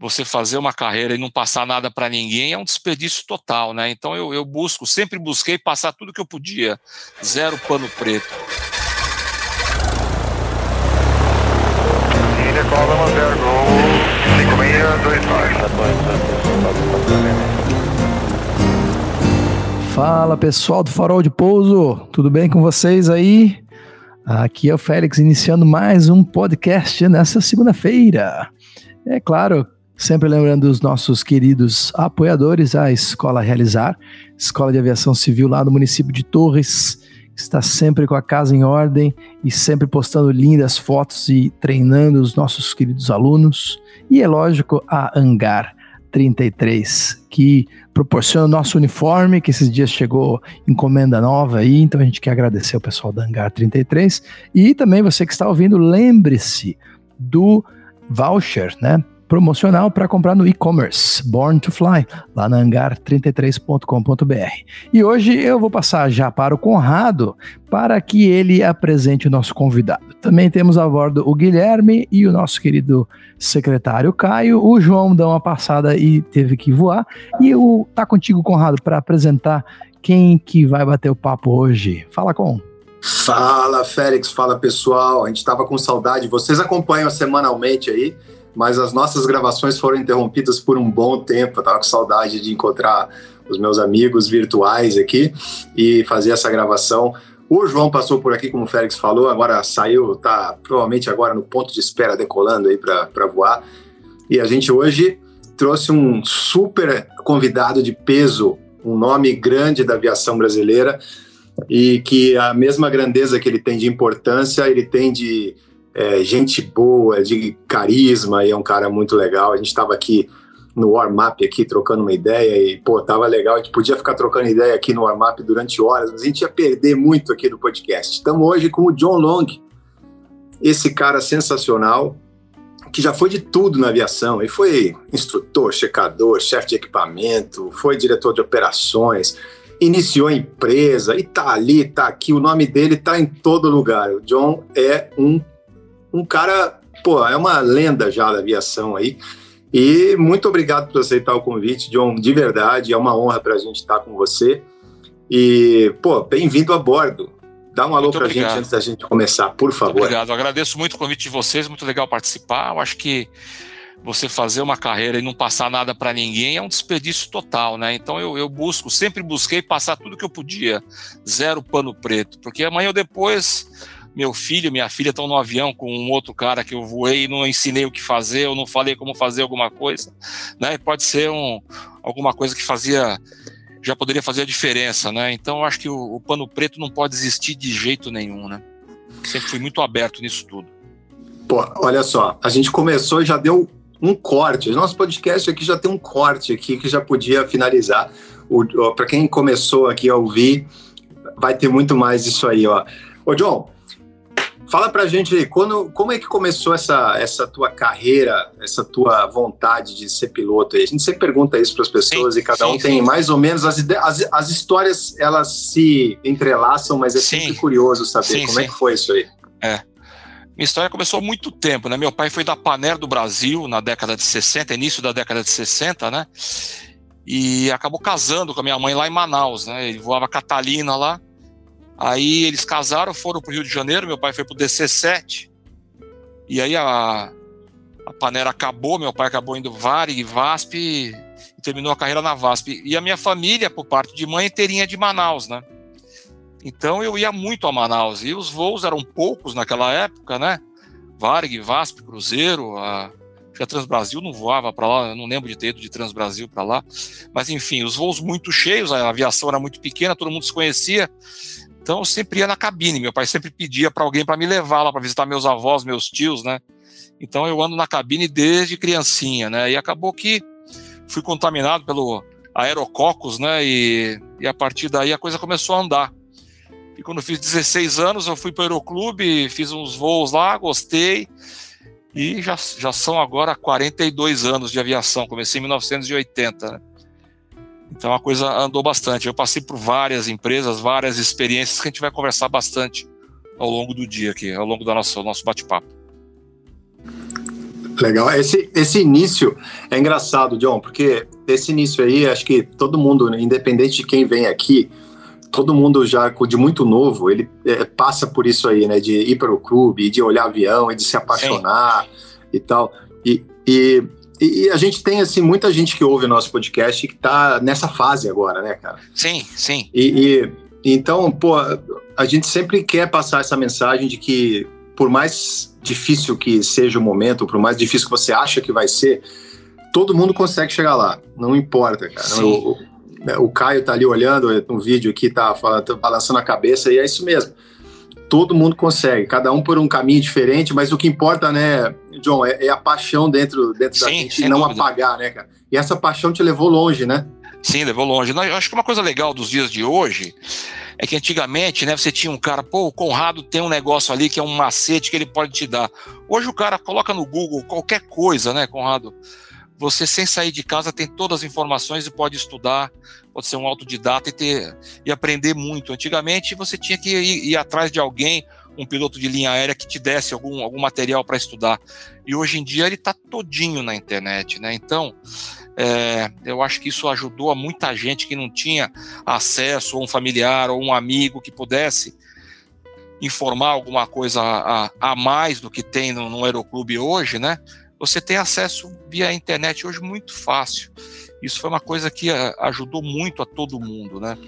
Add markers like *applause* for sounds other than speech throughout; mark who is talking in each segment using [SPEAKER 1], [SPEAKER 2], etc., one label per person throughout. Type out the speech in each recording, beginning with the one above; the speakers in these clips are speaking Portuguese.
[SPEAKER 1] você fazer uma carreira e não passar nada para ninguém é um desperdício total, né? Então eu, eu busco, sempre busquei passar tudo que eu podia, zero pano preto.
[SPEAKER 2] Fala pessoal do Farol de Pouso, tudo bem com vocês aí? Aqui é o Félix iniciando mais um podcast nessa segunda-feira. É claro, Sempre lembrando os nossos queridos apoiadores, a Escola Realizar, Escola de Aviação Civil lá no município de Torres, está sempre com a casa em ordem e sempre postando lindas fotos e treinando os nossos queridos alunos. E é lógico, a Angar 33, que proporciona o nosso uniforme, que esses dias chegou encomenda nova aí, então a gente quer agradecer o pessoal da Angar 33. E também você que está ouvindo, lembre-se do voucher, né? Promocional para comprar no e-commerce, Born to Fly, lá na hangar33.com.br. E hoje eu vou passar já para o Conrado para que ele apresente o nosso convidado. Também temos a bordo o Guilherme e o nosso querido secretário Caio. O João dá uma passada e teve que voar. E o tá contigo, Conrado, para apresentar quem que vai bater o papo hoje. Fala com.
[SPEAKER 3] Fala, Félix, fala pessoal. A gente estava com saudade. Vocês acompanham semanalmente aí mas as nossas gravações foram interrompidas por um bom tempo. Eu tava com saudade de encontrar os meus amigos virtuais aqui e fazer essa gravação. O João passou por aqui, como o Félix falou, agora saiu, tá provavelmente agora no ponto de espera decolando aí para voar. E a gente hoje trouxe um super convidado de peso, um nome grande da aviação brasileira e que a mesma grandeza que ele tem de importância, ele tem de é, gente boa, de carisma, e é um cara muito legal. A gente estava aqui no warm-up aqui trocando uma ideia e, pô, tava legal. A gente podia ficar trocando ideia aqui no warm-up durante horas, mas a gente ia perder muito aqui do podcast. Estamos hoje com o John Long, esse cara sensacional, que já foi de tudo na aviação. Ele foi instrutor, checador, chefe de equipamento, foi diretor de operações, iniciou a empresa e tá ali, tá aqui. O nome dele tá em todo lugar. O John é um um cara, pô, é uma lenda já da aviação aí. E muito obrigado por aceitar o convite, John, de verdade, é uma honra para a gente estar com você. E, pô, bem-vindo a bordo. Dá um alô para a gente antes da gente começar, por favor. Muito
[SPEAKER 1] obrigado, eu agradeço muito o convite de vocês, muito legal participar. Eu acho que você fazer uma carreira e não passar nada para ninguém é um desperdício total, né? Então eu, eu, busco, sempre busquei passar tudo que eu podia, zero pano preto, porque amanhã ou depois meu filho, minha filha estão no avião com um outro cara que eu voei e não ensinei o que fazer, ou não falei como fazer alguma coisa, né? Pode ser um, alguma coisa que fazia já poderia fazer a diferença, né? Então eu acho que o, o pano preto não pode existir de jeito nenhum, né? Sempre fui muito aberto nisso tudo.
[SPEAKER 3] Pô, olha só, a gente começou e já deu um corte. Nosso podcast aqui já tem um corte aqui que já podia finalizar. Para quem começou aqui a ouvir, vai ter muito mais disso aí, ó. Ô, John, Fala pra gente aí, quando, como é que começou essa, essa tua carreira, essa tua vontade de ser piloto aí? A gente sempre pergunta isso para as pessoas sim, e cada sim, um tem sim. mais ou menos as, as, as histórias, elas se entrelaçam, mas é sempre curioso saber como é que foi isso aí.
[SPEAKER 1] É. Minha história começou há muito tempo, né? Meu pai foi da Paner do Brasil na década de 60, início da década de 60, né? E acabou casando com a minha mãe lá em Manaus, né? Ele voava Catalina lá. Aí eles casaram, foram para o Rio de Janeiro, meu pai foi para o DC7. E aí a, a Panera acabou, meu pai acabou indo Varig, VASP e terminou a carreira na VASP. E a minha família, por parte de mãe, inteirinha de Manaus, né? Então eu ia muito a Manaus e os voos eram poucos naquela época, né? Varig, VASP, Cruzeiro, a, a Transbrasil não voava para lá, não lembro de ter ido de Transbrasil para lá, mas enfim, os voos muito cheios, a aviação era muito pequena, todo mundo se conhecia, então eu sempre ia na cabine. Meu pai sempre pedia para alguém para me levar lá para visitar meus avós, meus tios, né? Então eu ando na cabine desde criancinha, né? E acabou que fui contaminado pelo aerococos, né? E, e a partir daí a coisa começou a andar. E quando eu fiz 16 anos, eu fui para o Aeroclube, fiz uns voos lá, gostei. E já, já são agora 42 anos de aviação. Comecei em 1980. Né? Então a coisa andou bastante. Eu passei por várias empresas, várias experiências que a gente vai conversar bastante ao longo do dia aqui, ao longo do nosso, nosso bate-papo.
[SPEAKER 3] Legal. Esse, esse início é engraçado, John, porque esse início aí, acho que todo mundo, independente de quem vem aqui, todo mundo já de muito novo, ele é, passa por isso aí, né? De ir para o clube, de olhar avião, e de se apaixonar Sim. e tal. E, e, e, a gente tem, assim, muita gente que ouve o nosso podcast que está nessa fase agora, né, cara?
[SPEAKER 1] Sim, sim.
[SPEAKER 3] E, e então, pô, a gente sempre quer passar essa mensagem de que, por mais difícil que seja o momento, por mais difícil que você acha que vai ser, todo mundo consegue chegar lá. Não importa, cara. O, o, o, Caio tá ali olhando no vídeo aqui, tá, falando, tá balançando a cabeça, e é isso mesmo. Todo mundo consegue, cada um por um caminho diferente, mas o que importa, né, John, é, é a paixão dentro, dentro Sim, da gente não dúvida. apagar, né, cara? E essa paixão te levou longe, né?
[SPEAKER 1] Sim, levou longe. Eu acho que uma coisa legal dos dias de hoje é que antigamente, né, você tinha um cara, pô, o Conrado tem um negócio ali que é um macete que ele pode te dar. Hoje o cara coloca no Google qualquer coisa, né, Conrado? Você, sem sair de casa, tem todas as informações e pode estudar, pode ser um autodidata e, ter, e aprender muito. Antigamente, você tinha que ir, ir atrás de alguém, um piloto de linha aérea, que te desse algum, algum material para estudar. E hoje em dia, ele está todinho na internet, né? Então, é, eu acho que isso ajudou a muita gente que não tinha acesso, ou um familiar, ou um amigo que pudesse informar alguma coisa a, a mais do que tem no, no Aeroclube hoje, né? Você tem acesso via internet hoje muito fácil. Isso foi uma coisa que a, ajudou muito a todo mundo, né?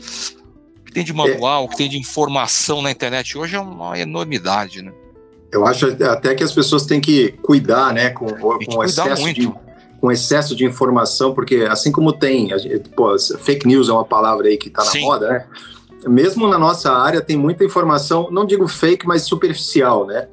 [SPEAKER 1] O que tem de manual, o que tem de informação na internet hoje é uma enormidade, né?
[SPEAKER 3] Eu acho até que as pessoas têm que cuidar, né, com, com excesso muito. de com excesso de informação, porque assim como tem, pô, fake news é uma palavra aí que está na Sim. moda, né? Mesmo na nossa área tem muita informação, não digo fake, mas superficial, né?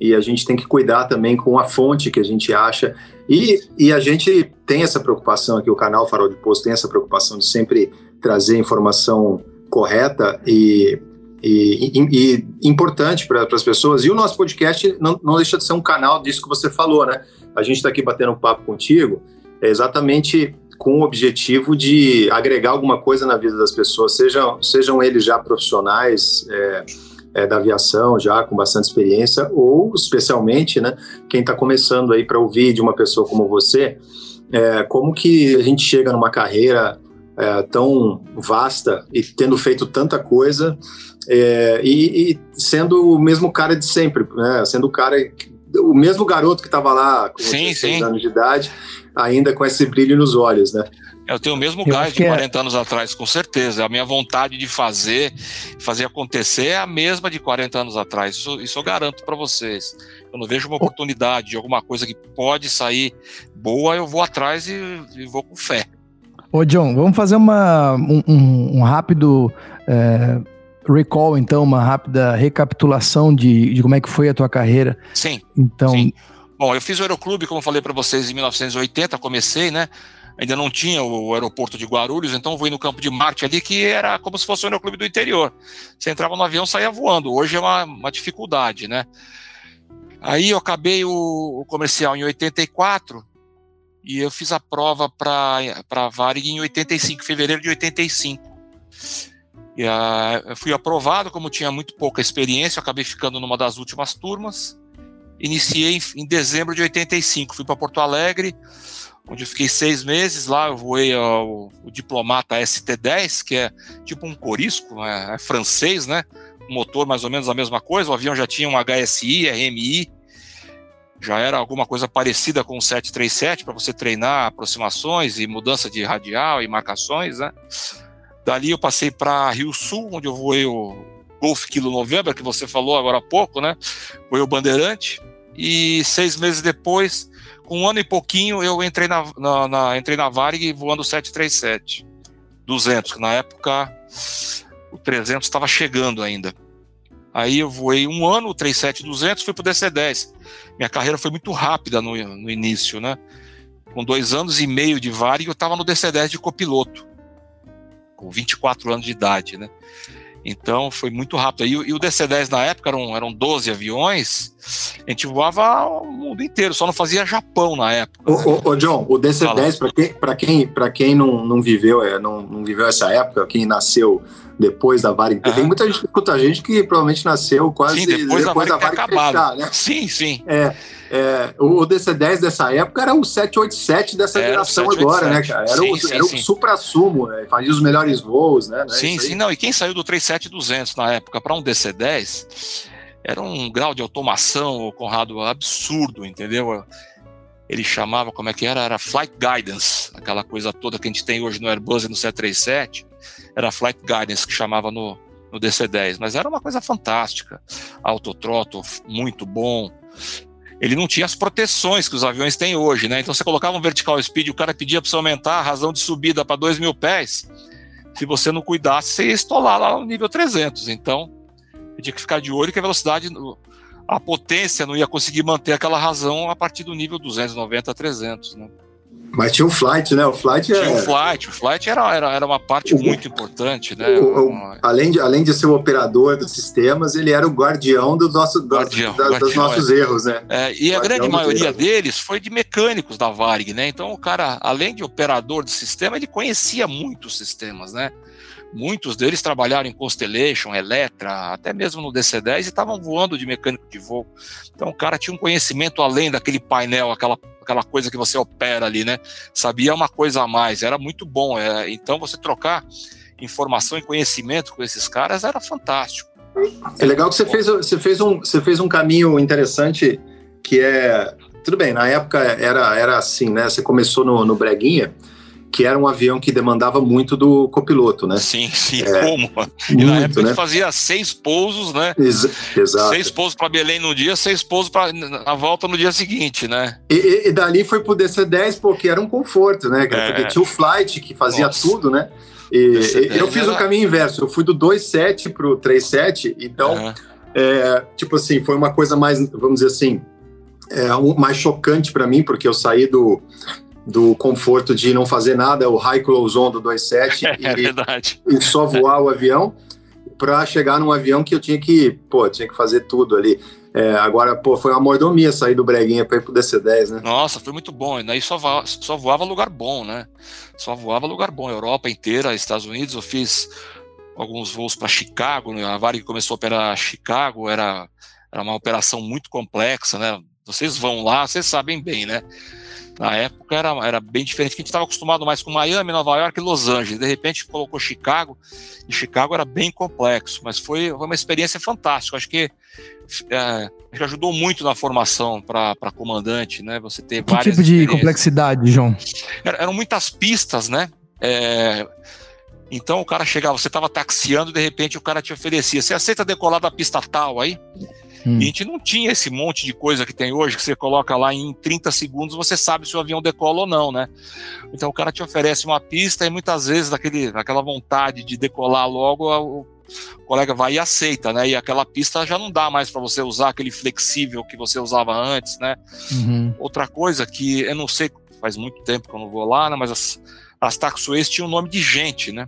[SPEAKER 3] E a gente tem que cuidar também com a fonte que a gente acha. E, e a gente tem essa preocupação aqui, o canal Farol de Posto tem essa preocupação de sempre trazer informação correta e, e, e, e importante para as pessoas. E o nosso podcast não, não deixa de ser um canal disso que você falou, né? a gente está aqui batendo um papo contigo é exatamente com o objetivo de agregar alguma coisa na vida das pessoas, sejam, sejam eles já profissionais é, é, da aviação, já com bastante experiência, ou especialmente, né, quem está começando aí para ouvir de uma pessoa como você, é, como que a gente chega numa carreira é, tão vasta e tendo feito tanta coisa é, e, e, sendo o mesmo cara de sempre, né? Sendo o cara o mesmo garoto que estava lá com sim, 16 sim. anos de idade, ainda com esse brilho nos olhos, né?
[SPEAKER 1] Eu tenho o mesmo gás de 40 é... anos atrás, com certeza. A minha vontade de fazer, fazer acontecer é a mesma de 40 anos atrás. Isso, isso eu garanto para vocês. Eu não vejo uma oportunidade de alguma coisa que pode sair boa, eu vou atrás e, e vou com fé.
[SPEAKER 2] Ô, John, vamos fazer uma, um, um, um rápido é, recall, então, uma rápida recapitulação de, de como é que foi a tua carreira.
[SPEAKER 1] Sim. Então. Sim. Bom, eu fiz o Aeroclube, como eu falei para vocês, em 1980, comecei, né? Ainda não tinha o aeroporto de Guarulhos, então fui no campo de Marte ali, que era como se fosse o aeroclube do interior. Você entrava no avião, saía voando. Hoje é uma, uma dificuldade, né? Aí eu acabei o, o, comercial em 84 e eu fiz a prova para a Varig em 85, fevereiro de 85. E, uh, fui aprovado, como tinha muito pouca experiência, acabei ficando numa das últimas turmas. Iniciei em, em dezembro de 85, fui para Porto Alegre, onde eu fiquei seis meses lá. Eu voei uh, o, diplomata ST-10, que é tipo um corisco, né? é francês, né? motor mais ou menos a mesma coisa. O avião já tinha um HSI, RMI, já era alguma coisa parecida com o 737 para você treinar aproximações e mudança de radial e marcações, né? Dali eu passei para Rio Sul, onde eu voei o Golf Kilo Novembro, que você falou agora há pouco, né? Foi o Bandeirante. E seis meses depois, com um ano e pouquinho, eu entrei na, na, na entrei na Varig voando 737 200, que na época o 300 estava chegando ainda. Aí eu voei um ano, o 37-200, fui para o DC-10. Minha carreira foi muito rápida no, no início, né? Com dois anos e meio de Varig, eu estava no DC-10 de copiloto com 24 anos de idade, né? Então foi muito rápido. E, e o DC-10 na época eram, eram 12 aviões, A gente voava o mundo inteiro, só não fazia Japão na época.
[SPEAKER 3] Ô, ô, ô John, o DC-10, para quem, pra quem, pra quem não, não, viveu, é, não, não viveu essa época, quem nasceu depois da Varig, uhum. tem muita gente que escuta a gente que provavelmente nasceu quase
[SPEAKER 1] sim, depois, depois da Varig, da Varig fechar, né? Sim, sim.
[SPEAKER 3] É, é, o DC-10 dessa época era o 787 dessa era geração 787. agora, né, cara? Era, sim, o, sim, era sim. o supra-sumo, né? fazia os melhores voos, né?
[SPEAKER 1] É sim, sim, não. E quem saiu do 37200 na época para um DC-10 era um grau de automação, Conrado, absurdo, entendeu? Ele chamava, como é que era? Era Flight Guidance, aquela coisa toda que a gente tem hoje no Airbus e no 737, era Flight Guidance que chamava no, no DC-10, mas era uma coisa fantástica. Autotrottle, muito bom. Ele não tinha as proteções que os aviões têm hoje, né? Então você colocava um vertical speed, o cara pedia para você aumentar a razão de subida para 2 mil pés. Se você não cuidasse, você ia estolar lá no nível 300. Então, tinha que ficar de olho que a velocidade, a potência não ia conseguir manter aquela razão a partir do nível 290 a 300, né?
[SPEAKER 3] Mas tinha o flight, né? O flight
[SPEAKER 1] Tinha o flight, o flight era, era, era uma parte o, muito importante, né? O,
[SPEAKER 3] o, além, de, além de ser o operador dos sistemas, ele era o guardião do nosso, guardião, da, guardião, dos nossos é. erros, né?
[SPEAKER 1] É, e a grande maioria deles foi de mecânicos da Varig, né? Então o cara, além de operador do sistema, ele conhecia muito os sistemas, né? Muitos deles trabalharam em Constellation, Electra, até mesmo no DC-10 e estavam voando de mecânico de voo. Então o cara tinha um conhecimento além daquele painel, aquela, aquela coisa que você opera ali, né? Sabia uma coisa a mais, era muito bom. É, então você trocar informação e conhecimento com esses caras era fantástico.
[SPEAKER 3] É legal que você fez, você fez, um, você fez um caminho interessante que é. Tudo bem, na época era, era assim, né? Você começou no, no Breguinha que era um avião que demandava muito do copiloto, né?
[SPEAKER 1] Sim, sim, é, como? E muito, na época né? fazia seis pousos, né?
[SPEAKER 3] Ex exato.
[SPEAKER 1] Seis pousos para Belém no dia, seis pousos para a volta no dia seguinte, né?
[SPEAKER 3] E, e, dali foi pro DC-10 porque era um conforto, né? É. Porque tinha o Flight que fazia Nossa. tudo, né? E, eu fiz era... o caminho inverso, eu fui do 2.7 pro 3.7, então, uhum. é, tipo assim, foi uma coisa mais, vamos dizer assim, é, um, mais chocante para mim, porque eu saí do, do conforto de não fazer nada, o high close on do 27 *laughs* é, e, verdade. e só voar o avião para chegar num avião que eu tinha que, pô, tinha que fazer tudo ali. É, agora, pô, foi uma mordomia sair do Breguinha para ir pro DC-10, né?
[SPEAKER 1] Nossa, foi muito bom. E daí só, voava, só voava lugar bom, né? Só voava lugar bom. Europa inteira, Estados Unidos, eu fiz alguns voos para Chicago. Né? A Varig começou a operar Chicago, era, era uma operação muito complexa, né? Vocês vão lá, vocês sabem bem, né? Na época era, era bem diferente, que a gente estava acostumado mais com Miami, Nova York e Los Angeles. De repente colocou Chicago, e Chicago era bem complexo, mas foi, foi uma experiência fantástica. Acho que, é, que ajudou muito na formação para comandante, né? Você ter
[SPEAKER 2] que várias. tipo de complexidade, João?
[SPEAKER 1] eram muitas pistas, né? É, então o cara chegava, você estava taxiando, de repente o cara te oferecia: você aceita decolar da pista tal aí? Hum. E a gente não tinha esse monte de coisa que tem hoje, que você coloca lá em 30 segundos, você sabe se o avião decola ou não, né? Então o cara te oferece uma pista e muitas vezes daquele, daquela vontade de decolar logo, o colega vai e aceita, né? E aquela pista já não dá mais para você usar aquele flexível que você usava antes, né? Uhum. Outra coisa que eu não sei, faz muito tempo que eu não vou lá, né? Mas as, as taxways tinham nome de gente, né?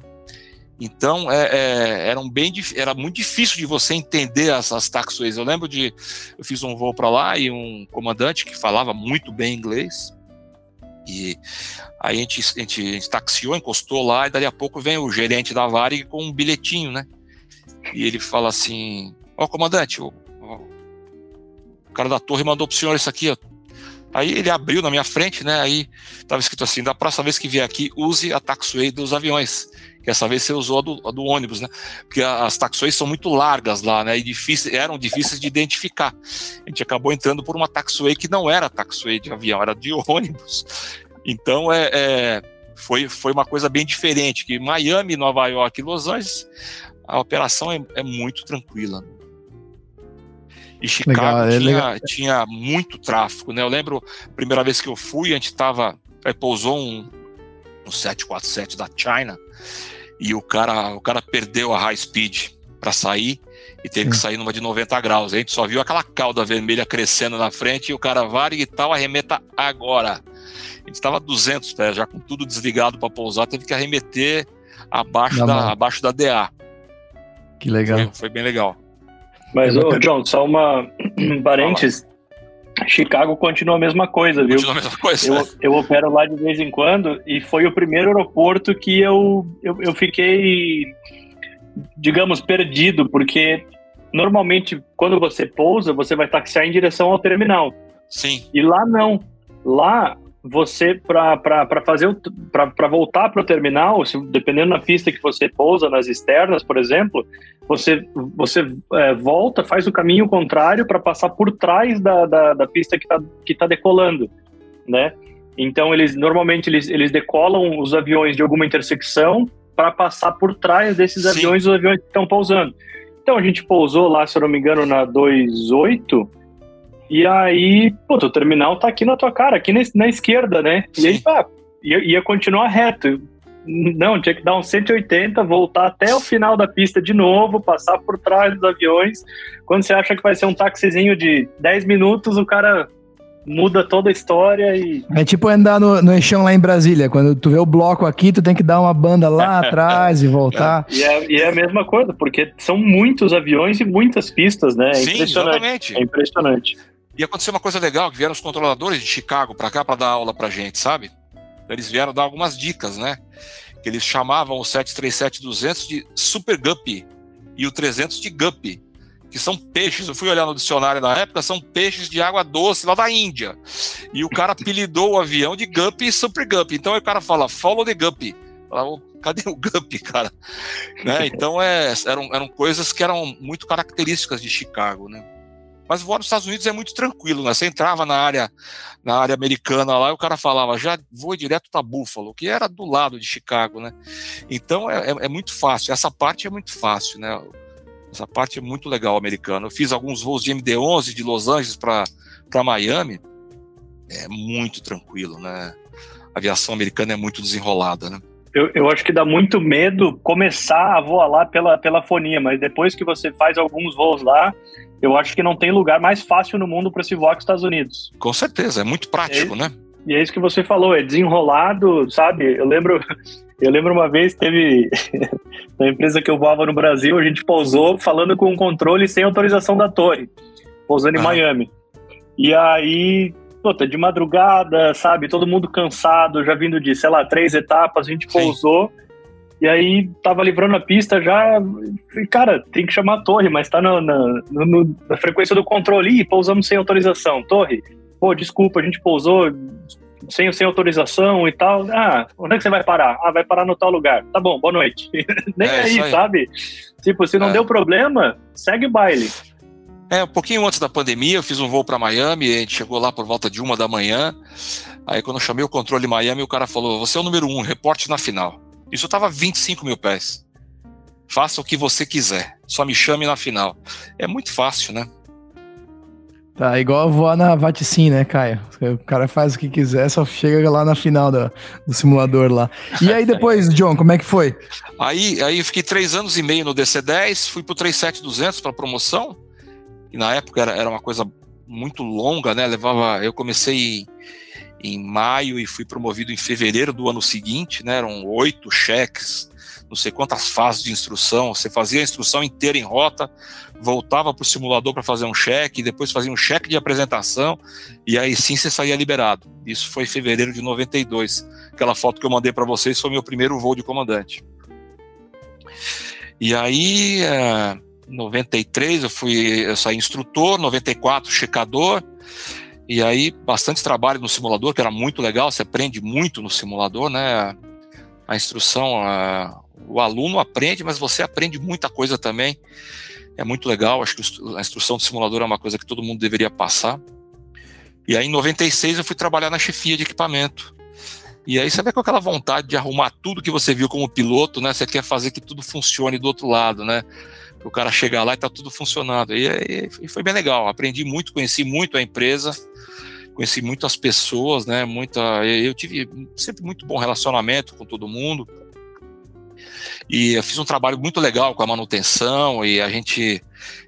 [SPEAKER 1] Então, é, é, era, um bem, era muito difícil de você entender essas taxways. Eu lembro de. Eu fiz um voo para lá e um comandante que falava muito bem inglês. E aí a gente, a gente, a gente taxiou, encostou lá, e dali a pouco vem o gerente da Varig com um bilhetinho, né? E ele fala assim: Ó, oh, comandante, o, o cara da torre mandou pro senhor isso aqui, ó. Aí ele abriu na minha frente, né? Aí estava escrito assim: da próxima vez que vier aqui, use a taxway dos aviões. Que essa vez você usou a do, a do ônibus, né? Porque as taxways são muito largas lá, né? E difícil, eram difíceis de identificar. A gente acabou entrando por uma taxway que não era taxway de avião, era de *laughs* ônibus. Então é, é foi, foi uma coisa bem diferente. Que Miami, Nova York e Los Angeles, a operação é, é muito tranquila. E Chicago legal, é tinha, tinha, muito tráfego, né? Eu lembro a primeira vez que eu fui, a gente estava aí pousou um, um 747 da China e o cara, o cara perdeu a high speed para sair e teve que sair numa de 90 graus. A gente só viu aquela cauda vermelha crescendo na frente e o cara vare e tal, arremeta agora. A gente estava 200 pés, já com tudo desligado para pousar, teve que arremeter abaixo da, abaixo da DA.
[SPEAKER 2] Que legal.
[SPEAKER 1] Foi, foi bem legal.
[SPEAKER 4] Mas, ô, John, só uma um *clears throat* parênteses. Chicago continua a mesma coisa, viu?
[SPEAKER 1] Continua a mesma coisa.
[SPEAKER 4] Eu, eu opero lá de vez em quando e foi o primeiro aeroporto que eu, eu, eu fiquei, digamos, perdido, porque normalmente quando você pousa, você vai taxiar em direção ao terminal.
[SPEAKER 1] Sim.
[SPEAKER 4] E lá não. Lá você para fazer para voltar para o terminal, se, dependendo da pista que você pousa nas externas, por exemplo, você você é, volta, faz o caminho contrário para passar por trás da, da, da pista que está que tá decolando, né? Então eles normalmente eles, eles decolam os aviões de alguma intersecção para passar por trás desses Sim. aviões os aviões que estão pousando. Então a gente pousou lá, se eu não me engano, na 28 e aí, pô, o terminal tá aqui na tua cara, aqui na, na esquerda, né? Sim. E aí, pá, ia, ia continuar reto. Não, tinha que dar um 180, voltar até o final da pista de novo, passar por trás dos aviões. Quando você acha que vai ser um taxizinho de 10 minutos, o cara muda toda a história e.
[SPEAKER 2] É tipo andar no, no eixão lá em Brasília. Quando tu vê o bloco aqui, tu tem que dar uma banda lá *laughs* atrás e voltar.
[SPEAKER 4] E é, e é, a mesma coisa, porque são muitos aviões e muitas pistas, né? É
[SPEAKER 1] Sim, impressionante. Exatamente.
[SPEAKER 4] É impressionante.
[SPEAKER 1] E aconteceu uma coisa legal, que vieram os controladores de Chicago para cá para dar aula pra gente, sabe? Eles vieram dar algumas dicas, né? Que eles chamavam o 737-200 de Super Guppy e o 300 de Guppy, que são peixes, eu fui olhar no dicionário na época, são peixes de água doce lá da Índia. E o cara apelidou o avião de Guppy e Super Guppy. Então o cara fala, follow the Guppy. Cadê o Guppy, cara? né? Então é, eram, eram coisas que eram muito características de Chicago, né? Mas voar nos Estados Unidos é muito tranquilo, né? Você entrava na área, na área americana lá e o cara falava, já vou direto para Buffalo, que era do lado de Chicago, né? Então é, é, é, muito fácil, essa parte é muito fácil, né? Essa parte é muito legal americana. Eu fiz alguns voos de MD-11 de Los Angeles para Miami, é muito tranquilo, né? A aviação americana é muito desenrolada, né?
[SPEAKER 4] Eu, eu acho que dá muito medo começar a voar lá pela, pela fonia, mas depois que você faz alguns voos lá, eu acho que não tem lugar mais fácil no mundo para se voar que os Estados Unidos.
[SPEAKER 1] Com certeza, é muito prático,
[SPEAKER 4] é,
[SPEAKER 1] né?
[SPEAKER 4] E é isso que você falou, é desenrolado, sabe? Eu lembro, *laughs* eu lembro uma vez teve *laughs* na empresa que eu voava no Brasil, a gente pousou falando com um controle sem autorização da torre, pousando em ah. Miami. E aí puta, de madrugada, sabe? Todo mundo cansado, já vindo de, sei lá, três etapas, a gente Sim. pousou. E aí tava livrando a pista já. E, cara, tem que chamar a torre, mas tá na, na, no, na frequência do controle. Ih, pousamos sem autorização. Torre, pô, desculpa, a gente pousou sem, sem autorização e tal. Ah, onde é que você vai parar? Ah, vai parar no tal lugar. Tá bom, boa noite. *laughs* Nem é, aí, aí, sabe? Tipo, se não é. deu problema, segue o baile.
[SPEAKER 1] É, um pouquinho antes da pandemia, eu fiz um voo para Miami, a gente chegou lá por volta de uma da manhã. Aí, quando eu chamei o controle Miami, o cara falou: Você é o número um, reporte na final. Isso estava 25 mil pés. Faça o que você quiser, só me chame na final. É muito fácil, né?
[SPEAKER 2] Tá, igual voar na Vaticin, né, Caio? O cara faz o que quiser, só chega lá na final do, do simulador lá. E aí depois, *laughs* John, como é que foi?
[SPEAKER 1] Aí, aí eu fiquei três anos e meio no DC-10, fui pro 37200 para promoção e na época era, era uma coisa muito longa, né? Levava, eu comecei em, em maio e fui promovido em fevereiro do ano seguinte, né? Eram oito cheques, não sei quantas fases de instrução. Você fazia a instrução inteira em rota, voltava para o simulador para fazer um cheque, depois fazia um cheque de apresentação e aí sim você saía liberado. Isso foi em fevereiro de 92. Aquela foto que eu mandei para vocês foi meu primeiro voo de comandante. E aí, é, 93 eu fui, eu saí instrutor, 94 checador, e aí bastante trabalho no simulador, que era muito legal, você aprende muito no simulador, né? A instrução, a, o aluno aprende, mas você aprende muita coisa também. É muito legal, acho que a instrução do simulador é uma coisa que todo mundo deveria passar. E aí em 96 eu fui trabalhar na chefia de equipamento. E aí você vai com aquela vontade de arrumar tudo que você viu como piloto, né? Você quer fazer que tudo funcione do outro lado, né? O cara chegar lá e tá tudo funcionando. E, e, foi bem legal. Aprendi muito, conheci muito a empresa, conheci muitas pessoas, né? Muita, eu tive sempre muito bom relacionamento com todo mundo. E eu fiz um trabalho muito legal com a manutenção e a gente,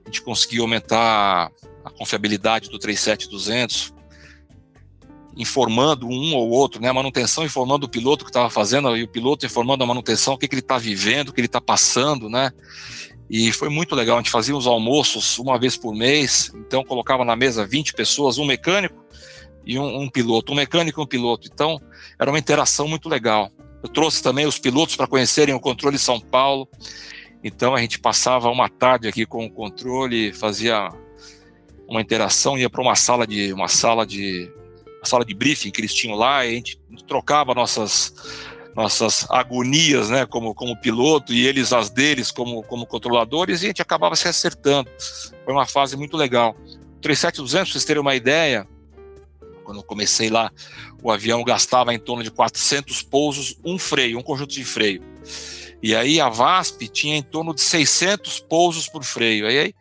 [SPEAKER 1] a gente conseguiu aumentar a confiabilidade do 37200, informando um ou outro, né? A manutenção informando o piloto que estava fazendo e o piloto informando a manutenção o que, que ele está vivendo, o que ele está passando, né? E foi muito legal. A gente fazia os almoços uma vez por mês, então colocava na mesa 20 pessoas, um mecânico e um, um piloto, um mecânico e um piloto. Então era uma interação muito legal. Eu trouxe também os pilotos para conhecerem o controle São Paulo. Então a gente passava uma tarde aqui com o controle, fazia uma interação, ia para uma sala de uma sala de uma sala de briefing que eles tinham lá, e a gente trocava nossas nossas agonias, né, como como piloto e eles as deles como como controladores e a gente acabava se acertando. Foi uma fase muito legal. 37200, para vocês terem uma ideia, quando eu comecei lá, o avião gastava em torno de 400 pousos, um freio, um conjunto de freio. E aí a VASP tinha em torno de 600 pousos por freio. Aí,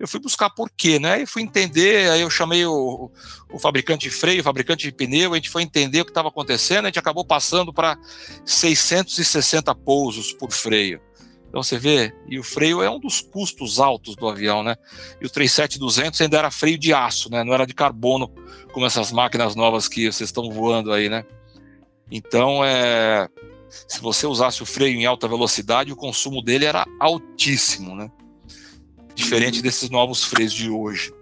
[SPEAKER 1] eu fui buscar por quê, né? E fui entender, aí eu chamei o, o, fabricante de freio, o fabricante de pneu, a gente foi entender o que estava acontecendo, a gente acabou passando para 660 pousos por freio. Então você vê, e o freio é um dos custos altos do avião, né? E o 37200 ainda era freio de aço, né? Não era de carbono, como essas máquinas novas que vocês estão voando aí, né? Então, é, se você usasse o freio em alta velocidade, o consumo dele era altíssimo, né? Diferente desses novos freios de hoje.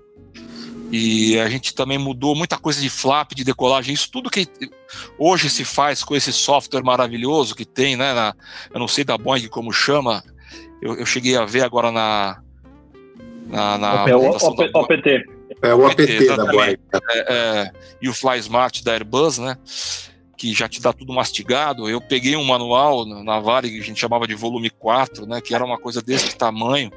[SPEAKER 1] E a gente também mudou muita coisa de flap, de decolagem, isso tudo que hoje se faz com esse software maravilhoso que tem, né? Na, eu não sei da Boeing como chama, eu, eu cheguei a ver agora na.
[SPEAKER 4] na, na o, o, OPT.
[SPEAKER 3] É o OPT, da Boeing.
[SPEAKER 1] É, é, e o Fly Smart da Airbus, né? Que já te dá tudo mastigado. Eu peguei um manual na Vale que a gente chamava de volume 4, né? Que era uma coisa desse tamanho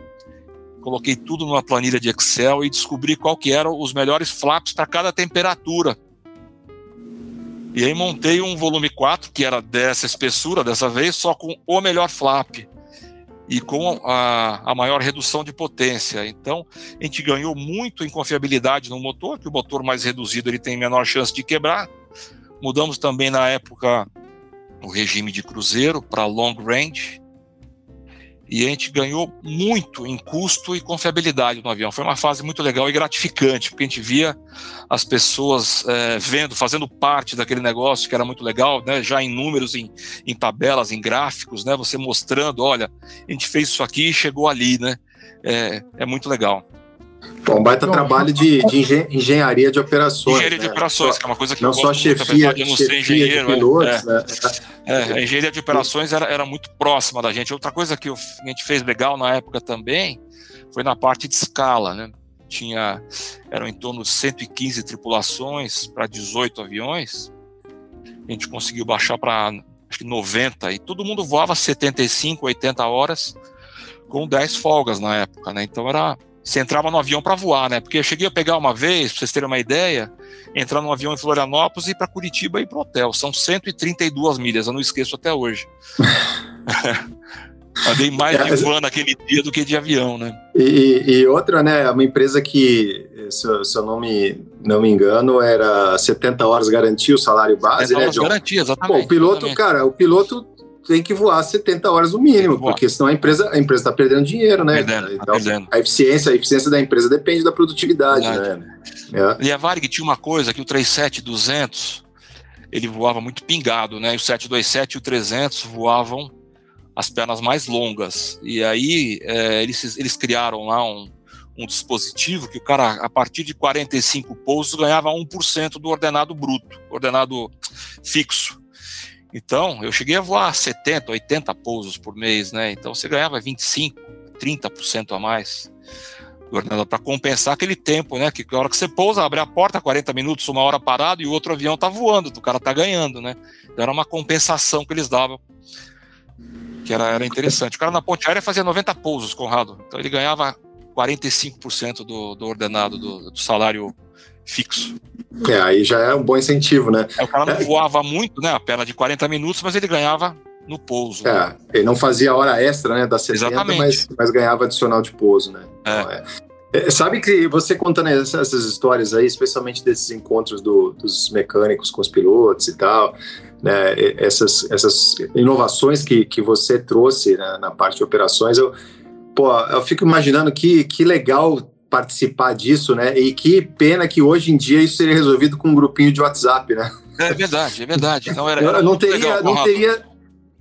[SPEAKER 1] coloquei tudo numa planilha de Excel e descobri qual que eram os melhores flaps para cada temperatura. E aí montei um volume 4, que era dessa espessura dessa vez, só com o melhor flap e com a, a maior redução de potência. Então, a gente ganhou muito em confiabilidade no motor, que o motor mais reduzido ele tem menor chance de quebrar. Mudamos também na época o regime de cruzeiro para long range, e a gente ganhou muito em custo e confiabilidade no avião. Foi uma fase muito legal e gratificante, porque a gente via as pessoas é, vendo, fazendo parte daquele negócio que era muito legal, né, já em números, em, em tabelas, em gráficos, né, você mostrando, olha, a gente fez isso aqui e chegou ali, né, é, é muito legal.
[SPEAKER 3] Bom, baita trabalho de, de engenharia de operações.
[SPEAKER 1] Engenharia né? de operações, que é uma coisa que
[SPEAKER 3] não
[SPEAKER 1] eu
[SPEAKER 3] só chefia, de não ser engenheiro. De pilotos,
[SPEAKER 1] é, né? é, a engenharia de operações era, era muito próxima da gente. Outra coisa que a gente fez legal na época também foi na parte de escala, né? Tinha, eram em torno de 115 tripulações para 18 aviões. A gente conseguiu baixar para acho que 90 e todo mundo voava 75, 80 horas com 10 folgas na época, né? Então era você entrava no avião para voar, né? Porque eu cheguei a pegar uma vez, para vocês terem uma ideia, entrar num avião em Florianópolis e ir para Curitiba e ir para o hotel. São 132 milhas, eu não esqueço até hoje. *laughs* Andei mais de van naquele dia do que de avião, né?
[SPEAKER 3] E, e outra, né? Uma empresa que, se eu, se eu, não, me, não me engano, era 70 horas garantia o salário base, 70
[SPEAKER 1] né? Horas garantia, exatamente. Bom,
[SPEAKER 3] o piloto,
[SPEAKER 1] exatamente.
[SPEAKER 3] cara, o piloto tem que voar 70 horas no mínimo, porque senão a empresa a empresa está perdendo dinheiro, né?
[SPEAKER 1] Perdendo, tá
[SPEAKER 3] então,
[SPEAKER 1] perdendo.
[SPEAKER 3] A eficiência, a eficiência da empresa depende da produtividade, Verdade. né?
[SPEAKER 1] É. E a Varig tinha uma coisa que o 37200 ele voava muito pingado, né? E o 727 e o 300 voavam as pernas mais longas. E aí é, eles, eles criaram lá um, um dispositivo que o cara, a partir de 45 pousos, ganhava 1% do ordenado bruto, ordenado fixo. Então, eu cheguei a voar 70, 80 pousos por mês, né? Então, você ganhava 25, 30% a mais para compensar aquele tempo, né? Que a hora que você pousa, abre a porta, 40 minutos, uma hora parado e o outro avião tá voando, o cara tá ganhando, né? Então, era uma compensação que eles davam, que era, era interessante. O cara na ponte aérea fazia 90 pousos, Conrado. Então, ele ganhava 45% do, do ordenado, do, do salário fixo.
[SPEAKER 3] É, aí já é um bom incentivo, né?
[SPEAKER 1] É, o cara não é. voava muito, né? A perna de 40 minutos, mas ele ganhava no pouso.
[SPEAKER 3] É, né? ele não fazia hora extra, né? Da 70, mas, mas ganhava adicional de pouso, né?
[SPEAKER 1] É. Então, é.
[SPEAKER 3] é. Sabe que você contando essas histórias aí, especialmente desses encontros do, dos mecânicos com os pilotos e tal, né, essas, essas inovações que, que você trouxe né, na parte de operações, eu, pô, eu fico imaginando que, que legal participar disso, né? E que pena que hoje em dia isso seria resolvido com um grupinho de WhatsApp, né?
[SPEAKER 1] É verdade, é verdade. Então era,
[SPEAKER 3] era não teria, não teria,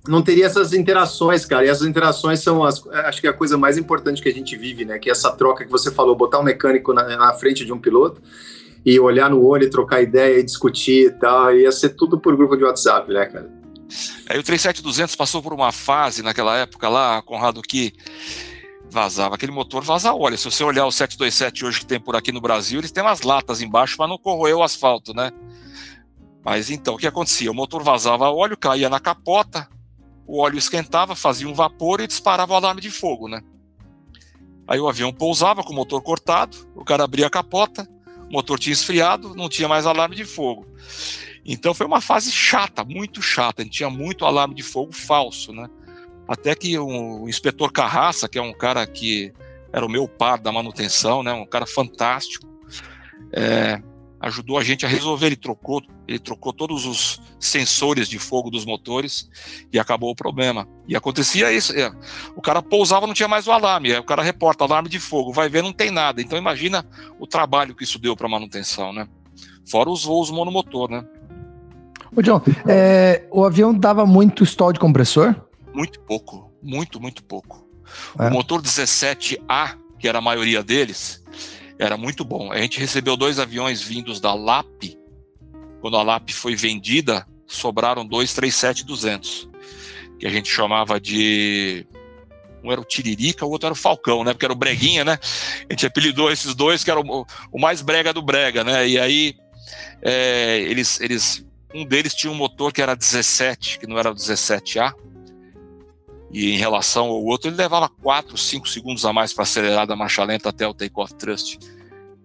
[SPEAKER 3] não teria essas interações, cara. E essas interações são, as, acho que é a coisa mais importante que a gente vive, né? Que é essa troca que você falou, botar um mecânico na, na frente de um piloto e olhar no olho, trocar ideia e discutir e tal. Ia ser tudo por grupo de WhatsApp, né, cara?
[SPEAKER 1] Aí o 37200 passou por uma fase naquela época lá, Conrado, que vazava aquele motor, vaza óleo. Se você olhar o 727 hoje que tem por aqui no Brasil, eles têm umas latas embaixo para não corroer o asfalto, né? Mas então, o que acontecia? O motor vazava óleo, caía na capota, o óleo esquentava, fazia um vapor e disparava o alarme de fogo, né? Aí o avião pousava com o motor cortado, o cara abria a capota, o motor tinha esfriado, não tinha mais alarme de fogo. Então foi uma fase chata, muito chata. A gente tinha muito alarme de fogo falso, né? Até que o inspetor Carraça, que é um cara que era o meu par da manutenção, né? Um cara fantástico. É, ajudou a gente a resolver. Ele trocou, ele trocou todos os sensores de fogo dos motores e acabou o problema. E acontecia isso: é, o cara pousava, não tinha mais o alarme. o cara reporta alarme de fogo, vai ver, não tem nada. Então imagina o trabalho que isso deu para manutenção, né? Fora os voos monomotor, né?
[SPEAKER 2] Ô John, é, o avião dava muito stall de compressor?
[SPEAKER 1] Muito pouco, muito, muito pouco. É. O motor 17A, que era a maioria deles, era muito bom. A gente recebeu dois aviões vindos da LAP. Quando a LAP foi vendida, sobraram dois 37-200, que a gente chamava de. Um era o Tiririca, o outro era o Falcão, né? Porque era o Breguinha, né? A gente apelidou esses dois, que era o, o mais brega do brega, né? E aí, é, eles, eles. Um deles tinha um motor que era 17, que não era o 17A, e em relação ao outro, ele levava 4, 5 segundos a mais para acelerar da marcha lenta até o take-off thrust.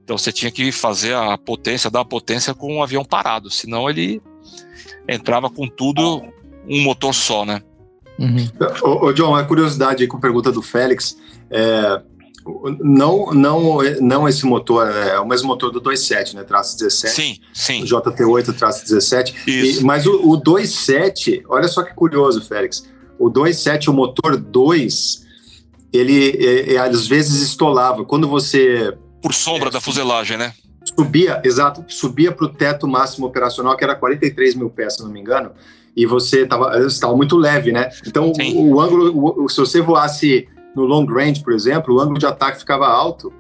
[SPEAKER 1] Então você tinha que fazer a potência, dar a potência com um avião parado, senão ele entrava com tudo um motor só, né?
[SPEAKER 3] Uhum. Ô, ô, John, uma curiosidade aí com a pergunta do Félix. É, não, não, não esse motor, é o mesmo motor do 27, né? Traço 17.
[SPEAKER 1] Sim, sim.
[SPEAKER 3] O JT8 traço 17. Isso. E, mas o, o 27, olha só que curioso, Félix o 2.7, o motor 2, ele é, é, às vezes estolava. Quando você.
[SPEAKER 1] Por sombra é, da fuselagem, né?
[SPEAKER 3] Subia, exato, subia para o teto máximo operacional, que era 43 mil pés, se não me engano, e você estava muito leve, né? Então, o, o, ângulo, o, se você voasse no long range, por exemplo, o ângulo de ataque ficava alto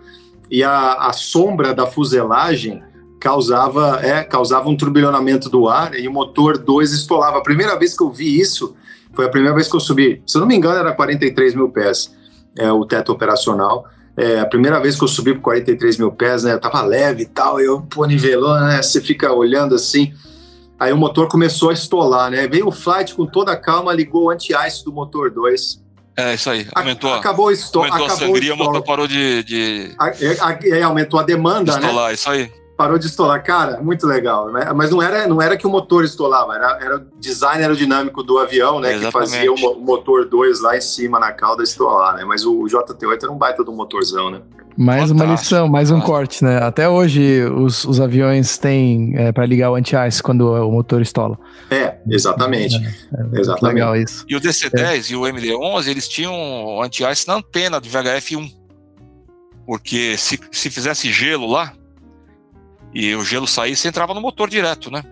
[SPEAKER 3] e a, a sombra da fuselagem causava, é, causava um turbilhonamento do ar e o motor 2 estolava. A primeira vez que eu vi isso, foi a primeira vez que eu subi, se eu não me engano, era 43 mil pés é, o teto operacional. É, a primeira vez que eu subi por 43 mil pés, né, eu tava leve e tal, eu, pô, nivelou, né, você fica olhando assim, aí o motor começou a estolar, né, veio o flight com toda a calma, ligou o anti-ice do motor 2.
[SPEAKER 1] É, isso aí, aumentou,
[SPEAKER 3] acabou, esto
[SPEAKER 1] aumentou acabou a sangria, o motor parou de... de...
[SPEAKER 3] A, a, a, aumentou a demanda,
[SPEAKER 1] estolar, né? Estolar, isso aí
[SPEAKER 3] parou de estolar. Cara, muito legal, né? Mas não era, não era que o motor estolava, era, era o design aerodinâmico do avião, né? Exatamente. Que fazia o motor 2 lá em cima na cauda estolar, né? Mas o JT8 era um baita do motorzão, né?
[SPEAKER 2] Mais Fantástico. uma lição, mais um corte, né? Até hoje os, os aviões têm é, para ligar o anti-ice quando o motor estola.
[SPEAKER 3] É, exatamente. É, é exatamente.
[SPEAKER 2] Legal isso.
[SPEAKER 1] E o DC-10 é. e o MD-11, eles tinham anti-ice na antena do VHF-1. Porque se, se fizesse gelo lá, e o gelo saísse, entrava no motor direto, né?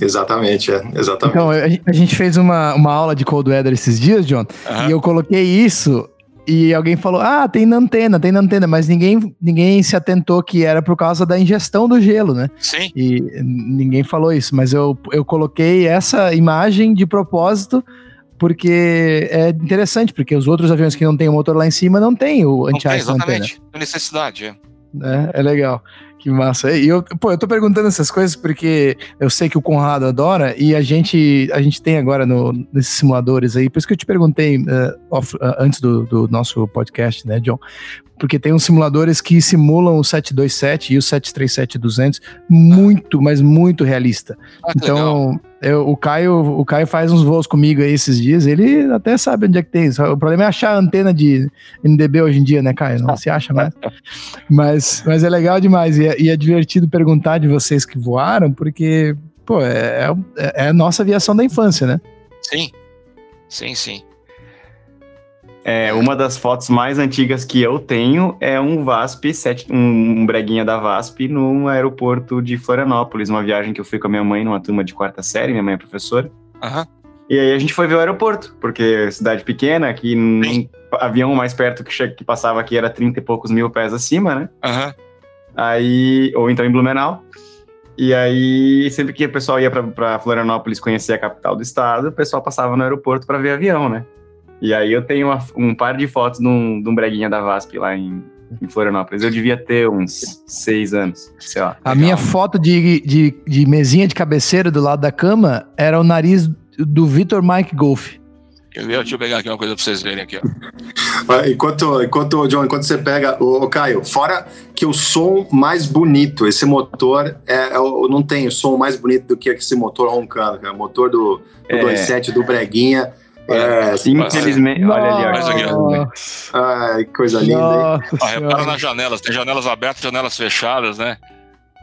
[SPEAKER 3] Exatamente, é, exatamente. Então,
[SPEAKER 2] a gente fez uma, uma aula de cold weather esses dias, John, uhum. e eu coloquei isso e alguém falou: Ah, tem na antena, tem na antena, mas ninguém, ninguém se atentou que era por causa da ingestão do gelo, né?
[SPEAKER 1] Sim.
[SPEAKER 2] E ninguém falou isso, mas eu, eu coloquei essa imagem de propósito porque é interessante, porque os outros aviões que não tem o motor lá em cima não tem o anti-ice
[SPEAKER 1] na antena. Exatamente, necessidade, é.
[SPEAKER 2] É, é legal. Que massa. E eu, pô, eu tô perguntando essas coisas porque eu sei que o Conrado adora e a gente, a gente tem agora no, nesses simuladores aí, por isso que eu te perguntei uh, off, uh, antes do, do nosso podcast, né, John? porque tem uns simuladores que simulam o 727 e o 737-200 muito, mas muito realista. Ah, então, eu, o, Caio, o Caio faz uns voos comigo aí esses dias, ele até sabe onde é que tem. O problema é achar a antena de NDB hoje em dia, né, Caio? Não se acha mais. mas, mas é legal demais e é, e é divertido perguntar de vocês que voaram, porque, pô, é, é, é a nossa aviação da infância, né?
[SPEAKER 1] Sim, sim, sim.
[SPEAKER 5] É, uma das fotos mais antigas que eu tenho é um VASP, um breguinha da VASP, no aeroporto de Florianópolis, uma viagem que eu fui com a minha mãe numa turma de quarta série, minha mãe é professora.
[SPEAKER 1] Uhum.
[SPEAKER 5] E aí a gente foi ver o aeroporto, porque cidade pequena, aqui nem avião mais perto que, que passava aqui era 30 e poucos mil pés acima, né?
[SPEAKER 1] Aham.
[SPEAKER 5] Aí, ou então em Blumenau. E aí, sempre que o pessoal ia pra Florianópolis conhecer a capital do estado, o pessoal passava no aeroporto pra ver avião, né? E aí eu tenho uma- um par de fotos de um, de um breguinha da VASP lá em, em Florianópolis. Eu devia ter uns seis anos, sei lá.
[SPEAKER 2] A minha foto de, de, de mesinha de cabeceira do lado da cama era o nariz do Vitor Mike Golf.
[SPEAKER 1] Eu, deixa eu pegar aqui uma coisa pra vocês verem aqui, ó.
[SPEAKER 3] Enquanto, enquanto, John, enquanto você pega, o Caio, fora que o som mais bonito, esse motor, é, é o- não tem o som mais bonito do que esse motor roncando, cara. O motor do, do
[SPEAKER 5] É.
[SPEAKER 3] 2.7 do Breguinha. É,
[SPEAKER 5] Infelizmente, olha ali,
[SPEAKER 1] Mas aqui,
[SPEAKER 5] ó.
[SPEAKER 3] Ai, que coisa linda,
[SPEAKER 2] nossa
[SPEAKER 1] Ó, repara nas janelas, tem janelas abertas, janelas fechadas, né?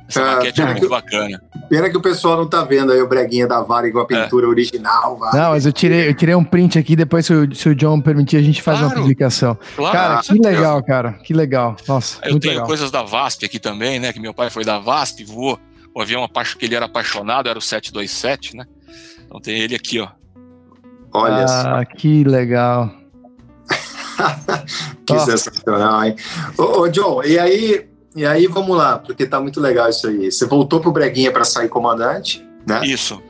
[SPEAKER 1] Essa
[SPEAKER 3] Ah,
[SPEAKER 1] maquete é muito bacana.
[SPEAKER 3] Pena que o pessoal não tá vendo aí o Breguinha da Varig com a pintura original. Varig.
[SPEAKER 2] Não, mas eu tirei, eu tirei um print aqui, depois se o, se o John permitir, a gente faz uma
[SPEAKER 1] Claro.
[SPEAKER 2] publicação.
[SPEAKER 1] Claro,
[SPEAKER 2] cara, que
[SPEAKER 1] certeza.
[SPEAKER 2] legal, cara. Que legal. Nossa,
[SPEAKER 1] Eu
[SPEAKER 2] muito
[SPEAKER 1] tenho
[SPEAKER 2] legal.
[SPEAKER 1] coisas da VASP aqui também, né? Que meu pai foi da VASP, voou o avião que ele era apaixonado, era o 727, né? Então tem ele aqui, ó.
[SPEAKER 3] Olha só,
[SPEAKER 2] Ah, que legal. *laughs*
[SPEAKER 3] que
[SPEAKER 2] ó.
[SPEAKER 3] sensacional, hein? Ô, ô, John, e aí, e aí vamos lá, porque tá muito legal isso aí. Você voltou pro Breguinha para sair comandante, né?
[SPEAKER 1] Isso.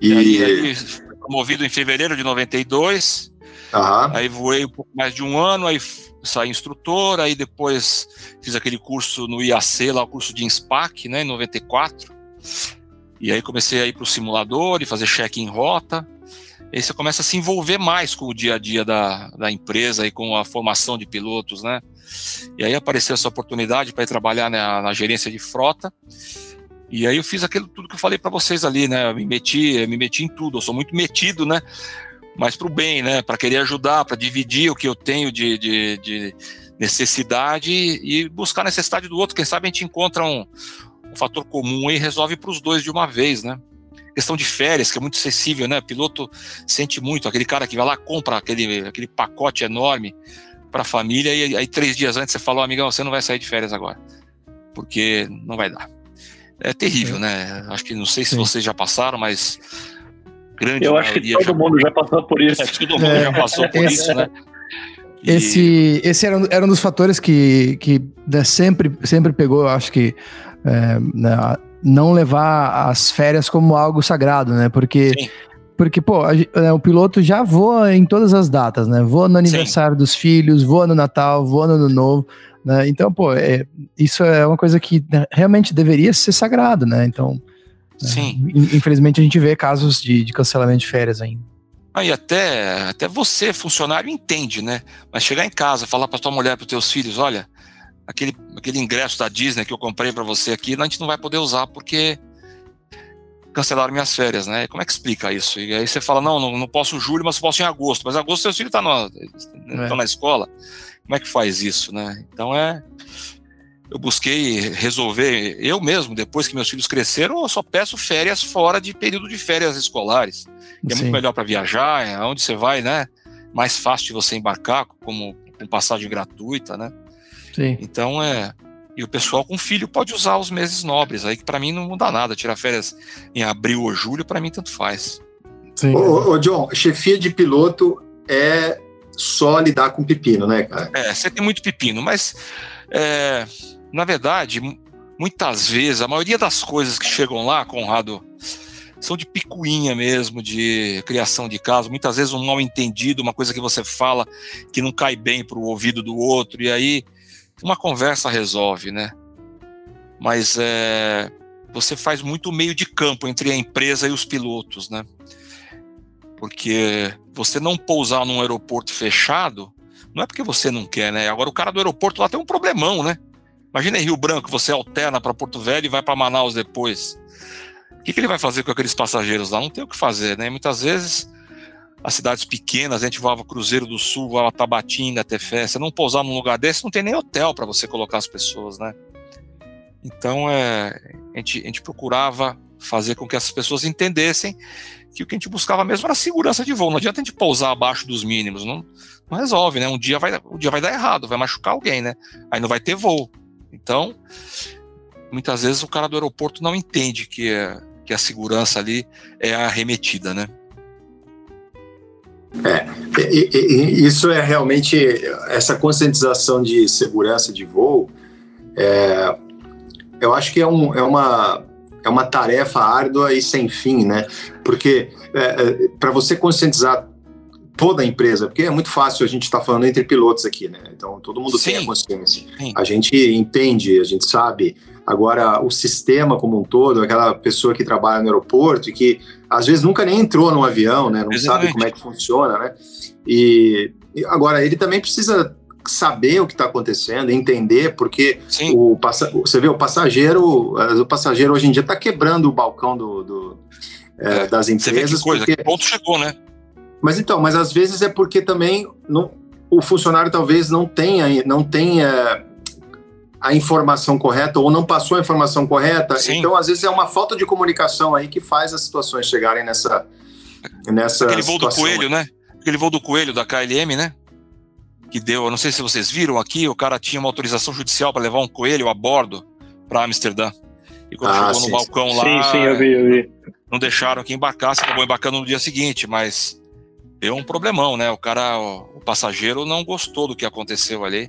[SPEAKER 3] E,
[SPEAKER 1] E aí, promovido em fevereiro de 92.
[SPEAKER 3] Aham.
[SPEAKER 1] Aí voei um pouco mais de um ano, aí saí instrutor, aí depois fiz aquele curso no IAC, lá o curso de INSPAC, né, em 94. E aí comecei a ir para o simulador e fazer check em rota. Aí você começa a se envolver mais com o dia a dia da, da empresa e com a formação de pilotos, né? E aí apareceu essa oportunidade para ir trabalhar na, na gerência de frota. E aí eu fiz aquilo tudo que eu falei para vocês ali, né? Eu me meti, me meti em tudo. Eu sou muito metido, né? Mas para o bem, né? Para querer ajudar, para dividir o que eu tenho de, de, de necessidade e buscar a necessidade do outro. Quem sabe a gente encontra um, um fator comum e resolve para os dois de uma vez, né? Questão de férias, que é muito acessível, né? O piloto sente muito, aquele cara que vai lá, compra aquele, aquele pacote enorme para a família e aí três dias antes você fala, "Ó, amigão, você não vai sair de férias agora, porque não vai dar. É terrível, né? Acho que não sei se
[SPEAKER 2] Sim.
[SPEAKER 1] vocês já passaram, mas grande
[SPEAKER 4] Eu acho que todo
[SPEAKER 1] já,
[SPEAKER 4] mundo já passou por isso.
[SPEAKER 1] é, todo mundo
[SPEAKER 2] É,
[SPEAKER 1] já passou por
[SPEAKER 2] esse-
[SPEAKER 1] isso, né? E-
[SPEAKER 2] Esse, esse era, um- era um dos fatores que, que né, sempre, sempre pegou, eu acho que, é, né, não levar as férias como algo sagrado, né? Porque,
[SPEAKER 1] Sim.
[SPEAKER 2] porque pô, a é, o piloto já voa em todas as datas, né? Voa no aniversário dos filhos, voa no Natal, voa no Ano Novo, né? Então, pô, é, isso é uma coisa que né, realmente deveria ser sagrado, né? Então,
[SPEAKER 1] Sim.
[SPEAKER 2] in- infelizmente a gente vê casos de, de cancelamento de férias ainda.
[SPEAKER 1] Aí até, até você, funcionário, entende, né? Mas chegar em casa, falar para tua mulher, para teus filhos, olha, aquele, aquele ingresso da Disney que eu comprei para você aqui, a gente não vai poder usar porque cancelaram minhas férias, né? Como é que explica isso? E aí você fala, não, não, não posso em julho, mas posso em agosto. Mas em agosto seus filhos estão na, estão na escola. Como é que faz isso, né? Então é... Eu busquei resolver, eu mesmo, depois que meus filhos cresceram, eu só peço férias fora de período de férias escolares é muito melhor para viajar, é onde você vai, né? Mais fácil de você embarcar, como com passagem gratuita, né?
[SPEAKER 2] Sim.
[SPEAKER 1] Então é. E o pessoal com filho pode usar os meses nobres, aí que para mim não muda nada. Tirar férias em abril ou julho, para mim tanto faz.
[SPEAKER 2] Sim.
[SPEAKER 3] Ô, ô, John, chefia de piloto é só lidar com pepino, né, cara?
[SPEAKER 1] É, você tem muito pepino, mas é, na verdade, mu- muitas vezes, a maioria das coisas que chegam lá, Conrado, são de picuinha mesmo, de criação de caso. Muitas vezes um mal entendido, uma coisa que você fala que não cai bem para o ouvido do outro, e aí uma conversa resolve, né? Mas é, você faz muito meio de campo entre a empresa e os pilotos, né? Porque você não pousar num aeroporto fechado, não é porque você não quer, né? Agora o cara do aeroporto lá tem um problemão, né? Imagina em Rio Branco, você alterna para Porto Velho e vai para Manaus depois. O que, que ele vai fazer com aqueles passageiros lá? Não tem o que fazer, né? Muitas vezes as cidades pequenas, a gente voava Cruzeiro do Sul, voava Tabatinga, Tefé, você não pousar num lugar desse, não tem nem hotel para você colocar as pessoas, né? Então, é, a, gente, a gente procurava fazer com que essas pessoas entendessem que o que a gente buscava mesmo era segurança de voo. Não adianta a gente pousar abaixo dos mínimos, não, não resolve, né? Um dia vai, um dia vai dar errado, vai machucar alguém, né? Aí não vai ter voo. Então, muitas vezes o cara do aeroporto não entende que, é, que a segurança ali é arremetida, né?
[SPEAKER 3] E, e, isso é realmente essa conscientização de segurança de voo. É, eu acho que é, um, é, uma, é uma tarefa árdua e sem fim, né? Porque é, é para você conscientizar toda a empresa, porque é muito fácil a gente estar tá falando entre pilotos aqui, né? Então todo mundo Sim. tem a consciência. Sim. A gente entende, a gente sabe. Agora, o sistema como um todo, aquela pessoa que trabalha no aeroporto e que às vezes nunca nem entrou num avião, né? Não Exatamente. sabe como é que funciona, né? E agora ele também precisa saber o que está acontecendo, entender, porque Sim. o você vê o passageiro, o passageiro hoje em dia está quebrando o balcão do, do é, das empresas. Você que
[SPEAKER 1] coisa, porque... que ponto chegou, né?
[SPEAKER 3] Mas então, mas às vezes é porque também não, o funcionário talvez não tenha, não tenha a informação correta ou não passou a informação correta. Sim. Então, às vezes é uma falta de comunicação aí que faz as situações chegarem nessa nessa
[SPEAKER 1] Aquele voo do coelho, né? Aquele voo do coelho da KLM, né? Que deu, eu não sei se vocês viram aqui, o cara tinha uma autorização judicial para levar um coelho a bordo para Amsterdã. E quando ah, chegou sim, no balcão lá,
[SPEAKER 4] sim, sim, eu vi, eu vi.
[SPEAKER 1] não deixaram que embarcasse, acabou embarcando no dia seguinte, mas deu um problemão, né? O cara, o passageiro não gostou do que aconteceu ali.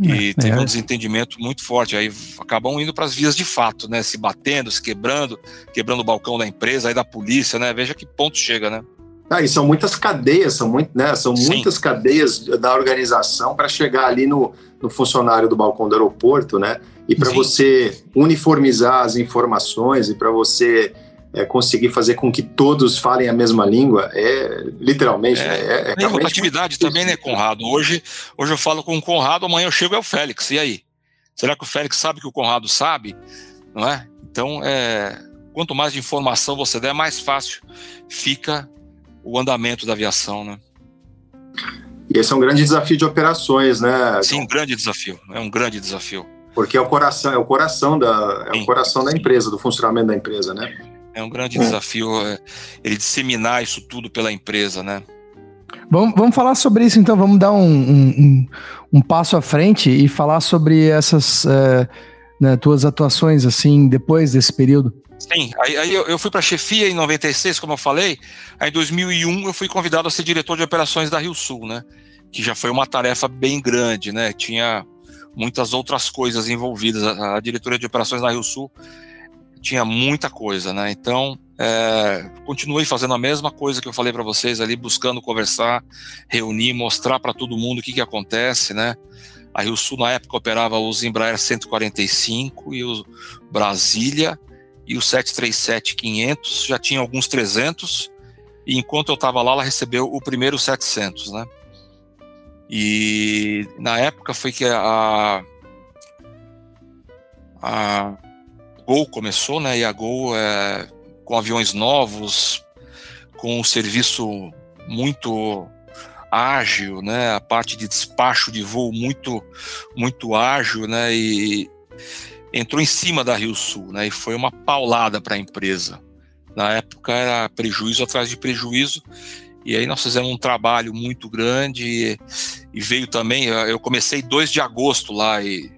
[SPEAKER 1] E é, teve é. um desentendimento muito forte. Aí acabam indo para as vias de fato, né? Se batendo, se quebrando, quebrando o balcão da empresa, aí da polícia, né? Veja que ponto chega, né?
[SPEAKER 3] Ah, e são muitas cadeias, são, muito, né, são muitas cadeias da organização para chegar ali no, no funcionário do balcão do aeroporto, né? E para você uniformizar as informações e para você é, conseguir fazer com que todos falem a mesma língua é literalmente. É,
[SPEAKER 1] é, é rotatividade também, né, Conrado? Hoje, hoje eu falo com o Conrado, amanhã eu chego é o Félix. E aí? Será que o Félix sabe que o Conrado sabe? Não é? Então, é, quanto mais informação você der, mais fácil fica o andamento da aviação, né?
[SPEAKER 3] E esse é um grande desafio de operações, né?
[SPEAKER 1] Sim, um grande desafio. É um grande desafio.
[SPEAKER 3] Porque é o coração, é o coração da, é o coração da empresa, do funcionamento da empresa, né?
[SPEAKER 1] É um grande desafio é, ele disseminar isso tudo pela empresa, né?
[SPEAKER 2] Vamos, vamos falar sobre isso então, vamos dar um, um, um passo à frente e falar sobre essas uh, né, tuas atuações assim depois desse período.
[SPEAKER 1] Sim, aí, aí eu, eu, fui para a chefia em 96, como eu falei. Aí em 2001 eu fui convidado a ser diretor de operações da Rio Sul, né? Que já foi uma tarefa bem grande, né? Tinha muitas outras coisas envolvidas. A, a diretoria de operações da Rio Sul tinha muita coisa, né? Então, é, continuei fazendo a mesma coisa que eu falei para vocês ali, buscando conversar, reunir, mostrar para todo mundo o que, que acontece, né? A Rio Sul, na época, operava os Embraer 145 e o Brasília e o 737-500, já tinha alguns 300, e enquanto eu estava lá, ela recebeu o primeiro 700, né? E na época foi que a, a Gol começou, né? E a Gol é, com aviões novos, com um serviço muito ágil, né? A parte de despacho de voo muito muito ágil, né? E entrou em cima da Rio Sul, né? E foi uma paulada para a empresa. Na época era prejuízo atrás de prejuízo. E aí nós fizemos um trabalho muito grande e, e veio também, eu comecei 2 de agosto lá e,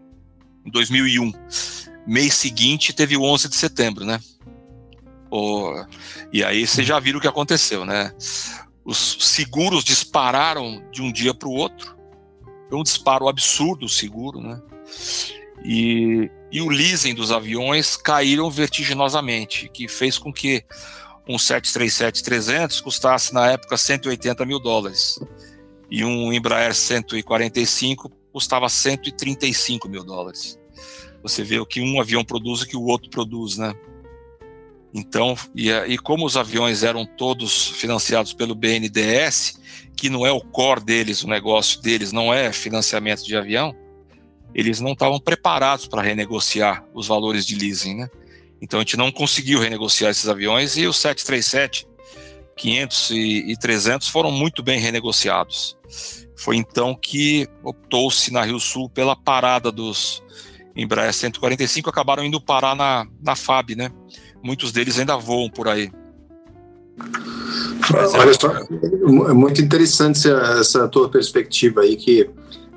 [SPEAKER 1] em 2001 mês seguinte teve o 11 de setembro, né? O, e aí vocês já viram o que aconteceu, né? Os seguros dispararam de um dia para o outro. Foi um disparo absurdo o seguro, né? E, e o leasing dos aviões caíram vertiginosamente, que fez com que um 737-300 custasse na época 180 mil dólares e um Embraer 145 custava 135 mil dólares. Você vê o que um avião produz e o que o outro produz, né? Então, e, e como os aviões eram todos financiados pelo BNDES, que não é o core deles, o negócio deles não é financiamento de avião, eles não estavam preparados para renegociar os valores de leasing, né? Então a gente não conseguiu renegociar esses aviões e os 737, 500 e, e 300 foram muito bem renegociados. Foi então que optou-se na Rio Sul pela parada dos Embraer 145 acabaram indo parar na, na FAB, né? Muitos deles ainda voam por aí.
[SPEAKER 3] Olha só, é muito interessante essa, essa tua perspectiva aí, que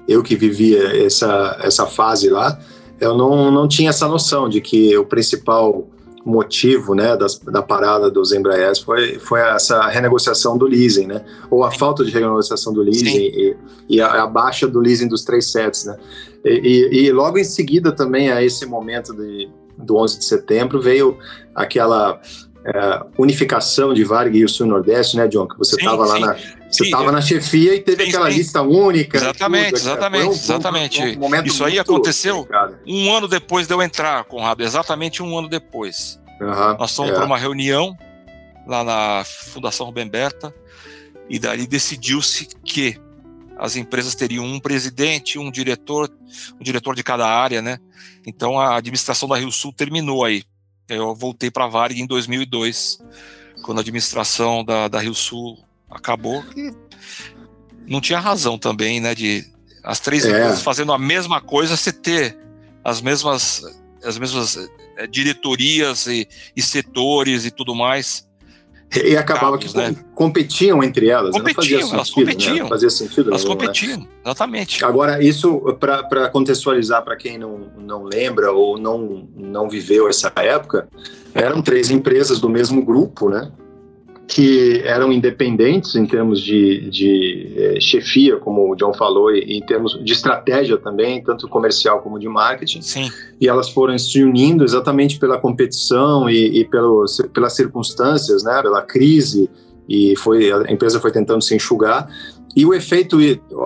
[SPEAKER 3] eu que vivia essa, essa fase lá, eu não, não tinha essa noção de que o principal motivo né, das, da parada dos Embraers foi, foi essa renegociação do leasing, né? Ou a falta de renegociação do leasing e, e a, a, baixa do leasing dos três sets, né? E, e, e, logo em seguida também a esse momento de, do 11 de setembro veio aquela é, unificação de Varg e o Sul Nordeste, né, John? Que você estava lá na você estava na chefia e teve sim, aquela sim. lista única.
[SPEAKER 1] Exatamente, tudo, exatamente, um, exatamente. Um, um Isso aí aconteceu um ano depois de eu entrar, Conrado, exatamente um ano depois. Uhum, Nós fomos é. para uma reunião lá na Fundação Rubem Berta e dali decidiu-se que as empresas teriam um presidente, um diretor, um diretor de cada área, né? Então a administração da Rio Sul terminou aí. Eu voltei para a Varig em 2002, quando a administração da, da Rio Sul acabou que não tinha razão também, né? De as três é. empresas fazendo a mesma coisa, você ter as mesmas, as mesmas é, diretorias e, e, setores e tudo mais.
[SPEAKER 3] E acabava que né? competiam entre elas.
[SPEAKER 1] Competiam,
[SPEAKER 3] sentido,
[SPEAKER 1] elas competiam.
[SPEAKER 3] Né? Fazia sentido.
[SPEAKER 1] Elas não, né? competiam, né? exatamente.
[SPEAKER 3] Agora, isso, para contextualizar para quem não, não lembra ou não, não viveu essa época, eram três empresas do mesmo grupo, né? Que eram independentes em termos de, de é, chefia, como o John falou, e em termos de estratégia também, tanto comercial como de marketing.
[SPEAKER 1] Sim.
[SPEAKER 3] E elas foram se unindo exatamente pela competição e, e pelo, pelas circunstâncias, né, pela crise, e foi a empresa foi tentando se enxugar. E o efeito,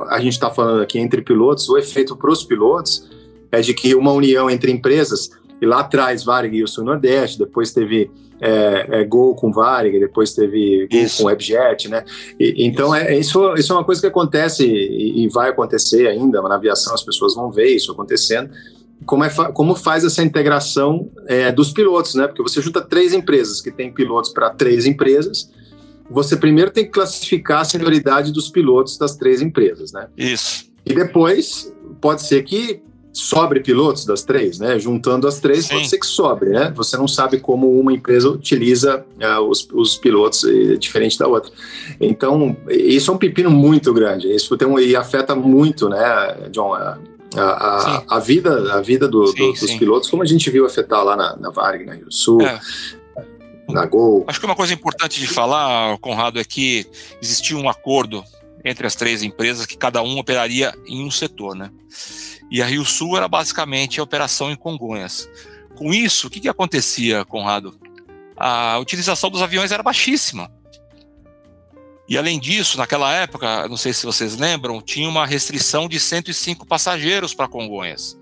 [SPEAKER 3] a gente está falando aqui entre pilotos, o efeito para os pilotos é de que uma união entre empresas, e lá atrás Varig e o Sul Nordeste, depois teve é, é, Gol com Varig, depois teve Gol isso. com Webjet, né? E, então isso. É, isso, isso é uma coisa que acontece e, e, vai acontecer ainda na aviação, as pessoas vão ver isso acontecendo. Como, é, como faz essa integração é, dos pilotos, né? Porque você junta três empresas que têm pilotos para três empresas, você primeiro tem que classificar a senioridade dos pilotos das três empresas, né?
[SPEAKER 1] Isso.
[SPEAKER 3] E depois pode ser que sobre pilotos das três, né? Juntando as três, Sim. pode ser que sobre, né? Você não sabe como uma empresa utiliza uh, os, os, pilotos uh, diferente da outra. Então, isso é um pepino muito grande. Isso tem um, e afeta muito, né, John? A, a, a vida, a vida do, sim, do, dos sim. pilotos, como a gente viu afetar lá na, na Varg, na Rio Sul, é. na Gol.
[SPEAKER 1] Acho que uma coisa importante de falar, Conrado, é que existia um acordo entre as três empresas que cada um operaria em um setor, né? E a Rio Sul era basicamente a operação em Congonhas. Com isso, o que, que acontecia, Conrado? A utilização dos aviões era baixíssima. E além disso, naquela época, não sei se vocês lembram, tinha uma restrição de 105 passageiros para Congonhas.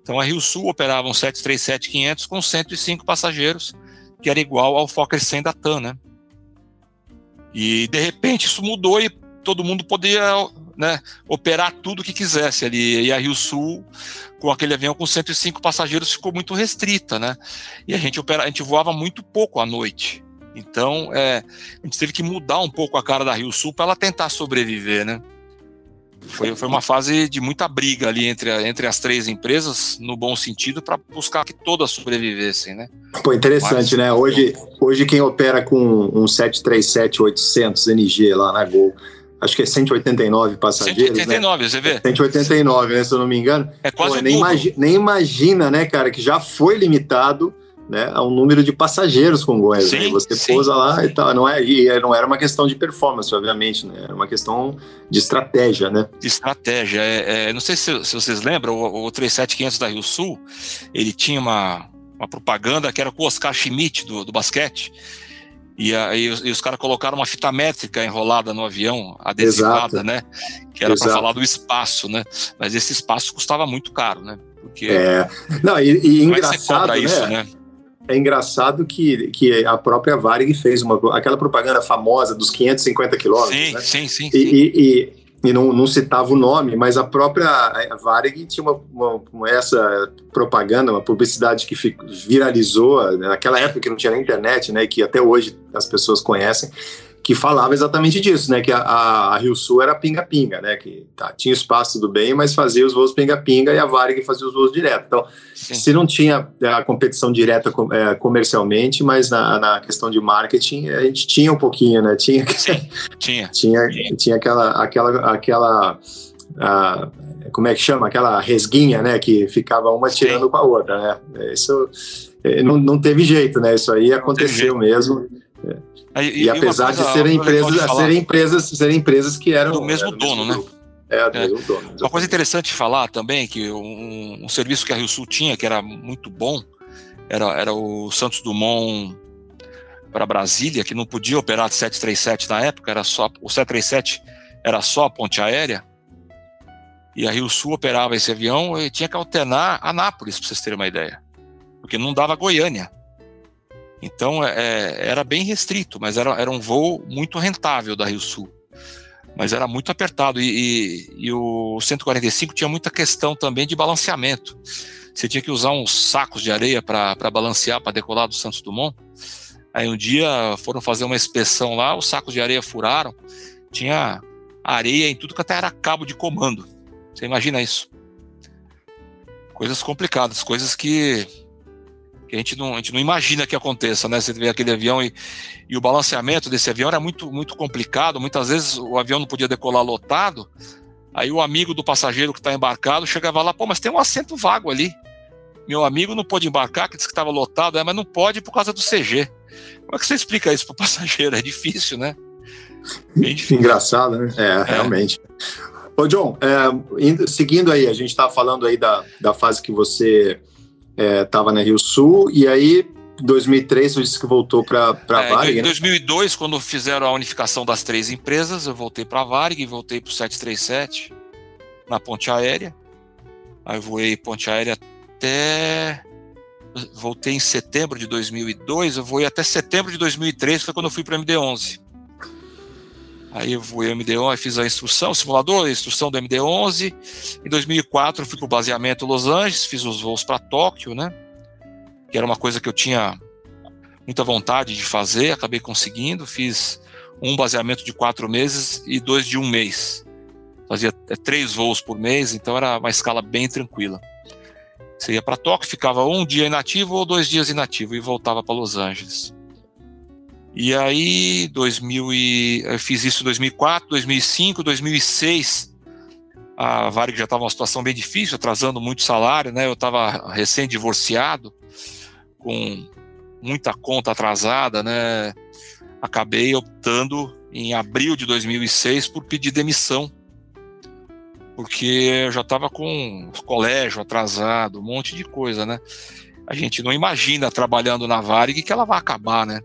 [SPEAKER 1] Então a Rio Sul operava um 737-500 com 105 passageiros, que era igual ao Fokker 100 da TAM, né? E de repente isso mudou e todo mundo podia né, operar tudo que quisesse ali. E a Rio Sul, com aquele avião com 105 passageiros, ficou muito restrita, né? E a gente, opera, a gente voava muito pouco à noite. Então, é, a gente teve que mudar um pouco a cara da Rio Sul para ela tentar sobreviver, né? Foi, foi uma fase de muita briga ali entre, a, entre as três empresas, no bom sentido, para buscar que todas sobrevivessem, né?
[SPEAKER 3] Pô, interessante, Mas, né? Hoje, hoje quem opera com um 737-800 NG lá na Gol acho que é 189 passageiros.
[SPEAKER 1] 189, né? você vê?
[SPEAKER 3] 189, né, se eu não me engano.
[SPEAKER 1] É quase
[SPEAKER 3] Pô, nem, imagi nem imagina, né, cara, que já foi limitado né, a um número de passageiros com Goiás. Né? Você sim. pousa lá e tal. Não, é, e não era uma questão de performance, obviamente, né? Era uma questão de estratégia, né?
[SPEAKER 1] Estratégia. É, é, não sei se, se, vocês lembram, o, o 37500 da Rio Sul, ele tinha uma, uma propaganda que era com o Oscar Schmidt do, do basquete e, aí os, os caras colocaram uma fita métrica enrolada no avião, adesivada, Exato. né? Que era para falar do espaço, né? Mas esse espaço custava muito caro, né?
[SPEAKER 3] Porque é. Não, e, e é engraçado, né? Isso, né? É engraçado que, que a própria Varig fez uma, aquela propaganda famosa dos 550 quilômetros.
[SPEAKER 1] Sim,
[SPEAKER 3] né?
[SPEAKER 1] sim, sim,
[SPEAKER 3] sim. E, e, e não, não, citava o nome, mas a própria Varig tinha uma, uma, essa propaganda, uma publicidade que viralizou naquela época que não tinha na internet, né, que até hoje as pessoas conhecem, que falava exatamente disso, né? Que a, a, Rio Sul era pinga-pinga, né? Que tá, tinha espaço do bem, mas fazia os voos pinga-pinga e a Varig fazia os voos direto. Então, Sim. se não tinha é, a competição direta é, comercialmente, mas na, na, questão de marketing a gente tinha um pouquinho, né? Tinha
[SPEAKER 1] Sim, tinha,
[SPEAKER 3] tinha, tinha aquela aquela aquela a, como é que chama? Aquela resguinha, né? Que ficava uma Sim. tirando com a outra, né? Isso é, não, não teve jeito, né? Isso aí aconteceu mesmo. É. E, e, apesar de serem empresas, de serem empresas, serem empresas que eram
[SPEAKER 1] do mesmo era dono, mesmo né?
[SPEAKER 3] É, do é. mesmo dono.
[SPEAKER 1] Uma coisa interessante de falar também que um, um, serviço que a Rio Sul tinha que era muito bom era, era o Santos Dumont para Brasília, que não podia operar de 737 na época, era só o 737 era só a ponte aérea. E a Rio Sul operava esse avião e tinha que alternar Anápolis, para vocês terem uma ideia porque não dava Goiânia. Então é, é, era bem restrito, mas era, era um voo muito rentável da Rio Sul. Mas era muito apertado e, e, e o 145 tinha muita questão também de balanceamento. Você tinha que usar uns sacos de areia para balancear, para decolar do Santos Dumont. Aí um dia foram fazer uma inspeção lá, os sacos de areia furaram, tinha areia em tudo que até era cabo de comando. Você imagina isso? Coisas complicadas, coisas que que a gente não, a gente não imagina que aconteça, né? Você vê aquele avião e, e o balanceamento desse avião era muito, muito complicado. Muitas vezes o avião não podia decolar lotado. Aí o amigo do passageiro que está embarcado chegava lá, pô, mas tem um assento vago ali. Meu amigo não pôde embarcar, que disse que estava lotado, é, mas não pode por causa do CG. Como é que você explica isso para o *laughs* passageiro? É difícil, né?
[SPEAKER 3] Bem difícil. Engraçado, né? É, é. realmente. Ô, John, é, seguindo aí, a gente está falando aí da, da fase que você estava é, na Rio Sul, e aí 2003 você disse que voltou para a é, Varig.
[SPEAKER 1] Em 2002, né? quando fizeram a unificação das três empresas, eu voltei para a Varig, e voltei para o 737 na ponte aérea. Aí voei ponte aérea até. Voltei em setembro de 2002, eu voei até setembro de 2003, foi quando eu fui para o MD-11. Aí eu o MD-11, fiz a instrução, o simulador, a instrução do MD-11. Em 2004 eu fui para o baseamento Los Angeles, fiz os voos para Tóquio, né? Que era uma coisa que eu tinha muita vontade de fazer, acabei conseguindo. Fiz um baseamento de quatro meses e dois de um mês. Fazia é, três voos por mês, então era uma escala bem tranquila. Você ia para Tóquio, ficava um dia inativo ou dois dias inativo e voltava para Los Angeles. E aí, 2000 e, eu fiz isso em 2004, 2005, 2006. A Varig já estava numa situação bem difícil, atrasando muito salário, né? Eu estava recém-divorciado, com muita conta atrasada, né? Acabei optando em abril de 2006 por pedir demissão, porque eu já estava com colégio atrasado, um monte de coisa, né? A gente não imagina trabalhando na Varig que ela vai acabar, né?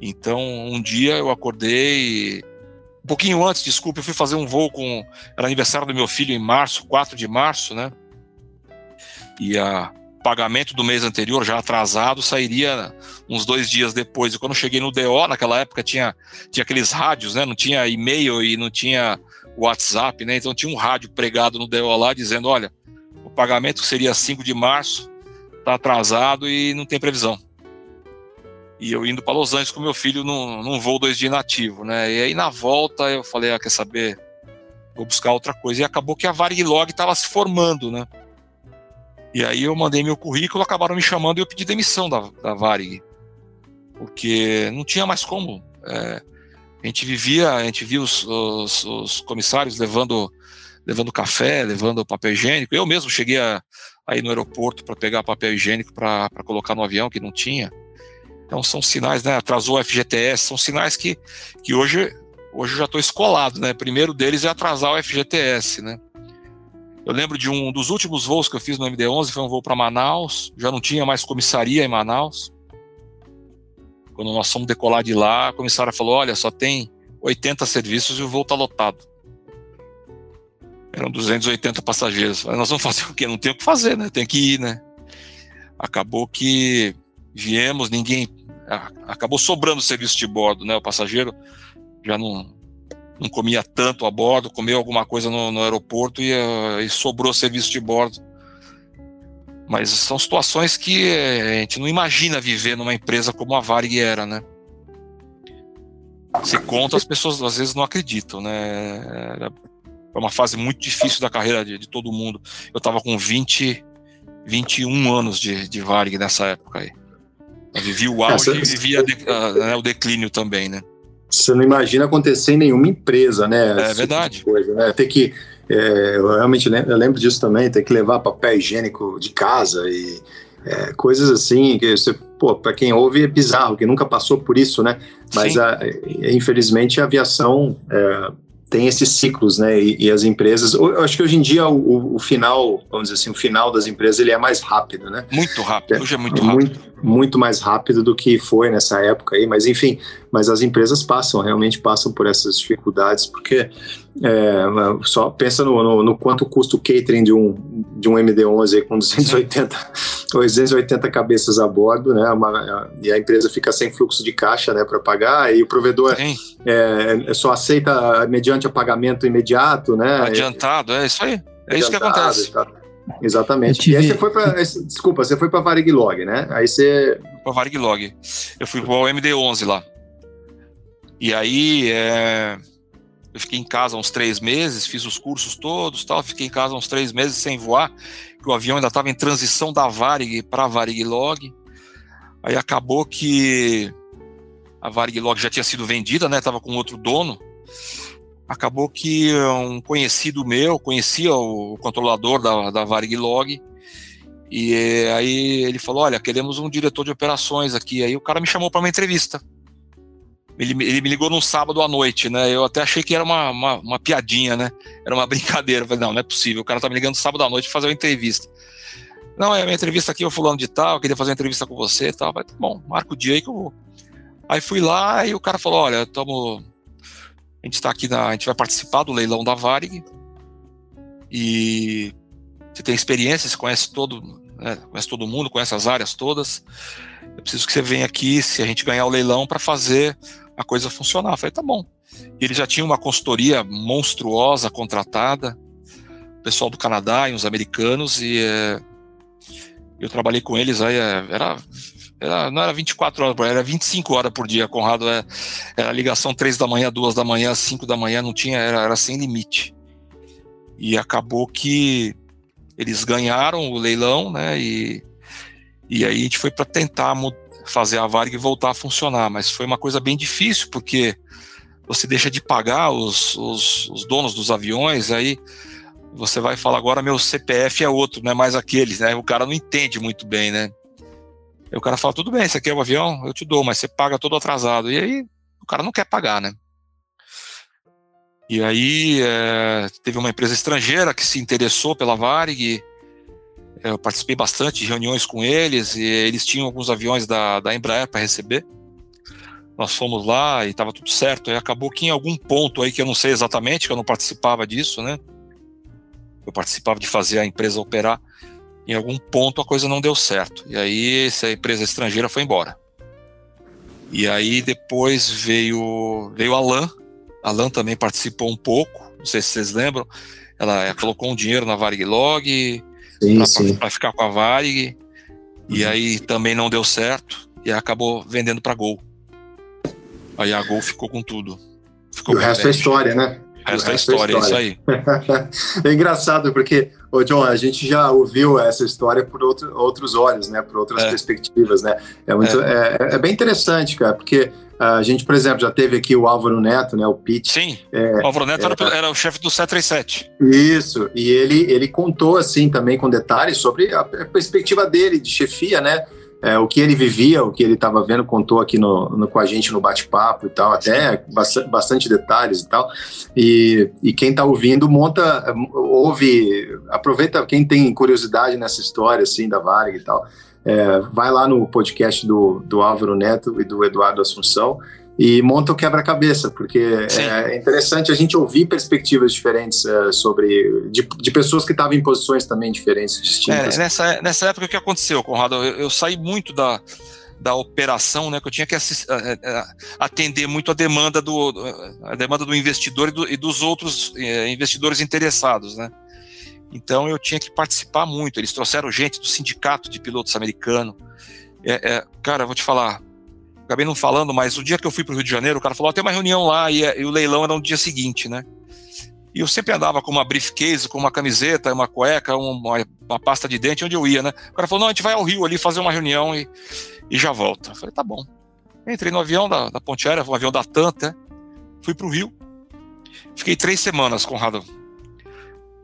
[SPEAKER 1] Então, um dia eu acordei. Um pouquinho antes, desculpa, eu fui fazer um voo com. Era aniversário do meu filho em março, 4 de março, né? E a pagamento do mês anterior, já atrasado, sairia uns dois dias depois. E quando cheguei no DO, naquela época tinha, tinha aqueles rádios, né? Não tinha e-mail e não tinha WhatsApp, né? Então tinha um rádio pregado no DO lá dizendo: olha, o pagamento seria 5 de março, está atrasado e não tem previsão e eu indo para Los Angeles com meu filho num, num voo dois dias nativo, né? E aí na volta eu falei, ah, quer saber? Vou buscar outra coisa. E acabou que a Varig estava se formando, né? E aí eu mandei meu currículo, acabaram me chamando e eu pedi demissão da, da Varig. Porque não tinha mais como. É, a gente vivia, a gente via os, os, os, comissários levando, levando café, levando papel higiênico. Eu mesmo cheguei aí no aeroporto para pegar papel higiênico para colocar no avião, que não tinha. Então são sinais, né? Atrasou o FGTS, são sinais que, que hoje, hoje eu já estou escolado, né? Primeiro deles é atrasar o FGTS, né? Eu lembro de um dos últimos voos que eu fiz no MD-11, foi um voo para Manaus, já não tinha mais comissaria em Manaus. Quando nós fomos decolar de lá, a comissária falou: olha, só tem 80 serviços e o voo está lotado. Eram 280 passageiros. Nós vamos fazer o quê? Não tem o que fazer, né? Tem que ir, né? Acabou que viemos, ninguém acabou sobrando o serviço de bordo, né? O passageiro já não, não comia tanto a bordo, comeu alguma coisa no, no aeroporto e, uh, e, sobrou serviço de bordo. Mas são situações que eh, a gente não imagina viver numa empresa como a Varig era, né? Se conta, as pessoas às vezes não acreditam, né? Era uma fase muito difícil da carreira de, de todo mundo. Eu estava com 20, 21 anos de, de Varig nessa época aí. Eu vivi o auge e vivia uh, o declínio também, né?
[SPEAKER 3] Você não imagina acontecer em nenhuma empresa, né?
[SPEAKER 1] É verdade.
[SPEAKER 3] Tipo coisa, né? Ter que É, eu realmente lembro, eu lembro disso também, ter que levar papel higiênico de casa e é, coisas assim que você, pô, para quem ouve é bizarro, que nunca passou por isso, né? Mas a, infelizmente a aviação é, tem esses ciclos, né? E, e, as empresas, eu acho que hoje em dia o, o, final, vamos dizer assim, o final das empresas ele é mais rápido, né?
[SPEAKER 1] Muito rápido, hoje é muito rápido.
[SPEAKER 3] Muito, muito mais rápido do que foi nessa época aí, mas enfim, mas as empresas passam, realmente passam por essas dificuldades, porque é, só pensa no, no, no, quanto custa o catering de um, de um MD-11 com 280, 280 *laughs* cabeças a bordo, né? Uma, e a empresa fica sem fluxo de caixa, né, para pagar, e o provedor é, é, só aceita mediante o pagamento imediato, né?
[SPEAKER 1] Adiantado, é isso aí. É isso que acontece. Tá.
[SPEAKER 3] Exatamente. Tive... E aí você foi para. Desculpa, você foi para Variglog, né? Aí você.
[SPEAKER 1] Para Variglog. Eu fui para o MD11 lá. E aí. É... Eu fiquei em casa uns três meses, fiz os cursos todos, tal. Fiquei em casa uns três meses sem voar, que o avião ainda estava em transição da Varig para Variglog. Aí acabou que a Variglog já tinha sido vendida, né? Tava com outro dono acabou que um conhecido meu conhecia o controlador da, da Varglog e aí ele falou, olha, queremos um diretor de operações aqui. Aí o cara me chamou para uma entrevista. Ele, ele, me ligou num sábado à noite, né? Eu até achei que era uma, uma, uma piadinha, né? Era uma *laughs* brincadeira. Eu falei, não, não é possível. O cara tá me ligando sábado à noite para fazer uma entrevista. Não, é minha entrevista aqui, eu fulano de tal, queria fazer uma entrevista com você e tal. Vai, tá bom, marca o dia aí que eu vou. Aí fui lá e o cara falou, olha, estamos a gente está aqui na, a gente vai participar do leilão da Varig e você tem experiência, você conhece todo, né, conhece todo mundo, conhece as áreas todas. Eu preciso que você venha aqui, se a gente ganhar o leilão, para fazer a coisa funcionar. Eu falei, tá bom. E ele já tinha uma consultoria monstruosa contratada, pessoal do Canadá e uns americanos, e é, eu trabalhei com eles aí, é, era era, não era 24 horas por dia, era 25 horas por dia, Conrado. Era, era ligação 3 da manhã, 2 da manhã, 5 da manhã, não tinha, era, era sem limite. E acabou que eles ganharam o leilão, né? E, e aí a gente foi para tentar fazer a Varg voltar a funcionar, mas foi uma coisa bem difícil, porque você deixa de pagar os, os, os donos dos aviões, aí você vai falar agora meu CPF é outro, não é mais aquele, né? O cara não entende muito bem, né? Aí o cara fala, tudo bem, você quer o avião? Eu te dou, mas você paga todo atrasado. E aí o cara não quer pagar, né? E aí é, teve uma empresa estrangeira que se interessou pela Varig. Eu participei bastante de reuniões com eles e eles tinham alguns aviões da, da Embraer para receber. Nós fomos lá e estava tudo certo. Aí acabou que em algum ponto aí que eu não sei exatamente, que eu não participava disso, né? Eu participava de fazer a empresa operar em algum ponto a coisa não deu certo. E aí essa empresa estrangeira foi embora. E aí depois veio veio a Lan. A Lan também participou um pouco, não sei se vocês lembram. Ela, colocou um dinheiro na Variglog para ficar com a Varig. E uhum. aí também não deu certo e acabou vendendo para Gol. Aí a Gol ficou com tudo.
[SPEAKER 3] Ficou e o resto é história, né?
[SPEAKER 1] O resto, é história, é isso aí. *laughs*
[SPEAKER 3] é engraçado porque Ô John, a gente já ouviu essa história por outro, outros olhos, né? Por outras é. perspectivas, né? É, muito, é. é. É, bem interessante, cara, porque a gente, por exemplo, já teve aqui o Álvaro Neto, né? O Pete.
[SPEAKER 1] Sim, é, o Álvaro Neto era, é. era, o chefe do 737.
[SPEAKER 3] Isso, e ele, ele contou, assim, também com detalhes sobre a perspectiva dele de chefia, né? É, o que ele vivia, o que ele estava vendo, contou aqui no, no, com a gente no bate-papo e tal, até bastante, detalhes e tal. E, e quem está ouvindo, monta, ouve, aproveita, quem tem curiosidade nessa história, assim, da Varg e tal, é, vai lá no podcast do, do Álvaro Neto e do Eduardo Assunção e monta o quebra-cabeça, porque é, é interessante a gente ouvir perspectivas diferentes é, sobre de, de, pessoas que estavam em posições também diferentes, distintas.
[SPEAKER 1] É, nessa, nessa época o que aconteceu, Conrado? Eu, eu, saí muito da, da operação, né? Que eu tinha que atender muito a demanda do a demanda do investidor e, do, e dos outros é, investidores interessados, né? Então eu tinha que participar muito. Eles trouxeram gente do sindicato de pilotos americano. É, é, cara, eu vou te falar, acabei não falando, mas o dia que eu fui para o Rio de Janeiro, o cara falou: oh, tem uma reunião lá e, e, o leilão era no dia seguinte, né? E eu sempre andava com uma briefcase, com uma camiseta, uma cueca, uma, uma, pasta de dente, onde eu ia, né? O cara falou: não, a gente vai ao Rio ali fazer uma reunião e, e já volta. Eu falei: tá bom. Entrei no avião da, da Ponte Aérea, um avião da Tanta, fui para o Rio. Fiquei três semanas, Conrado.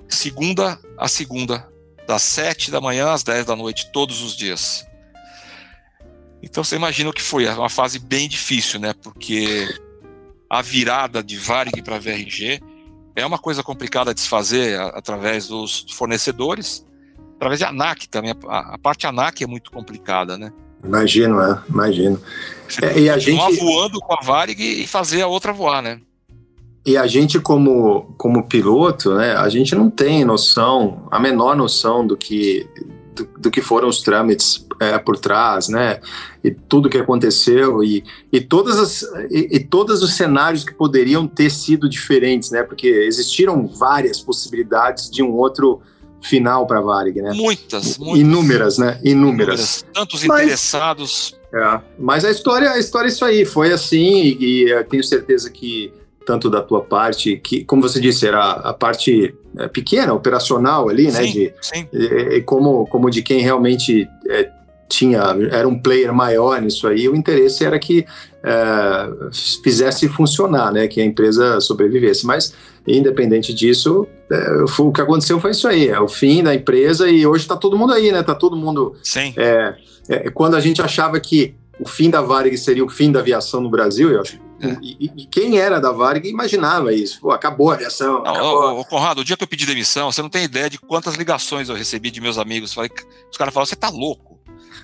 [SPEAKER 1] segunda a segunda, das 7 da manhã às 10 da noite, todos os dias. Então você imagina o que foi, é uma fase bem difícil, né? Porque a virada de Varig para VRG é uma coisa complicada de se fazer através dos fornecedores, através de ANAC também. A, a parte ANAC é muito complicada, né?
[SPEAKER 3] Imagino, é, imagino.
[SPEAKER 1] Você é, e a gente voando com a Varig e fazer a outra voar, né?
[SPEAKER 3] E a gente, como, como piloto, né, a gente não tem noção, a menor noção do que, do, do que foram os trâmites é, por trás, né? E tudo que aconteceu e, e, todas as, e, e todos os cenários que poderiam ter sido diferentes, né? Porque existiram várias possibilidades de um outro final para a Varig, né?
[SPEAKER 1] Muitas, muitas.
[SPEAKER 3] Inúmeras, né? Inúmeras. Inúmeras.
[SPEAKER 1] Tantos mas, interessados.
[SPEAKER 3] É, mas a história, a história é isso aí, foi assim e, e eu tenho certeza que tanto da tua parte, que, como você disse, era a parte é, pequena, operacional ali, né?
[SPEAKER 1] Sim, de, sim.
[SPEAKER 3] E, como, como de quem realmente é, tinha, era um player maior nisso aí, o interesse era que é, fizesse funcionar, né? Que a empresa sobrevivesse. Mas, independente disso, é, o que aconteceu foi isso aí, é o fim da empresa e hoje está todo mundo aí, né? Tá todo mundo.
[SPEAKER 1] Sim.
[SPEAKER 3] É, é, quando a gente achava que o fim da Varig seria o fim da aviação no Brasil, eu acho é. E, e, quem era da Varig imaginava isso. Pô, acabou a aviação. Não, acabou.
[SPEAKER 1] Ô, Conrado, o dia que eu pedi demissão, você não tem ideia de quantas ligações eu recebi de meus amigos. Falei, os caras falaram: você tá louco?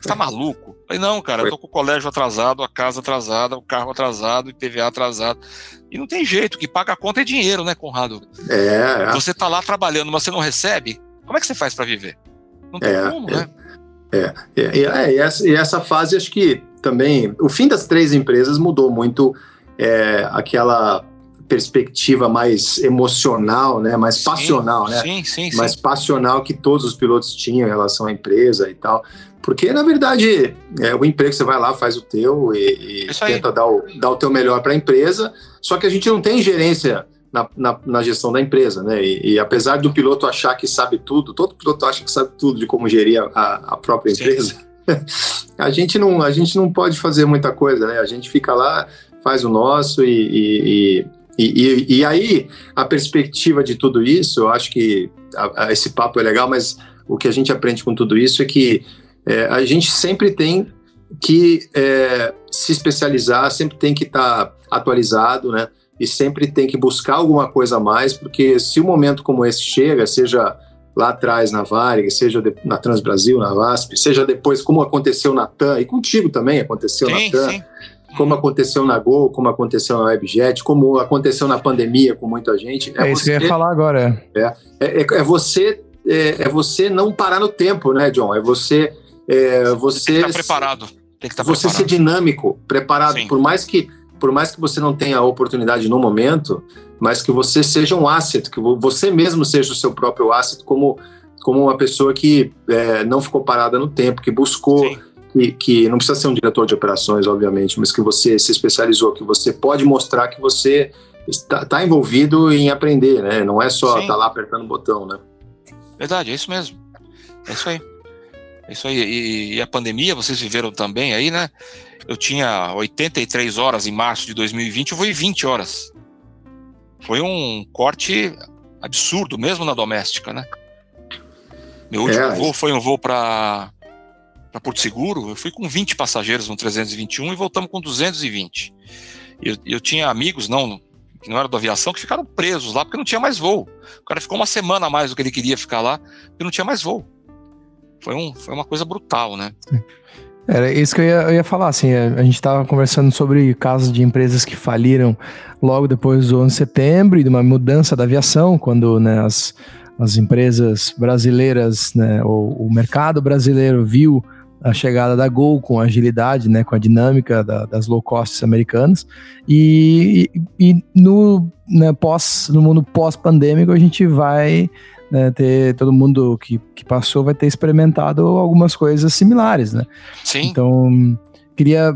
[SPEAKER 1] Você tá maluco? Eu falei, não, cara, eu tô com o colégio atrasado, a casa atrasada, o carro atrasado, o IPVA atrasado. E não tem jeito, que paga a conta é dinheiro, né, Conrado?
[SPEAKER 3] É.
[SPEAKER 1] é. Você tá lá trabalhando, mas você não recebe, como é que você faz para viver? Não tem é, como,
[SPEAKER 3] é.
[SPEAKER 1] né?
[SPEAKER 3] É, é, é, essa, e essa fase, acho que também, o fim das três empresas mudou muito é, aquela perspectiva mais emocional, né, mais sim, passional, né,
[SPEAKER 1] sim, sim,
[SPEAKER 3] mais passional que todos os pilotos tinham em relação à empresa e tal, porque na verdade é o emprego você vai lá faz o teu e, e tenta dar o, dar o teu melhor para a empresa, só que a gente não tem gerência na, na, na, gestão da empresa, né? E, e, apesar do piloto achar que sabe tudo, todo piloto acha que sabe tudo de como gerir a, a própria empresa. *laughs* a gente não a gente não pode fazer muita coisa, né? A gente fica lá faz o nosso e, e, e, e aí a perspectiva de tudo isso, eu acho que a, a, esse papo é legal, mas o que a gente aprende com tudo isso é que é, a gente sempre tem que é, se especializar, sempre tem que estar tá atualizado, né? E sempre tem que buscar alguma coisa a mais, porque se um momento como esse chega, seja lá atrás na Varig, seja na Transbrasil, na VASP, seja depois, como aconteceu na TAM, e contigo também aconteceu sim, na TAM, sim como aconteceu na Gol, como aconteceu na Webjet, como aconteceu na pandemia com muita gente.
[SPEAKER 2] É, é isso você, que eu ia falar agora.
[SPEAKER 3] É, é, é, é você é, é, você não parar no tempo, né, John? É você é, você
[SPEAKER 1] tem que estar preparado. Tem que estar
[SPEAKER 3] você
[SPEAKER 1] preparado.
[SPEAKER 3] ser dinâmico, preparado. Sim. Por mais que por mais que você não tenha a oportunidade no momento, mas que você seja um asset, que você mesmo seja o seu próprio asset, como como uma pessoa que é, não ficou parada no tempo, que buscou Sim que, que, não precisa ser um diretor de operações, obviamente, mas que você se especializou, que você pode mostrar que você está, está envolvido em aprender, né? Não é só estar tá lá apertando o botão, né?
[SPEAKER 1] Verdade, é isso mesmo. É isso aí. É isso aí. E, e, a pandemia, vocês viveram também aí, né? Eu tinha 83 horas em março de 2020, eu em 20 horas. Foi um corte absurdo, mesmo na doméstica, né? Meu último é, voo foi um voo para para Porto Seguro, eu fui com 20 passageiros no 321 e voltamos com 220. Eu, eu tinha amigos, não, que não eram da aviação, que ficaram presos lá porque não tinha mais voo. O cara ficou uma semana a mais do que ele queria ficar lá e não tinha mais voo. Foi, um, foi uma coisa brutal, né?
[SPEAKER 2] Era isso que eu ia, eu ia falar, assim, a, a gente estava conversando sobre casos de empresas que faliram logo depois do 11 de setembro e de uma mudança da aviação, quando né, as, as empresas brasileiras, né, o, o mercado brasileiro viu a chegada da Gol com agilidade, né, com a dinâmica da, das low costs americanas e, e, e no, né, pós, no mundo pós-pandêmico a gente vai né, ter todo mundo que, que passou vai ter experimentado algumas coisas similares, né?
[SPEAKER 1] Sim.
[SPEAKER 2] Então queria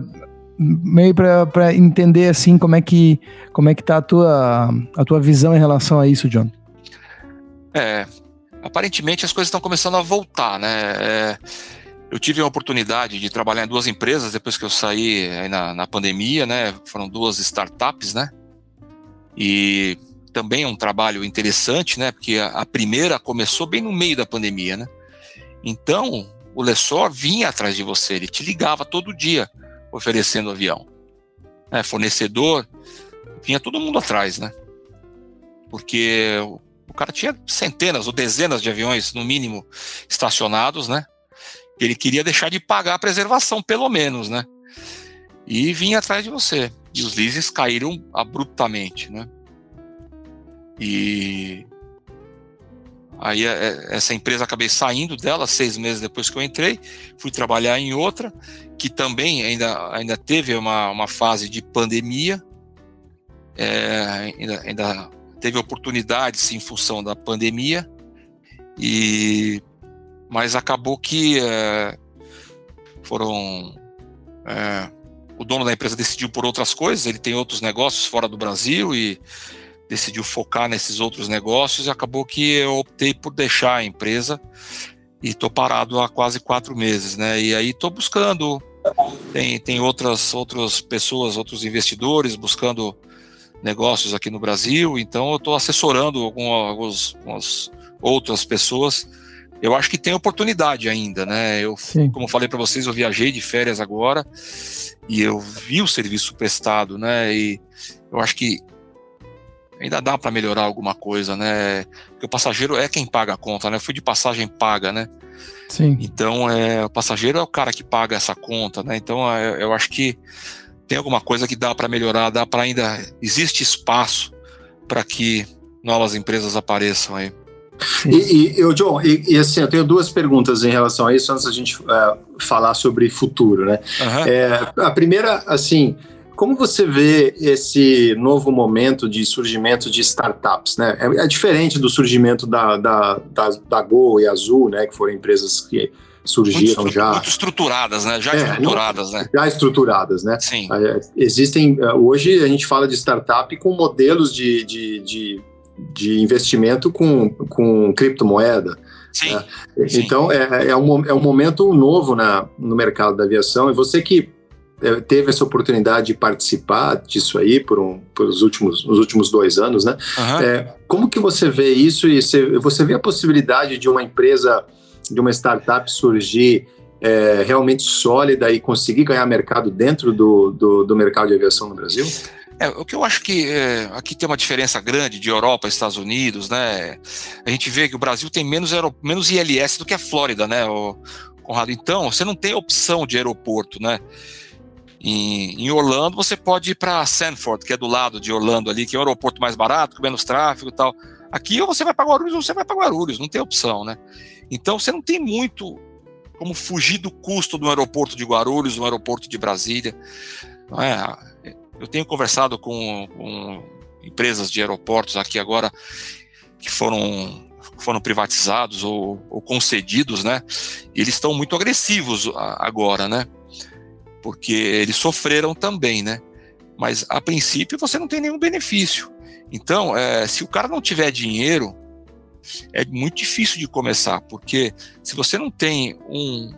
[SPEAKER 2] meio para entender assim como é que como é que tá a tua a tua visão em relação a isso, John.
[SPEAKER 1] É, aparentemente as coisas estão começando a voltar, né? É, eu tive a oportunidade de trabalhar em duas empresas depois que eu saí na, na pandemia, né? Foram duas startups, né? E também um trabalho interessante, né? Porque a, a primeira começou bem no meio da pandemia, né? Então, o lessor vinha atrás de você, ele te ligava todo dia oferecendo avião. Né? Fornecedor, vinha todo mundo atrás, né? Porque o cara tinha centenas ou dezenas de aviões, no mínimo, estacionados, né? Ele queria deixar de pagar a preservação, pelo menos, né? E vinha atrás de você. E os leases caíram abruptamente, né? E aí é, é, essa empresa acabei saindo dela seis meses depois que eu entrei, fui trabalhar em outra que também ainda, ainda teve uma, uma fase de pandemia, é, ainda, ainda teve oportunidades em função da pandemia, e mas acabou que é, foram é, o dono da empresa decidiu por outras coisas, ele tem outros negócios fora do Brasil e decidiu focar nesses outros negócios e acabou que eu optei por deixar a empresa e estou parado há quase quatro meses, né? E aí estou buscando, tem, tem outras, outras pessoas, outros investidores buscando negócios aqui no Brasil, então eu estou assessorando algumas, algumas outras pessoas. Eu acho que tem oportunidade ainda, né? Eu, Sim. como falei para vocês, eu viajei de férias agora e eu vi o serviço prestado, né? E eu acho que ainda dá para melhorar alguma coisa, né? Porque o passageiro é quem paga a conta, né? Eu fui de passagem paga, né?
[SPEAKER 2] Sim.
[SPEAKER 1] Então, é, o passageiro é o cara que paga essa conta, né? Então, é, eu acho que tem alguma coisa que dá para melhorar, dá para ainda existe espaço para que novas empresas apareçam aí.
[SPEAKER 3] E, e eu, John, e, e, assim, eu tenho duas perguntas em relação a isso antes da gente uh, falar sobre futuro, né? Uhum. É, a primeira, assim, como você vê esse novo momento de surgimento de startups? Né? É, é diferente do surgimento da, da, da, da, Go e Azul, né, que foram empresas que surgiram
[SPEAKER 1] muito
[SPEAKER 3] já.
[SPEAKER 1] Muito estruturadas, né? Já é, estruturadas, não, né?
[SPEAKER 3] Já estruturadas, né?
[SPEAKER 1] Sim.
[SPEAKER 3] É, existem. É, hoje a gente fala de startup com modelos de, de, de, de investimento com, com criptomoeda.
[SPEAKER 1] Sim,
[SPEAKER 3] né? Então é, é, um, é um momento novo na, no mercado da aviação. E você que é, teve essa oportunidade de participar disso aí por, um, por os últimos, os últimos dois anos, né? Uhum. É, como que você vê isso e você, você vê a possibilidade de uma empresa, de uma startup surgir é, realmente sólida e conseguir ganhar mercado dentro do, do, do mercado de aviação no Brasil?
[SPEAKER 1] É, o que eu acho que é, aqui tem uma diferença grande de Europa e Estados Unidos, né? A gente vê que o Brasil tem menos, menos ILS do que a Flórida, né, o, Conrado? Então, você não tem opção de aeroporto, né? Em, em Orlando, você pode ir para Sanford, que é do lado de Orlando ali, que é o aeroporto mais barato, com menos tráfego e tal. Aqui ou você vai para Guarulhos ou você vai para Guarulhos, não tem opção, né? Então você não tem muito como fugir do custo do aeroporto de Guarulhos, do aeroporto de Brasília. Não é? Eu tenho conversado com, com empresas de aeroportos aqui agora que foram foram privatizados ou, ou concedidos, né? E eles estão muito agressivos agora, né? porque eles sofreram também, né? Mas a princípio você não tem nenhum benefício. Então, é, se o cara não tiver dinheiro, é muito difícil de começar, porque se você não tem um,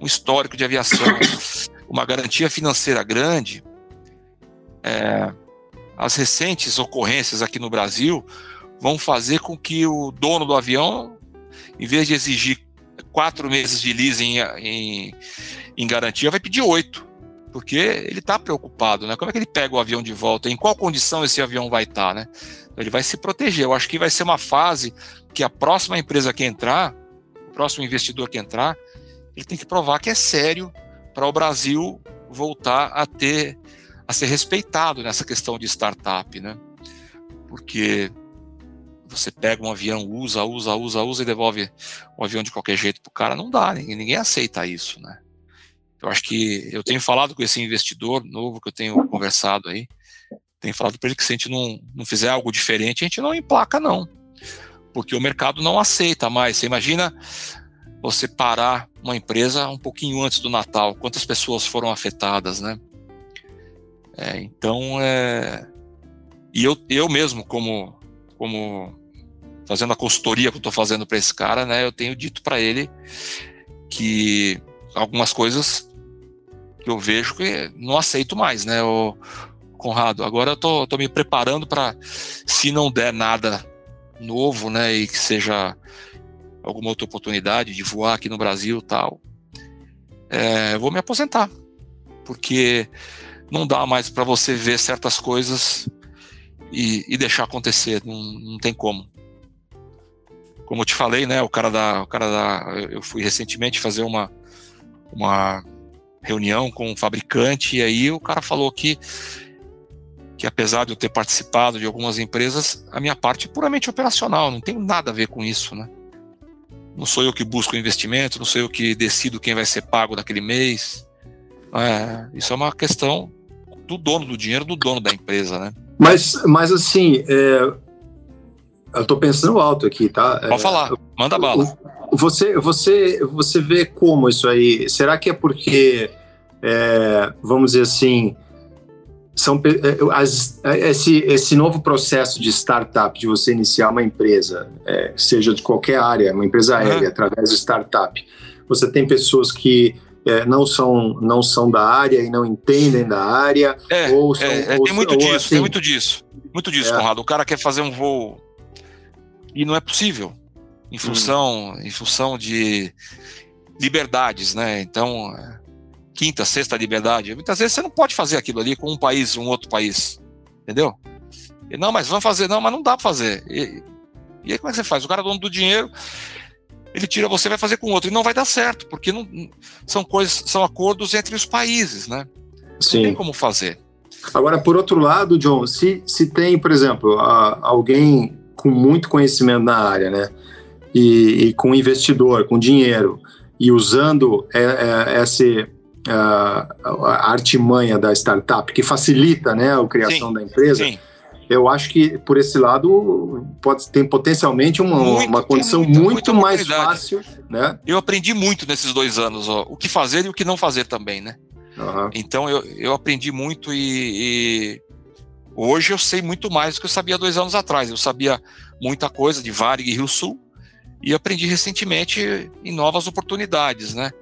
[SPEAKER 1] um histórico de aviação, *coughs* uma garantia financeira grande, é, as recentes ocorrências aqui no Brasil vão fazer com que o dono do avião, em vez de exigir quatro meses de leasing em, em, garantia, vai pedir oito porque ele está preocupado, né? Como é que ele pega o avião de volta? Em qual condição esse avião vai estar, tá, né? Ele vai se proteger. Eu acho que vai ser uma fase que a próxima empresa que entrar, o próximo investidor que entrar, ele tem que provar que é sério para o Brasil voltar a ter, a ser respeitado nessa questão de startup, né? Porque você pega um avião, usa, usa, usa, usa e devolve o avião de qualquer jeito para o cara, não dá, ninguém, ninguém aceita isso, né? Eu acho que eu tenho falado com esse investidor novo que eu tenho conversado aí, tenho falado para ele que se a gente não, não fizer algo diferente, a gente não emplaca, não. Porque o mercado não aceita mais. Você imagina você parar uma empresa um pouquinho antes do Natal, quantas pessoas foram afetadas, né? É, então, é... e eu, eu mesmo, como, como fazendo a consultoria que eu estou fazendo para esse cara, né, eu tenho dito para ele que algumas coisas que eu vejo que não aceito mais, né? O, Conrado. Agora eu tô, tô me preparando para, se não der nada novo, né, e que seja alguma outra oportunidade de voar aqui no Brasil tal, é, vou me aposentar, porque não dá mais para você ver certas coisas e, e deixar acontecer, não, não, tem como. Como eu te falei, né, o cara da, o cara da, eu fui recentemente fazer uma, uma reunião com um fabricante e aí o cara falou que que apesar de eu ter participado de algumas empresas, a minha parte é puramente operacional, não tem nada a ver com isso, né? Não sou eu que busco investimento, não sou eu que decido quem vai ser pago naquele mês. É, isso é uma questão do dono do dinheiro, do dono da empresa, né?
[SPEAKER 3] Mas, mas assim, é, eu estou pensando alto aqui, tá?
[SPEAKER 1] Pode é, falar, manda bala.
[SPEAKER 3] Você, você, você vê como isso aí? Será que é porque, é, vamos dizer assim, são é, as, é, esse, esse novo processo de startup, de você iniciar uma empresa, é, seja de qualquer área, uma empresa aérea, uhum. através de startup, você tem pessoas que é, não, são, não são da área e não entendem da área.
[SPEAKER 1] É, ou são, é, ou, tem muito disso, assim, tem muito disso. Muito disso, Conrado. O cara quer fazer um voo e não é possível, em hum. função, hum. em função de liberdades, né? Então, quinta, sexta liberdade. Muitas vezes você não pode fazer aquilo ali com um país, um outro país. Entendeu? E, não, mas vamos fazer, não, mas não dá para fazer. E, e, aí como é que você faz? O cara é dono do dinheiro, ele tira você vai fazer com outro. E não vai dar certo, porque não, são coisas, são acordos entre os países, né? Sim. Não tem como fazer.
[SPEAKER 3] Agora, por outro lado, John, se, se tem, por exemplo, a, alguém com muito conhecimento na área, né? E, e com investidor, com dinheiro, e usando é, é, esse a artimanha da startup, que facilita né, a criação sim, da empresa, sim. Eu acho que por esse lado pode ter potencialmente uma, muito, uma condição muito, muito mais fácil. Né?
[SPEAKER 1] Eu aprendi muito nesses dois anos, ó, o que fazer e o que não fazer também, né? Uhum. Então eu, eu aprendi muito e, e, hoje eu sei muito mais do que eu sabia dois anos atrás. Eu sabia muita coisa de Varig e Rio Sul e aprendi recentemente em novas oportunidades, né?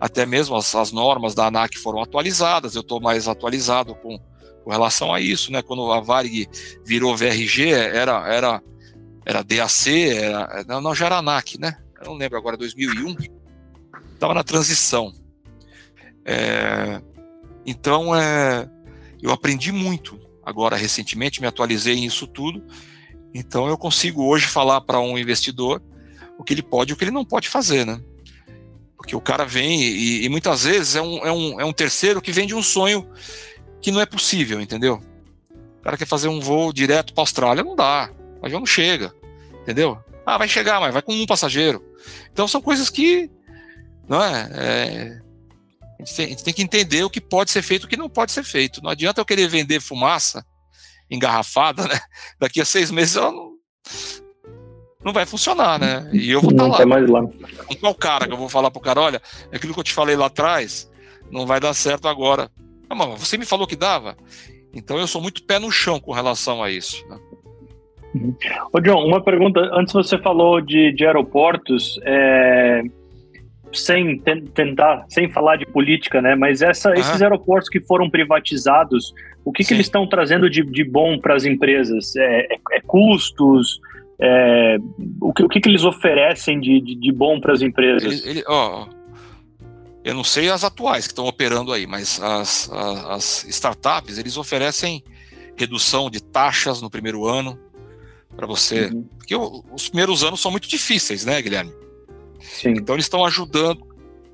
[SPEAKER 1] até mesmo as, as normas da ANAC foram atualizadas, eu estou mais atualizado com, com, relação a isso, né? Quando a Varig virou VRG, era, era, era DAC, era, não, já era ANAC, né? Eu não lembro agora, 2001, estava na transição. É, então, é, eu aprendi muito agora recentemente, me atualizei nisso tudo, então eu consigo hoje falar para um investidor o que ele pode e o que ele não pode fazer, né? Porque o cara vem e, e, muitas vezes é um, é, um, é um terceiro que vende um sonho que não é possível, entendeu? O cara quer fazer um voo direto para a Austrália, não dá. O avião não chega, entendeu? Ah, vai chegar, mas vai com um passageiro. Então são coisas que. Não é, é a, gente tem, a gente tem que entender o que pode ser feito e o que não pode ser feito. Não adianta eu querer vender fumaça engarrafada, né? *laughs* Daqui a seis meses ela não, não vai funcionar, né? E eu vou estar tá lá. Mais lá. Qual cara que eu vou falar pro cara, olha, é aquilo que eu te falei lá atrás, não vai dar certo agora. Ah, mas você me falou que dava. Então eu sou muito pé no chão com relação a isso. Né?
[SPEAKER 4] Ô John, uma pergunta. Antes você falou de, de aeroportos, é, sem tentar, sem falar de política, né? Mas essa, esses aeroportos que foram privatizados, o que, que eles estão trazendo de, de bom para as empresas? É, é, é custos? é, o, que, o que, que, eles oferecem de, de, de bom para as empresas?
[SPEAKER 1] Ele, ele, ó, eu não sei as atuais que estão operando aí, mas as, as, as, startups eles oferecem redução de taxas no primeiro ano para você, uhum. porque os primeiros anos são muito difíceis, né, Guilherme? Sim. Então eles estão ajudando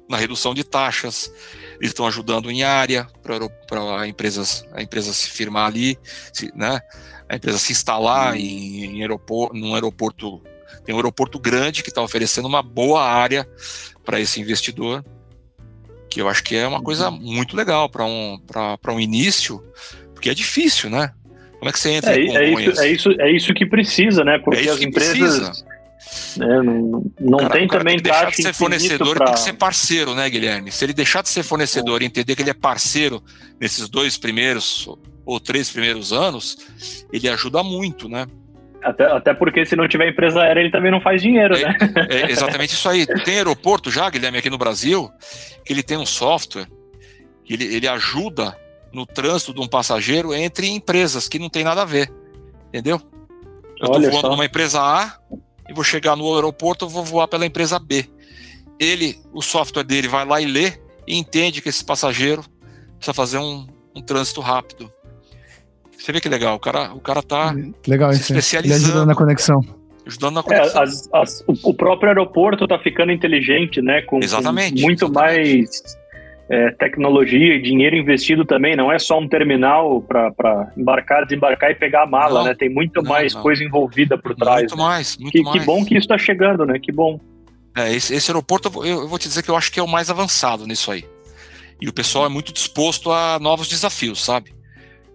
[SPEAKER 1] na redução de taxas, eles estão ajudando em área para a empresa, a empresa se firmar ali, se, né? a empresa se instalar em, em aeroporto, num aeroporto, tem um aeroporto grande que está oferecendo uma boa área para esse investidor, que eu acho que é uma coisa muito legal para um, um início, porque é difícil, né? Como é que você entra
[SPEAKER 4] é, em é isso, é isso, é isso que precisa, né? Porque é as empresas né, não, não cara, tem também
[SPEAKER 1] tem que deixar de ser fornecedor pra... tem que ser parceiro, né, Guilherme? Se ele deixar de ser fornecedor e entender que ele é parceiro nesses dois primeiros ou três primeiros anos, ele ajuda muito, né?
[SPEAKER 4] Até, até porque se não tiver empresa aérea, ele também não faz dinheiro,
[SPEAKER 1] é,
[SPEAKER 4] né?
[SPEAKER 1] É exatamente isso aí. Tem aeroporto já, Guilherme, aqui no Brasil, que ele tem um software que ele, ele ajuda no trânsito de um passageiro entre empresas que não tem nada a ver. Entendeu? Eu estou voando só. numa empresa A e vou chegar no aeroporto, eu vou voar pela empresa B. Ele, o software dele vai lá e lê e entende que esse passageiro precisa fazer um, um trânsito rápido. Você vê que legal, o cara, o cara tá
[SPEAKER 2] legal,
[SPEAKER 1] se especializando.
[SPEAKER 2] ajudando na conexão.
[SPEAKER 1] Ajudando na conexão.
[SPEAKER 4] É, as, as, o próprio aeroporto está ficando inteligente, né? Com,
[SPEAKER 1] exatamente.
[SPEAKER 4] Com muito
[SPEAKER 1] exatamente.
[SPEAKER 4] mais é, tecnologia e dinheiro investido também, não é só um terminal para embarcar, desembarcar e pegar a mala, não, né? Tem muito não, mais não. coisa envolvida por trás.
[SPEAKER 1] Muito
[SPEAKER 4] né?
[SPEAKER 1] mais, muito
[SPEAKER 4] que,
[SPEAKER 1] mais.
[SPEAKER 4] Que bom que isso está chegando, né? Que bom.
[SPEAKER 1] É, esse, esse aeroporto, eu, eu, vou te dizer que eu acho que é o mais avançado nisso aí. E o pessoal é muito disposto a novos desafios, sabe?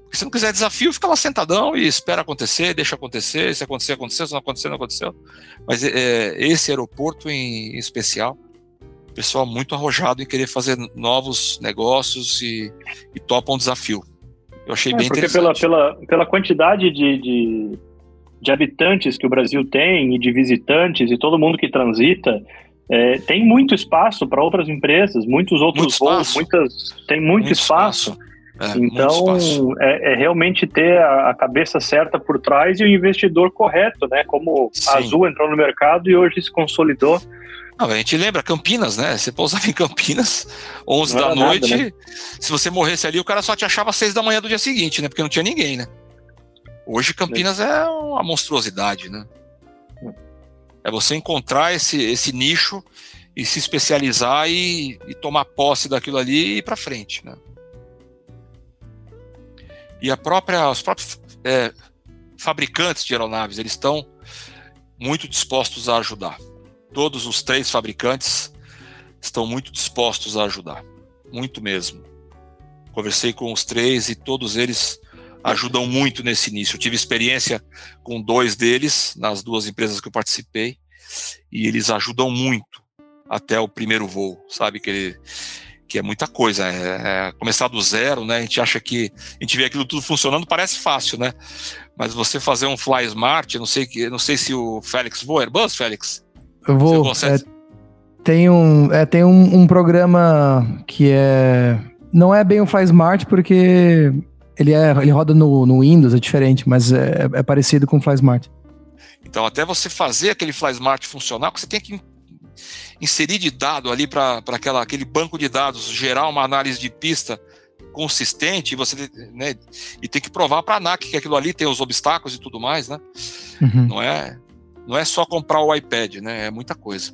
[SPEAKER 1] Porque se não quiser desafio, fica lá sentadão e espera acontecer, deixa acontecer. Se acontecer, aconteceu. Se não acontecer, não aconteceu. Mas é, esse aeroporto em especial, pessoal muito arrojado em querer fazer novos negócios e, e topa um desafio. Eu achei é, bem
[SPEAKER 4] porque
[SPEAKER 1] interessante.
[SPEAKER 4] Pela, pela, pela quantidade de, de, de, habitantes que o Brasil tem e de visitantes e todo mundo que transita, é, tem muito espaço para outras empresas, muitos outros
[SPEAKER 1] muito
[SPEAKER 4] voos, muitas, tem muito, muito espaço.
[SPEAKER 1] espaço. É,
[SPEAKER 4] então, é, é, realmente ter a, a, cabeça certa por trás e o investidor correto, né? Como Sim. a Azul entrou no mercado e hoje se consolidou
[SPEAKER 1] não, a gente lembra Campinas, né? Você pousava em Campinas, *laughs* 11 não da noite. Nada, né? Se você morresse ali, o cara só te achava às 6 da manhã do dia seguinte, né? Porque não tinha ninguém, né? Hoje Campinas é uma monstruosidade, né? É você encontrar esse, esse nicho e se especializar e, e tomar posse daquilo ali e ir para frente, né? E a própria, os próprios é, fabricantes de aeronaves, eles estão muito dispostos a ajudar todos os três fabricantes estão muito dispostos a ajudar, muito mesmo. Conversei com os três e todos eles ajudam muito nesse início. Eu tive experiência com dois deles nas duas empresas que eu participei e eles ajudam muito até o primeiro voo, sabe que ele, que é muita coisa, é, é começar do zero, né? A gente acha que a gente vê aquilo tudo funcionando, parece fácil, né? Mas você fazer um fly smart, não sei que, não sei se o Félix voa Airbus, Félix.
[SPEAKER 2] Eu vou. É, tem um, é, tem um, um, programa que é. Não é bem o Fly Smart, porque ele, é, ele roda no, no Windows, é diferente, mas é, é parecido com o Fly Smart.
[SPEAKER 1] Então, até você fazer aquele Fly Smart funcionar, você tem que inserir de dado ali para aquele banco de dados, gerar uma análise de pista consistente, e você né, e tem que provar para a ANAC que aquilo ali tem os obstáculos e tudo mais, né? Uhum. Não é não é só comprar o iPad, né? É muita coisa.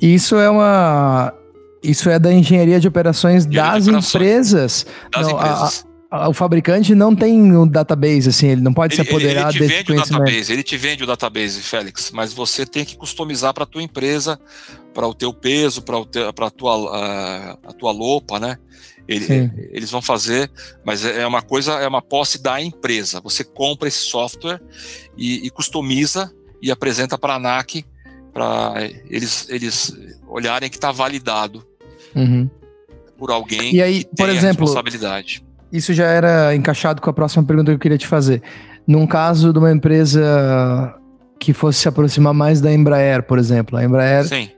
[SPEAKER 2] Isso é uma. Isso é da engenharia de operações das de operações. empresas.
[SPEAKER 1] Das não, empresas.
[SPEAKER 2] A, a, o fabricante não tem um database, assim, ele não pode ele, se apoderar
[SPEAKER 1] ele, ele te vende o database, ele te vende o database, Félix, mas você tem que customizar para a tua empresa, para o teu peso, para a tua, a, tua lopa, né? Ele, eles vão fazer, mas é, é uma coisa, é uma posse da empresa. Você compra esse software e, e customiza e apresenta para a ANAC para eles, eles olharem que está validado uhum. por alguém
[SPEAKER 2] e aí,
[SPEAKER 1] que
[SPEAKER 2] por exemplo,
[SPEAKER 1] responsabilidade.
[SPEAKER 2] Isso já era encaixado com a próxima pergunta que eu queria te fazer. Num caso de uma empresa que fosse se aproximar mais da Embraer, por exemplo, a Embraer
[SPEAKER 1] Sim.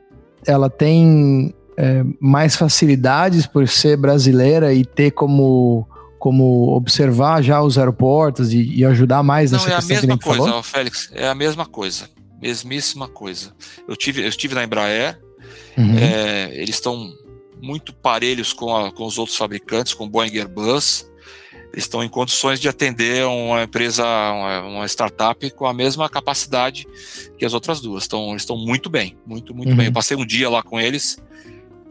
[SPEAKER 2] Ela tem é, mais facilidades por ser brasileira e ter como como observar já os aeroportos e, e ajudar mais
[SPEAKER 1] Não,
[SPEAKER 2] nessa
[SPEAKER 1] é
[SPEAKER 2] questão
[SPEAKER 1] a mesma coisa, falou? Félix, é a mesma coisa, mesmíssima coisa. Eu tive, eu estive na Embraer, uhum. é, eles estão muito parelhos com, a, com os outros fabricantes, com Boeing Airbus. Eles estão em condições de atender uma empresa, uma, uma, startup com a mesma capacidade que as outras duas. Estão, estão muito bem, muito, muito uhum. bem. Eu passei um dia lá com eles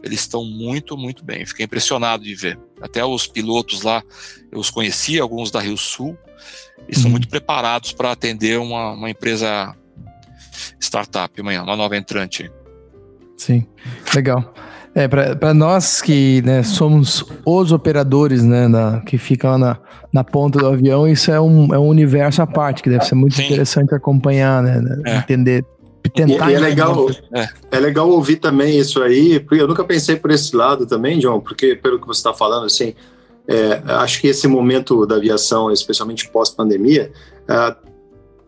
[SPEAKER 1] eles estão muito, muito bem. Fiquei impressionado de ver. Até os pilotos lá, eu os conheci, alguns da Rio Sul, e são uhum. muito preparados para atender uma, uma empresa startup amanhã, uma nova entrante.
[SPEAKER 2] Sim, legal. É, para nós que né, somos os operadores né, na, que ficam lá na, na ponta do avião, isso é um, é um universo à parte, que deve ser muito Sim. interessante acompanhar, né, né é. entender
[SPEAKER 3] tentar. E é legal, é. é. legal ouvir também isso aí, porque eu nunca pensei por esse lado também, John, porque pelo que você está falando, assim, é, acho que esse momento da aviação, especialmente pós-pandemia, é,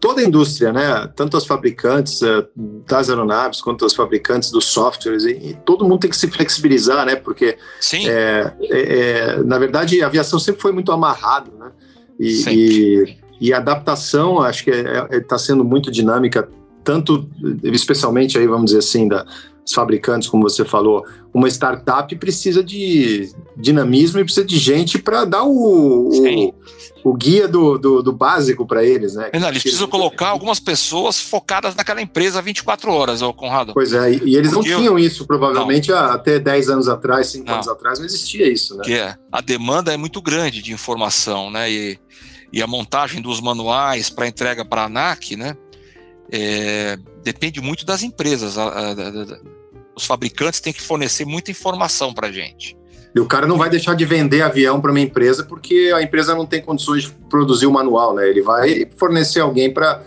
[SPEAKER 3] toda a indústria, né? Tanto as fabricantes uh, das aeronaves quanto as fabricantes dos softwares, e, todo mundo tem que se flexibilizar, né? Porque, é, é, é, na verdade, a aviação sempre foi muito amarrada, né? E, e, e, a adaptação, acho que está é, é, sendo muito dinâmica, tanto, especialmente aí, vamos dizer assim, da, os fabricantes, como você falou, uma startup precisa de dinamismo e precisa de gente para dar o, o, o, guia do, do, do básico para eles, né?
[SPEAKER 1] Não, eles precisam colocar algumas pessoas focadas naquela empresa 24 horas, ô Conrado.
[SPEAKER 3] Pois é, e eles Porque não tinham eu... isso, provavelmente, não. até 10 anos atrás, 5 anos atrás, não existia isso, né?
[SPEAKER 1] Porque é, a demanda é muito grande de informação, né? E, e a montagem dos manuais para entrega para a ANAC, né? É, depende muito das empresas. A, a, a, os fabricantes têm que fornecer muita informação para a gente.
[SPEAKER 3] E o cara não vai deixar de vender avião para uma empresa porque a empresa não tem condições de produzir o manual, né? Ele vai fornecer alguém para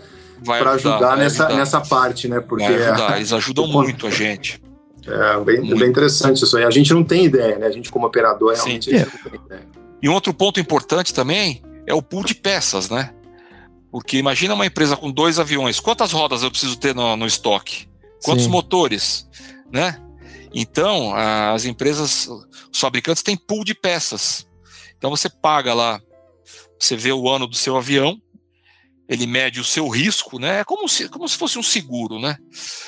[SPEAKER 3] ajudar, ajudar nessa, ajudar. nessa parte, né?
[SPEAKER 1] Porque ajudar. *laughs* eles ajudam muito a gente.
[SPEAKER 3] É bem, bem, interessante isso aí. A gente não tem ideia, né? A gente, como operador, realmente é. não tem ideia.
[SPEAKER 1] E um outro ponto importante também é o pool de peças, né? Porque imagina uma empresa com dois aviões, quantas rodas eu preciso ter no, no estoque? Quantos Sim. motores? Né? Então, as empresas, os fabricantes têm pool de peças. Então você paga lá, você vê o ano do seu avião, ele mede o seu risco, né? É como se, como se fosse um seguro, né?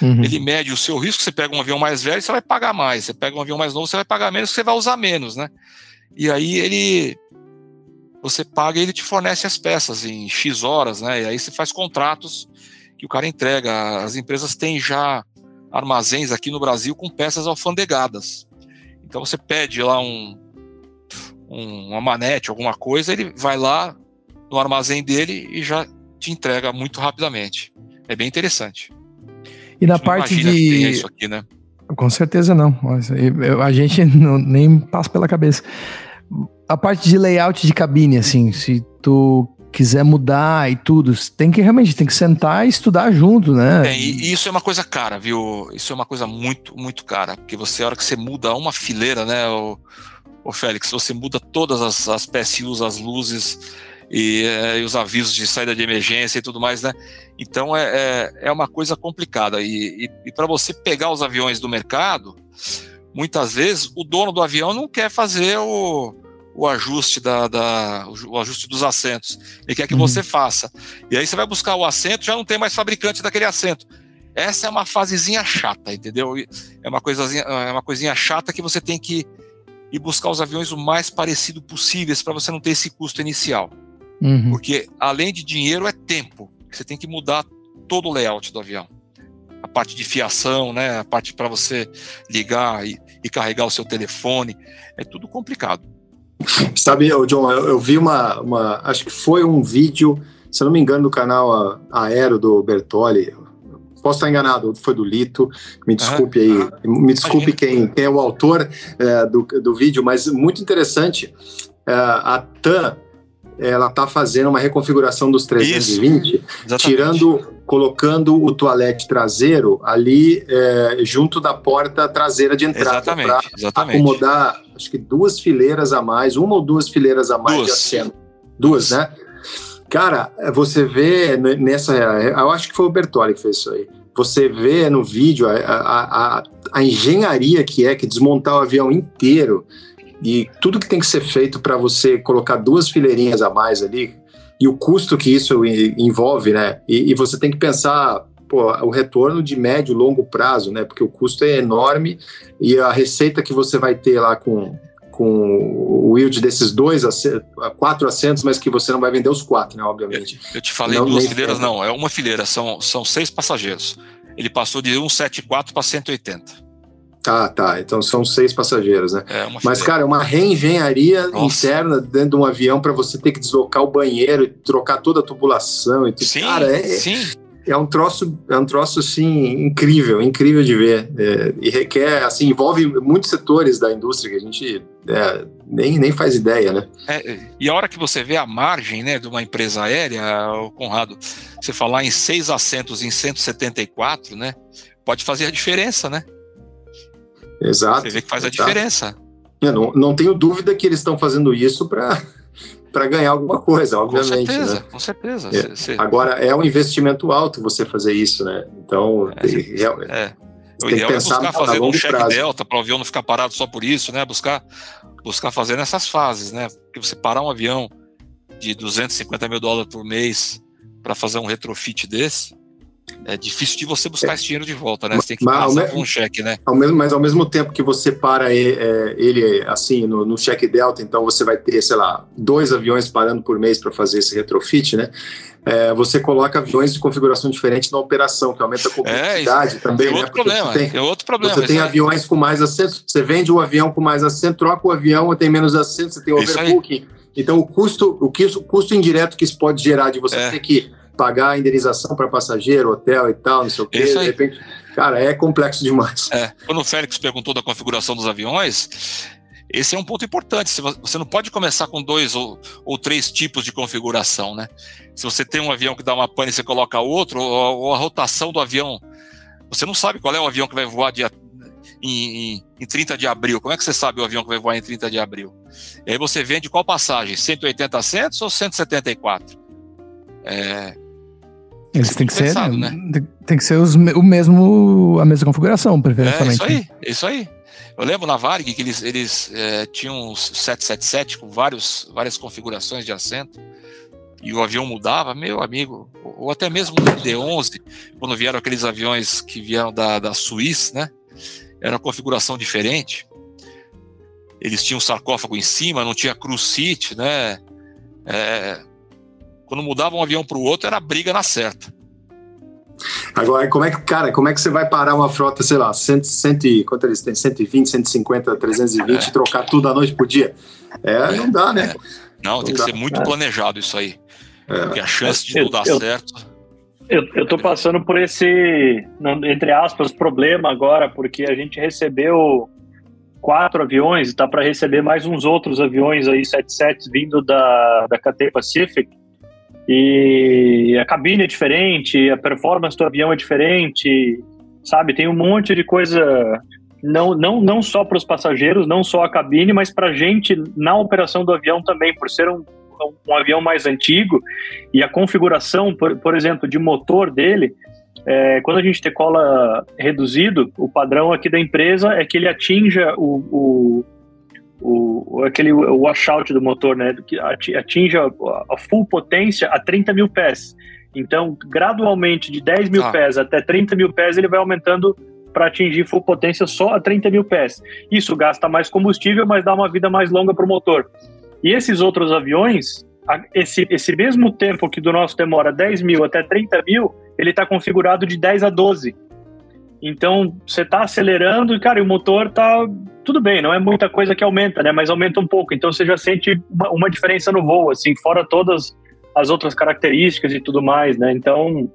[SPEAKER 1] Uhum. Ele mede o seu risco, você pega um avião mais velho, você vai pagar mais. Você pega um avião mais novo, você vai pagar menos, você vai usar menos, né? E aí ele você paga e ele te fornece as peças em X horas, né? E aí você faz contratos que o cara entrega. As empresas têm já armazéns aqui no Brasil com peças alfandegadas. Então você pede lá um, um, uma manete, alguma coisa, ele vai lá no armazém dele e já te entrega muito rapidamente. É bem interessante.
[SPEAKER 2] E na parte de. isso aqui, né? Com certeza não. A gente *laughs* não, nem passa pela cabeça a parte de layout de cabine, assim, se tu quiser mudar e tudo, tem que realmente tem que sentar e estudar junto, né?
[SPEAKER 1] É, e isso é uma coisa cara, viu? Isso é uma coisa muito, muito cara, porque você, a hora que você muda uma fileira, né, o, o Félix, você muda todas as, as PSUs, as luzes e, é, e, os avisos de saída de emergência e tudo mais, né? Então é, é, é uma coisa complicada. E, e, e para você pegar os aviões do mercado, muitas vezes o dono do avião não quer fazer o o ajuste da, da, o ajuste dos assentos. Ele quer que uhum. você faça. E aí você vai buscar o assento, já não tem mais fabricante daquele assento. Essa é uma fasezinha chata, entendeu? É uma coisinha, é uma coisinha chata que você tem que ir buscar os aviões o mais parecido possíveis para você não ter esse custo inicial. Uhum. Porque além de dinheiro é tempo. Você tem que mudar todo o layout do avião. A parte de fiação, né? A parte para você ligar e, e carregar o seu telefone. É tudo complicado.
[SPEAKER 3] Sabe, John, eu, eu vi uma, uma, Acho que foi um vídeo, se eu não me engano, do canal Aero do Bertoli. Posso estar enganado, foi do Lito. Me desculpe aí, me desculpe quem, quem é o autor é, do, do vídeo, mas muito interessante. É, a TAM ela está fazendo uma reconfiguração dos 320, tirando, colocando o toalete traseiro ali é, junto da porta traseira de entrada para acomodar, acho que duas fileiras a mais, uma ou duas fileiras a mais duas. de assento. Duas, né? Cara, você vê nessa, eu acho que foi o Bertoli que fez isso aí. Você vê no vídeo a, a, a, a engenharia que é que desmontar o avião inteiro e tudo que tem que ser feito para você colocar duas fileirinhas a mais ali, e o custo que isso envolve, né? E, e você tem que pensar pô, o retorno de médio e longo prazo, né? Porque o custo é enorme e a receita que você vai ter lá com, com o yield desses dois, quatro assentos, mas que você não vai vender os quatro, né? Obviamente.
[SPEAKER 1] Eu, eu te falei não, duas fileiras, não, é uma fileira, são, são seis passageiros. Ele passou de 174 para 180.
[SPEAKER 3] Ah, tá. Então são seis passageiros, né? É Mas, cara, é uma reengenharia Nossa. interna dentro de um avião para você ter que deslocar o banheiro e trocar toda a tubulação e tudo.
[SPEAKER 1] Sim,
[SPEAKER 3] cara, é,
[SPEAKER 1] sim.
[SPEAKER 3] É um troço, é um troço assim incrível, incrível de ver. É, e requer, assim, envolve muitos setores da indústria que a gente é, nem, nem faz ideia, né?
[SPEAKER 1] É, e a hora que você vê a margem, né, de uma empresa aérea, Conrado, você falar em seis assentos em 174, né, pode fazer a diferença, né?
[SPEAKER 3] Exato.
[SPEAKER 1] Você vê que faz a diferença.
[SPEAKER 3] Eu não, não tenho dúvida que eles estão fazendo isso para *laughs* para ganhar alguma coisa, obviamente.
[SPEAKER 1] Com certeza,
[SPEAKER 3] né?
[SPEAKER 1] com certeza.
[SPEAKER 3] É. Agora, é um investimento alto você fazer isso, né? Então, é, tem,
[SPEAKER 1] é. O ideal é buscar fazer um cheque delta para o avião não ficar parado só por isso, né? Buscar, buscar fazer nessas fases, né? Porque você parar um avião de 250 mil dólares por mês para fazer um retrofit desse, é difícil de você buscar esse dinheiro de volta, né? Você tem que passar um cheque, né?
[SPEAKER 3] Ao mesmo, mas ao mesmo tempo que você para ele, é, ele assim, no, no cheque delta, então você vai ter, sei lá, dois aviões parando por mês para fazer esse retrofit, né? É, você coloca aviões de configuração diferente na operação, que aumenta a complexidade é, também.
[SPEAKER 1] É outro
[SPEAKER 3] né?
[SPEAKER 1] problema. Tem, é outro problema.
[SPEAKER 3] Você tem aviões com mais assentos, você vende o avião com mais assento, troca o avião, tem menos assentos, você tem overbooking. Então o custo, o, que, o custo indireto que isso pode gerar de você é. ter que pagar a indenização para passageiro, hotel e tal, não sei o quê. De repente, cara, é complexo demais.
[SPEAKER 1] É. Quando o Félix perguntou da configuração dos aviões, esse é um ponto importante. Você não pode começar com dois ou, ou três tipos de configuração, né? Se você tem um avião que dá uma pane e você coloca outro, ou, ou, a rotação do avião, você não sabe qual é o avião que vai voar dia, em, em, em 30 de abril. Como é que você sabe o avião que vai voar em 30 de abril? E aí você vende qual passagem? 180 assentos ou 174? É,
[SPEAKER 2] eles têm que ser, pensado, né? Tem que ser os, o mesmo, a mesma configuração, preferencialmente.
[SPEAKER 1] É isso aí, é isso aí. Eu lembro na Varig que eles, eles é, tinham um 777 com vários, várias configurações de assento e o avião mudava, meu amigo, ou até mesmo o D11, quando vieram aqueles aviões que vieram da, da Suíça, né? Era uma configuração diferente. Eles tinham um sarcófago em cima, não tinha cruise seat, né? É, quando mudava um avião para o outro, era briga na certa.
[SPEAKER 3] Agora, como é que, cara, como é que você vai parar uma frota, sei lá, 100, 100, quanto eles têm? 120, 150, 320 é. e trocar tudo à noite por dia? É, não dá, né? É.
[SPEAKER 1] Não, não, tem dá. que ser muito é. planejado isso aí. É. Porque a chance de não dar eu, certo.
[SPEAKER 4] Eu, eu tô passando por esse, entre aspas, problema agora, porque a gente recebeu quatro aviões e tá para receber mais uns outros aviões aí, 77 vindo da, da KT Pacific e a cabine é diferente, a performance do avião é diferente, sabe? Tem um monte de coisa, não, não, não só para os passageiros, não só a cabine, mas para a gente na operação do avião também, por ser um, um avião mais antigo e a configuração, por, por exemplo, de motor dele. É, quando a gente decola reduzido, o padrão aqui da empresa é que ele atinja o, o o, aquele washout do motor, né, que atinge a, a, full potência a 30 mil pés. Então, gradualmente, de 10 mil ah. pés até 30 mil pés, ele vai aumentando para atingir full potência só a 30 mil pés. Isso gasta mais combustível, mas dá uma vida mais longa para o motor. E esses outros aviões, esse, esse mesmo tempo que do nosso demora 10 mil até 30 mil, ele está configurado de 10 a 12. Então, você está acelerando e, cara, o motor tá tudo bem, não é muita coisa que aumenta, né? Mas aumenta um pouco. Então, você já sente uma, uma diferença no voo, assim, fora todas as outras características e tudo mais, né? Então,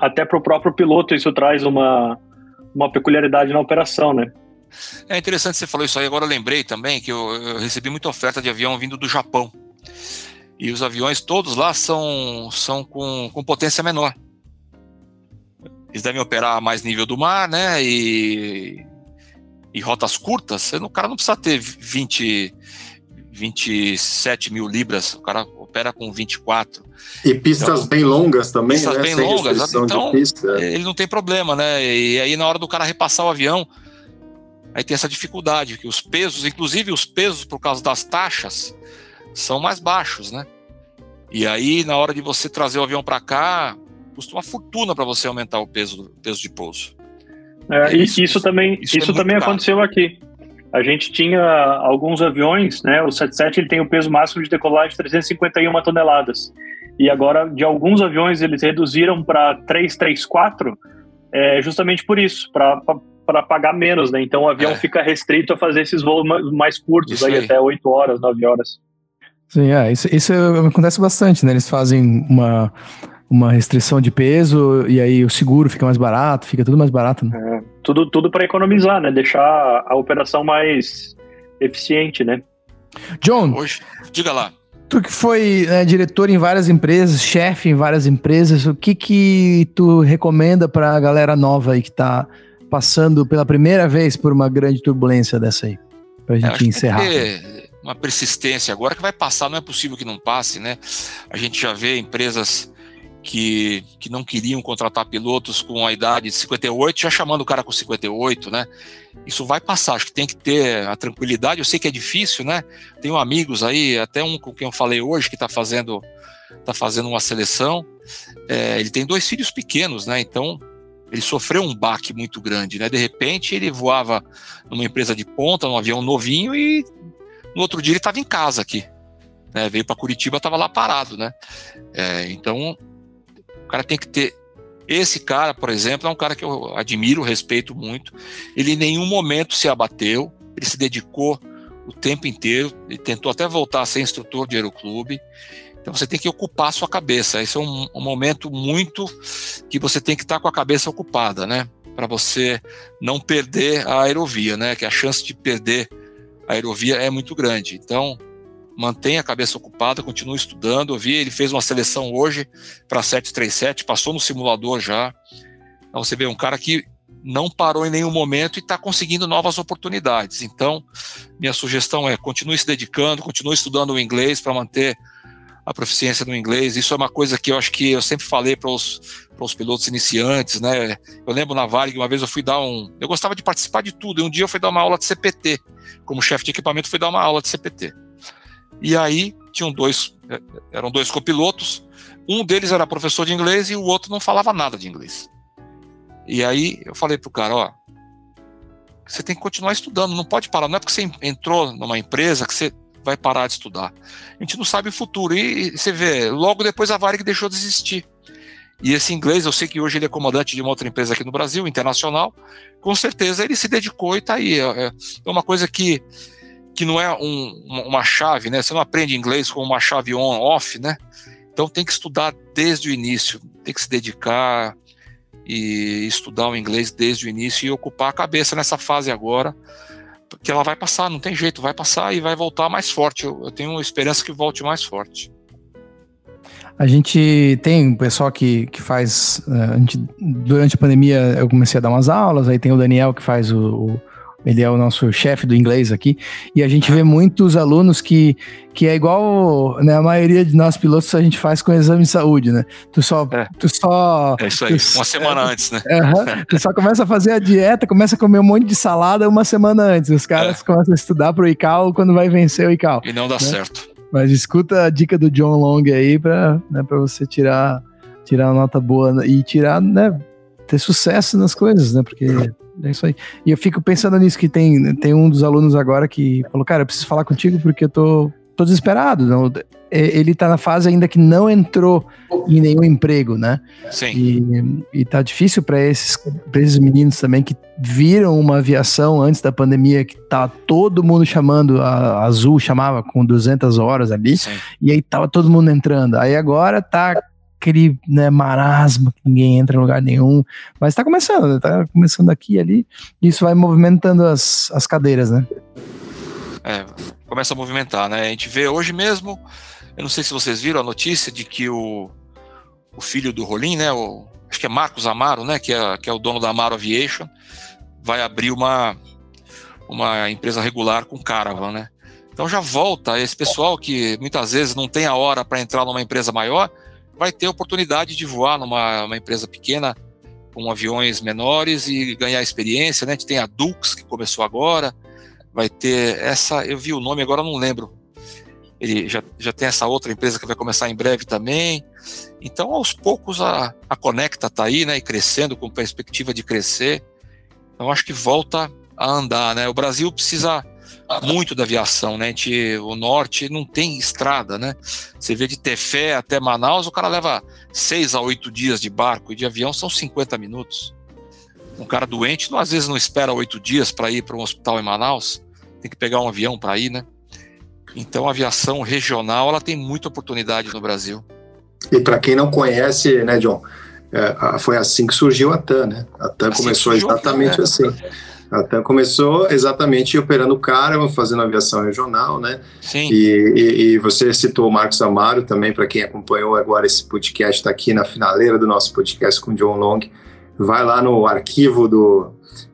[SPEAKER 4] até para o próprio piloto isso traz uma, uma peculiaridade na operação, né?
[SPEAKER 1] É interessante você falou isso aí. Agora eu lembrei também que eu, eu recebi muita oferta de avião vindo do Japão. E os aviões todos lá são, são com, com potência menor. Eles devem operar a mais nível do mar, né? E, e rotas curtas. O cara não precisa ter 20, 27 mil libras. O cara opera com 24.
[SPEAKER 3] E pistas então, bem longas também,
[SPEAKER 1] pistas
[SPEAKER 3] né?
[SPEAKER 1] bem Sem longas. Então, pista. ele não tem problema, né? E aí, na hora do cara repassar o avião, aí tem essa dificuldade, que os pesos, inclusive os pesos por causa das taxas, são mais baixos, né? E aí, na hora de você trazer o avião para cá, custa uma fortuna para você aumentar o peso, peso de pouso.
[SPEAKER 4] É, isso, isso, também, isso, isso é também aconteceu aqui. A gente tinha alguns aviões, né? O 77 ele tem o peso máximo de decolagem de 351 toneladas. E agora, de alguns aviões, eles reduziram para 334, é, justamente por isso, para pagar menos, né? Então o avião é. fica restrito a fazer esses voos mais curtos, aí, aí, até 8 horas, 9 horas.
[SPEAKER 2] Sim, é, isso, isso acontece bastante, né? Eles fazem uma uma restrição de peso e aí o seguro fica mais barato, fica tudo mais barato. Né?
[SPEAKER 4] É, tudo tudo para economizar, né? Deixar a operação mais eficiente, né?
[SPEAKER 2] John,
[SPEAKER 1] Hoje, diga lá.
[SPEAKER 2] Tu que foi né, diretor em várias empresas, chefe em várias empresas, o que que tu recomenda para a galera nova aí que está passando pela primeira vez por uma grande turbulência dessa aí? Para a gente encerrar.
[SPEAKER 1] uma persistência agora que vai passar, não é possível que não passe, né? A gente já vê empresas que, que não queriam contratar pilotos com a idade de 58, já chamando o cara com 58, né? Isso vai passar, acho que tem que ter a tranquilidade. Eu sei que é difícil, né? Tenho amigos aí, até um com quem eu falei hoje que está fazendo, tá fazendo uma seleção. É, ele tem dois filhos pequenos, né? Então ele sofreu um baque muito grande, né? De repente ele voava numa empresa de ponta, num avião novinho e no outro dia ele estava em casa aqui. Né? Veio para Curitiba, estava lá parado, né? É, então o cara tem que ter. Esse cara, por exemplo, é um cara que eu admiro, respeito muito. Ele em nenhum momento se abateu, ele se dedicou o tempo inteiro, ele tentou até voltar a ser instrutor de aeroclube. Então você tem que ocupar a sua cabeça. Esse é um, um momento muito que você tem que estar com a cabeça ocupada, né? Para você não perder a aerovia, né? Que a chance de perder a aerovia é muito grande. Então, mantenha a cabeça ocupada, continue estudando. Eu vi, ele fez uma seleção hoje para 737, passou no simulador já. Então você vê um cara que não parou em nenhum momento e está conseguindo novas oportunidades. Então, minha sugestão é continue se dedicando, continue estudando o inglês para manter a proficiência no inglês. Isso é uma coisa que eu acho que eu sempre falei para os, pilotos iniciantes, né? Eu lembro na Varig, uma vez eu fui dar um. Eu gostava de participar de tudo. E um dia eu fui dar uma aula de CPT. Como chefe de equipamento, fui dar uma aula de CPT. E aí tinham dois, é, eram dois copilotos, um deles era professor de inglês e o outro não falava nada de inglês. E aí eu falei pro cara, ó, você tem que continuar estudando, não pode parar, não é porque você entrou numa empresa que você vai parar de estudar. A gente não sabe o futuro. E, você vê, logo depois a Varig deixou de existir. E esse inglês, eu sei que hoje ele é comandante de uma outra empresa aqui no Brasil, internacional, com certeza ele se dedicou e está aí. É, é uma coisa que que não é um, uma chave, né? Você não aprende inglês com uma chave on-off, né? Então tem que estudar desde o início, tem que se dedicar e estudar o inglês desde o início e ocupar a cabeça nessa fase agora, porque ela vai passar, não tem jeito, vai passar e vai voltar mais forte. Eu, eu tenho esperança que volte mais forte.
[SPEAKER 2] A gente tem um pessoal que, que faz. Eh, a gente, durante a pandemia eu comecei a dar umas aulas, aí tem o Daniel que faz o, o ele é o nosso chefe do inglês aqui, e a gente vê muitos alunos que, que é igual, né, a maioria de nós pilotos a gente faz com exame de saúde, né? Tu só...
[SPEAKER 1] É,
[SPEAKER 2] tu só,
[SPEAKER 1] é isso aí, tu, uma semana é, antes, né?
[SPEAKER 2] Uh tu só começa a fazer a dieta, começa a comer um monte de salada uma semana antes, os caras é. começam a estudar pro ICAO quando vai vencer o ICAO.
[SPEAKER 1] E não dá
[SPEAKER 2] né?
[SPEAKER 1] certo.
[SPEAKER 2] Mas escuta a dica do John Long aí pra, né, pra você tirar, tirar uma nota boa e tirar, né, ter sucesso nas coisas, né? Porque é isso aí. E eu fico pensando nisso, que tem, tem um dos alunos agora que falou, cara, eu preciso falar contigo porque eu tô, tô desesperado. Não, é, ele tá na fase ainda que não entrou em nenhum emprego, né?
[SPEAKER 1] Sim.
[SPEAKER 2] E, e tá difícil para esses, pra esses meninos também que viram uma aviação antes da pandemia que tá todo mundo chamando, a Azul chamava com 200 horas ali, Sim. e aí tava todo mundo entrando. Aí agora tá aquele né, marasmo que ninguém entra em lugar nenhum. Mas está começando, né? Tá começando aqui e ali. E isso vai movimentando as, as cadeiras, né?
[SPEAKER 1] É, começa a movimentar, né? A gente vê hoje mesmo, eu não sei se vocês viram a notícia de que o, o filho do Rolim, né? O, acho que é Marcos Amaro, né? Que é, que é o dono da Amaro Aviation, vai abrir uma, uma empresa regular com Caravan, né? Então já volta esse pessoal que muitas vezes não tem a hora para entrar numa empresa maior, vai ter oportunidade de voar numa empresa pequena com aviões menores e ganhar experiência, né? A gente tem a Dux que começou agora, vai ter essa, eu vi o nome agora não lembro. Ele já, já tem essa outra empresa que vai começar em breve também. Então, aos poucos a, a Conecta está aí, né, e crescendo com perspectiva de crescer. Então, acho que volta a andar, né? O Brasil precisa muito da aviação, né? Gente, o norte não tem estrada, né? Você vê de Tefé até Manaus, o cara leva seis a oito dias de barco e de avião são 50 minutos. Um cara doente, às vezes não espera oito dias para ir para um hospital em Manaus, tem que pegar um avião para ir, né? Então a aviação regional ela tem muita oportunidade no Brasil.
[SPEAKER 3] E para quem não conhece, né, John, é, foi assim que surgiu a TAM, né? A TAM assim começou exatamente assim. A TAM começou exatamente operando Caravan, fazendo aviação regional, né?
[SPEAKER 1] Sim.
[SPEAKER 3] E, e, e você citou o Marcos Amaro também, para quem acompanhou agora esse podcast, está aqui na finaleira do nosso podcast com o John Long. Vai lá no arquivo do,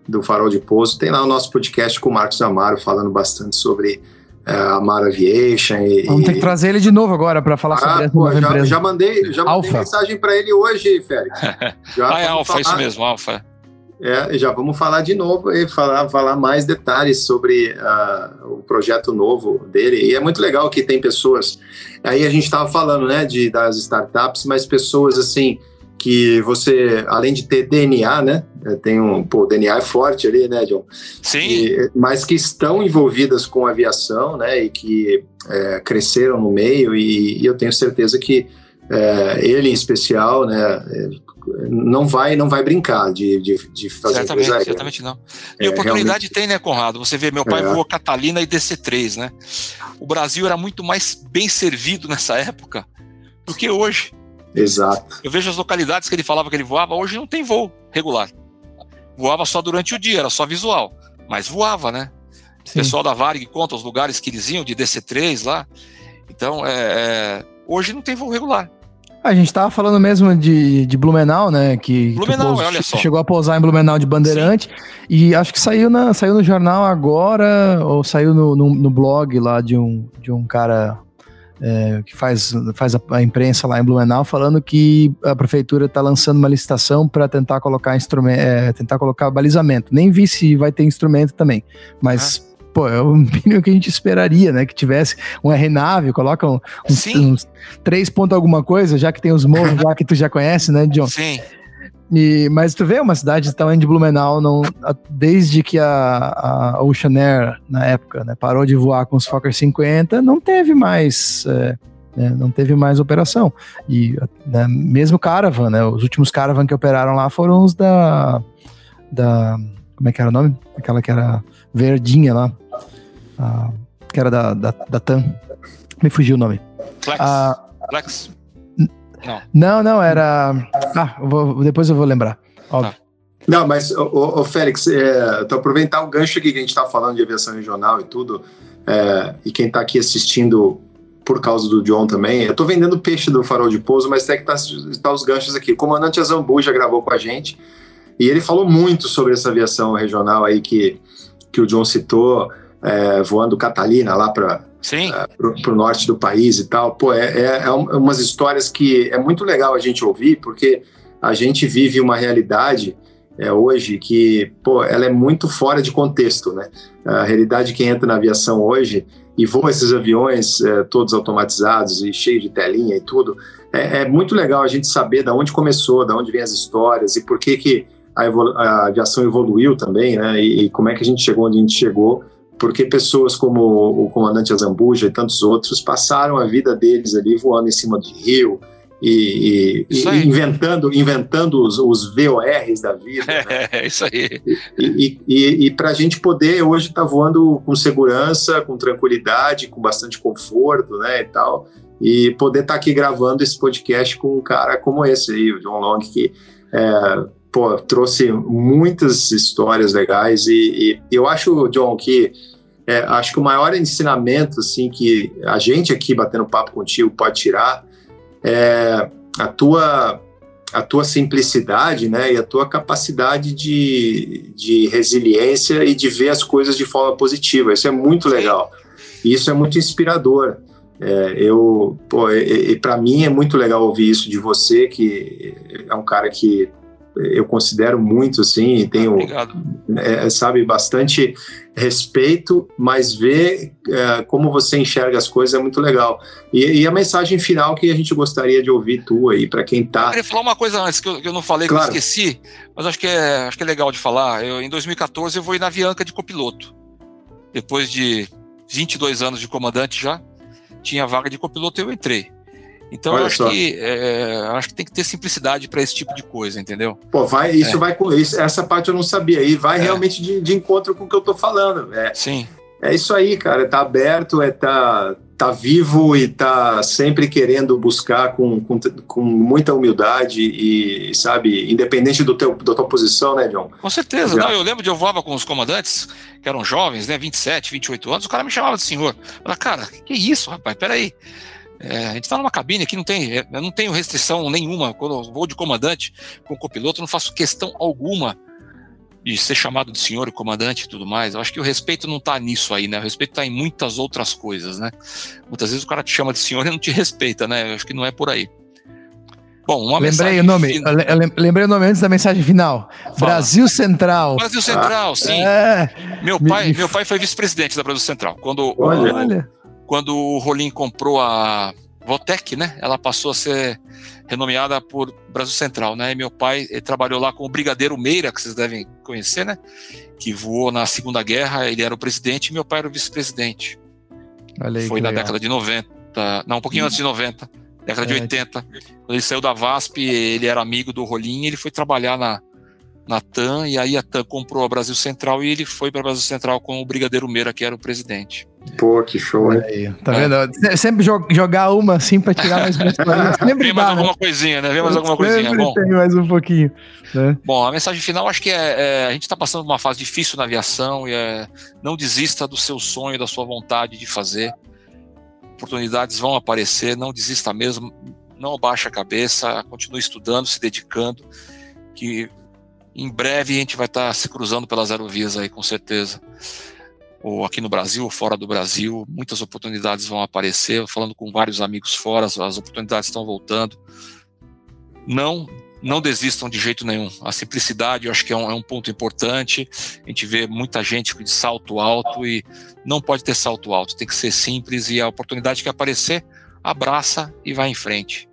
[SPEAKER 3] do Farol de Pouso, tem lá o nosso podcast com o Marcos Amaro falando bastante sobre é, a Mara Aviation. E,
[SPEAKER 2] Vamos ter que trazer ele de novo agora para falar sobre
[SPEAKER 3] ah,
[SPEAKER 2] essa
[SPEAKER 3] pô,
[SPEAKER 2] nova
[SPEAKER 3] já,
[SPEAKER 2] empresa.
[SPEAKER 3] já mandei, já mandei mensagem para ele hoje, Félix. *laughs* Já
[SPEAKER 1] ah, é Alfa, isso
[SPEAKER 3] falar-
[SPEAKER 1] mesmo, Alfa.
[SPEAKER 3] É, já vamos falar de novo e falar, falar mais detalhes sobre ah, o projeto novo dele. E é muito legal que tem pessoas. Aí a gente estava falando, né, de das startups, mas pessoas assim que você, além de ter DNA, né, é, tem um, pô, o DNA é forte ali, né, John?
[SPEAKER 1] Sim,
[SPEAKER 3] E- mas que estão envolvidas com aviação, né, e que é, cresceram no meio, e, e eu tenho certeza que é, ele em especial, né, não vai não vai brincar de, de, de fazer
[SPEAKER 1] certamente,
[SPEAKER 3] coisa
[SPEAKER 1] certamente não. E
[SPEAKER 3] É,
[SPEAKER 1] oportunidade tem, né, Conrado? Você vê, meu pai
[SPEAKER 3] É.
[SPEAKER 1] voou Catalina e DC-3, né? O Brasil era muito mais bem servido nessa época do que hoje.
[SPEAKER 3] Exato.
[SPEAKER 1] Eu vejo as localidades que ele falava que ele voava, hoje não tem voo regular. Voava só durante o dia, era só visual. Mas voava, né? O
[SPEAKER 2] Sim.
[SPEAKER 1] pessoal da Varig conta os lugares que eles iam, de DC-3 lá. Então, é, é, hoje não tem voo regular.
[SPEAKER 2] A gente tava falando mesmo de, de Blumenau, né? Que
[SPEAKER 1] Blumenau, olha só.
[SPEAKER 2] chegou a pousar em Blumenau de Bandeirante. E acho que saiu, na, saiu no jornal agora, ou saiu no, no, no blog lá de um, de um cara é, que faz, faz a, a imprensa lá em Blumenau, falando que a prefeitura está lançando uma licitação para tentar colocar instrumento, tentar colocar balizamento. Nem vi se vai ter instrumento também, mas. Pô, é o *laughs* mínimo que a gente esperaria, né? Que tivesse um R-Nave, coloca um, uns, uns três pontos alguma coisa, já que tem os morros lá que tu já conhece, né, John?
[SPEAKER 1] Sim,
[SPEAKER 2] E, mas tu vê uma cidade do tamanho de Blumenau, não, a- desde que a, a Ocean Air, na época, né, parou de voar com os Fokker 50, não teve mais. é, né, não teve mais operação. E né, mesmo Caravan, né, os últimos Caravan que operaram lá foram os da. da como é que era o nome? Aquela que era verdinha lá. A- que era da, da, da TAM. Me fugiu o nome.
[SPEAKER 1] Flex.
[SPEAKER 2] Ah,
[SPEAKER 1] Flex.
[SPEAKER 2] não, não, era. Ah, vou- depois eu vou lembrar. Óbvio.
[SPEAKER 3] Não, mas, ô, ô, Félix, é, tô aproveitar o gancho aqui que a gente está falando de aviação regional e tudo, é, e quem está aqui assistindo por causa do John também, eu tô vendendo peixe do farol de pouso, mas tem que tá, tá os ganchos aqui. O comandante Azambu já gravou com a gente, e ele falou muito sobre essa aviação regional aí que, que o John citou, é, voando Catalina lá para para o norte do país e tal. Pô, é, é, é um- umas histórias que é muito legal a gente ouvir, porque a gente vive uma realidade é, hoje que, pô, ela é muito fora de contexto, né? A realidade de quem entra na aviação hoje e voa esses aviões é, todos automatizados e cheios de telinha e tudo, é, é muito legal a gente saber da onde começou, da onde vem as histórias e por que que a, a aviação evoluiu também, né? E, e como é que a gente chegou onde a gente chegou porque pessoas como o comandante Azambuja e tantos outros passaram a vida deles ali voando em cima de rio e, e- e inventando, inventando os, os VORs da vida. né? *laughs*
[SPEAKER 1] é, isso aí.
[SPEAKER 3] E, e, para a gente poder hoje estar voando com segurança, com tranquilidade, com bastante conforto, né, e tal, e poder estar aqui gravando esse podcast com um cara como esse aí, o John Long, que é, pô, trouxe muitas histórias legais e, e eu acho, John, que é, acho que o maior ensinamento assim que a gente aqui batendo papo contigo pode tirar é a tua a tua simplicidade, né, e a tua capacidade de, de resiliência e de ver as coisas de forma positiva. Isso é muito legal. E isso é muito inspirador. É, eu, pô, e, e para mim é muito legal ouvir isso de você, que é um cara que eu considero muito assim, e tenho
[SPEAKER 1] Obrigado.
[SPEAKER 3] é, sabe, bastante respeito, mas ver é, como você enxerga as coisas é muito legal. E, e a mensagem final que a gente gostaria de ouvir tua aí, para quem
[SPEAKER 1] Eu
[SPEAKER 3] tá.
[SPEAKER 1] queria falar uma coisa antes que eu, que eu não falei,
[SPEAKER 3] Claro.
[SPEAKER 1] que eu esqueci, mas acho que é, acho que é legal de falar. Eu, em 2014 eu vou ir na Avianca de copiloto. Depois de 22 anos de comandante já, tinha vaga de copiloto e eu entrei. Então eu acho
[SPEAKER 3] só.
[SPEAKER 1] que, é, acho que tem que ter simplicidade para esse tipo de coisa, entendeu?
[SPEAKER 3] Pô, vai, isso
[SPEAKER 1] É.
[SPEAKER 3] vai com isso, essa parte eu não sabia. E vai
[SPEAKER 1] É.
[SPEAKER 3] realmente de, de encontro com o que eu tô falando. É,
[SPEAKER 1] Sim,
[SPEAKER 3] é isso aí, cara. Tá aberto, é tá, tá vivo e tá sempre querendo buscar com, com, com muita humildade e, sabe, independente do teu, da tua posição, né, John?
[SPEAKER 1] com certeza. Não, eu lembro de eu voava com os comandantes, que eram jovens, né, 27, 28 anos, o cara me chamava de senhor. Eu falava, cara, que isso, rapaz, peraí. É, a gente tá numa cabine aqui, não tem, eu não tenho restrição nenhuma. Quando eu vou de comandante com copiloto, eu não faço questão alguma de ser chamado de senhor e comandante e tudo mais. Eu acho que o respeito não está nisso aí, né? O respeito está em muitas outras coisas, né? Muitas vezes o cara te chama de senhor e não te respeita, né? Eu acho que não é por aí.
[SPEAKER 2] Bom, uma lembrei o nome. Fin... Lembrei o nome antes da mensagem final. Fala. Brasil Central.
[SPEAKER 1] Brasil Central, ah, sim. É. Meu pai, meu pai foi vice-presidente da Brasil Central. Quando Olha. O, quando o Rolim comprou a Votec, né? Ela passou a ser renomeada por Brasil Central, né? E meu pai trabalhou lá com o Brigadeiro Meira, que vocês devem conhecer, né? Que voou na Segunda Guerra, ele era o presidente e meu pai era o vice-presidente. Foi na legal. década de 90, não, um pouquinho hum. antes de 90, década é. de 80. Quando ele saiu da VASP, ele era amigo do Rolim, ele foi trabalhar na, na TAM, e aí a TAM comprou a Brasil Central e ele foi para Brasil Central com o Brigadeiro Meira, que era o presidente.
[SPEAKER 3] Pô, que show, hein?
[SPEAKER 2] Aí, tá é. vendo? Sempre jogar uma assim pra tirar mais uma *laughs*
[SPEAKER 1] Sempre Vem mais dá, alguma né? coisinha, né? Vem mais alguma coisinha. Bom,
[SPEAKER 2] tem mais um pouquinho. Né?
[SPEAKER 1] Bom, a mensagem final acho que é, é, a gente está passando uma fase difícil na aviação e é não desista do seu sonho, da sua vontade de fazer. Oportunidades vão aparecer, não desista mesmo, não abaixe a cabeça, continue estudando, se dedicando, que em breve a gente vai estar tá se cruzando pelas aerovias aí, com certeza ou aqui no Brasil, ou fora do Brasil, muitas oportunidades vão aparecer. Falando com vários amigos fora, as oportunidades estão voltando. Não, não desistam de jeito nenhum. A simplicidade, eu acho que é um, é um ponto importante. A gente vê muita gente de salto alto e não pode ter salto alto. Tem que ser simples e a oportunidade que aparecer, abraça e vai em frente.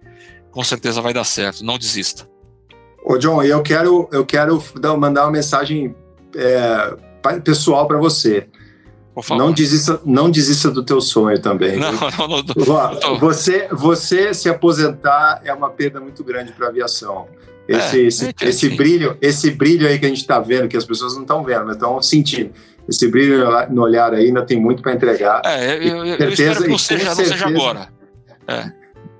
[SPEAKER 1] Com certeza vai dar certo. Não desista.
[SPEAKER 3] Ô John, eu quero, eu quero mandar uma mensagem é, pessoal para você. Não desista, não desista do teu sonho também. Não, não, não, não você, você se aposentar é uma perda muito grande para a aviação. Esse, é, esse, é esse brilho, esse brilho aí que a gente está vendo, que as pessoas não estão vendo, mas estão sentindo. Esse brilho no olhar aí ainda tem muito para entregar.
[SPEAKER 1] É, eu, eu, eu espero que não seja, não seja agora. É.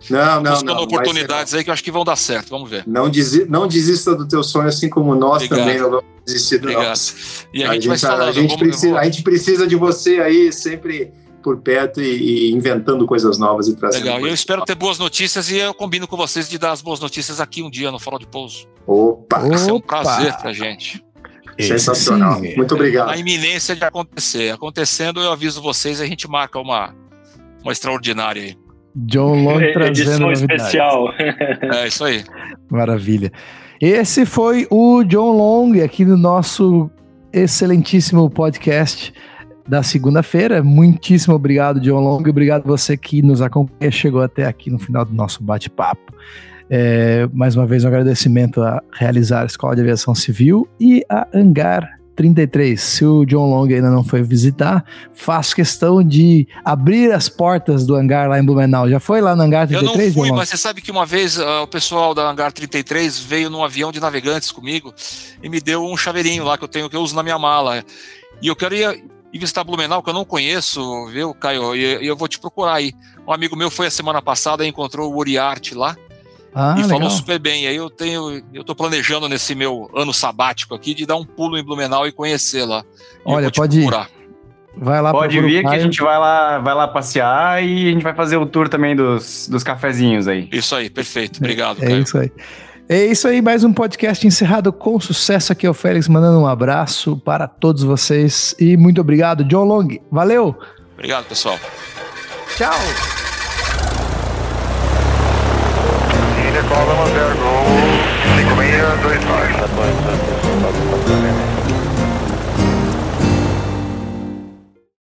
[SPEAKER 3] Não, não,
[SPEAKER 1] Buscando não. oportunidades aí que eu acho que vão dar certo. Vamos ver.
[SPEAKER 3] Não, desi não desista do teu sonho, assim como nós Obrigado. também não vamos desistir do nosso.
[SPEAKER 1] E a, a gente, vai falando,
[SPEAKER 3] a gente, vamos, precisa, vamos... a gente precisa de você aí sempre por perto e, e inventando coisas novas e trazendo.
[SPEAKER 1] Legal, eu espero ter boas notícias e eu combino com vocês de dar as boas notícias aqui um dia no Fórum de Pouso.
[SPEAKER 3] Opa!
[SPEAKER 1] Vai ser um prazer pra gente.
[SPEAKER 3] Sensacional. Sim. Muito obrigado.
[SPEAKER 1] A iminência de acontecer. Acontecendo, eu aviso vocês e a gente marca uma, uma extraordinária aí.
[SPEAKER 2] John Long *laughs* trazendo novidades.
[SPEAKER 4] especial. *laughs*
[SPEAKER 1] É isso aí.
[SPEAKER 2] Maravilha. Esse foi o John Long aqui no nosso excelentíssimo podcast da segunda-feira. Muitíssimo obrigado, John Long. Obrigado você que nos acompanha, chegou até aqui no final do nosso bate-papo. É, mais uma vez, um agradecimento a realizar a Escola de Aviação Civil e a Angar 33. Se o John Long ainda não foi visitar, faço questão de abrir as portas do hangar lá em Blumenau. Já foi lá no hangar 33?
[SPEAKER 1] Eu não fui, mas você sabe que uma vez uh, o pessoal da hangar 33 veio num avião de navegantes comigo e me deu um chaveirinho lá que eu tenho que eu uso na minha mala. E eu queria ir visitar Blumenau, que eu não conheço, viu, Caio? E eu vou te procurar aí. Um amigo meu foi a semana passada e encontrou o Uriarte lá. Ah, e legal. falou super bem. Aí eu tenho, eu tô planejando nesse meu ano sabático aqui de dar um pulo em Blumenau e conhecer lá.
[SPEAKER 2] Olha, pode ir.
[SPEAKER 5] Vai lá Pode vir que a gente vai lá, vai lá passear e a gente vai fazer o tour também dos, dos cafezinhos aí.
[SPEAKER 1] Isso aí, perfeito. Obrigado.
[SPEAKER 2] É, é isso aí. É isso aí, mais um podcast encerrado com sucesso. Aqui é o Félix mandando um abraço para todos vocês e muito obrigado, John Long. Valeu!
[SPEAKER 1] Obrigado, pessoal.
[SPEAKER 2] Tchau!
[SPEAKER 6] Column, Gol, 5624.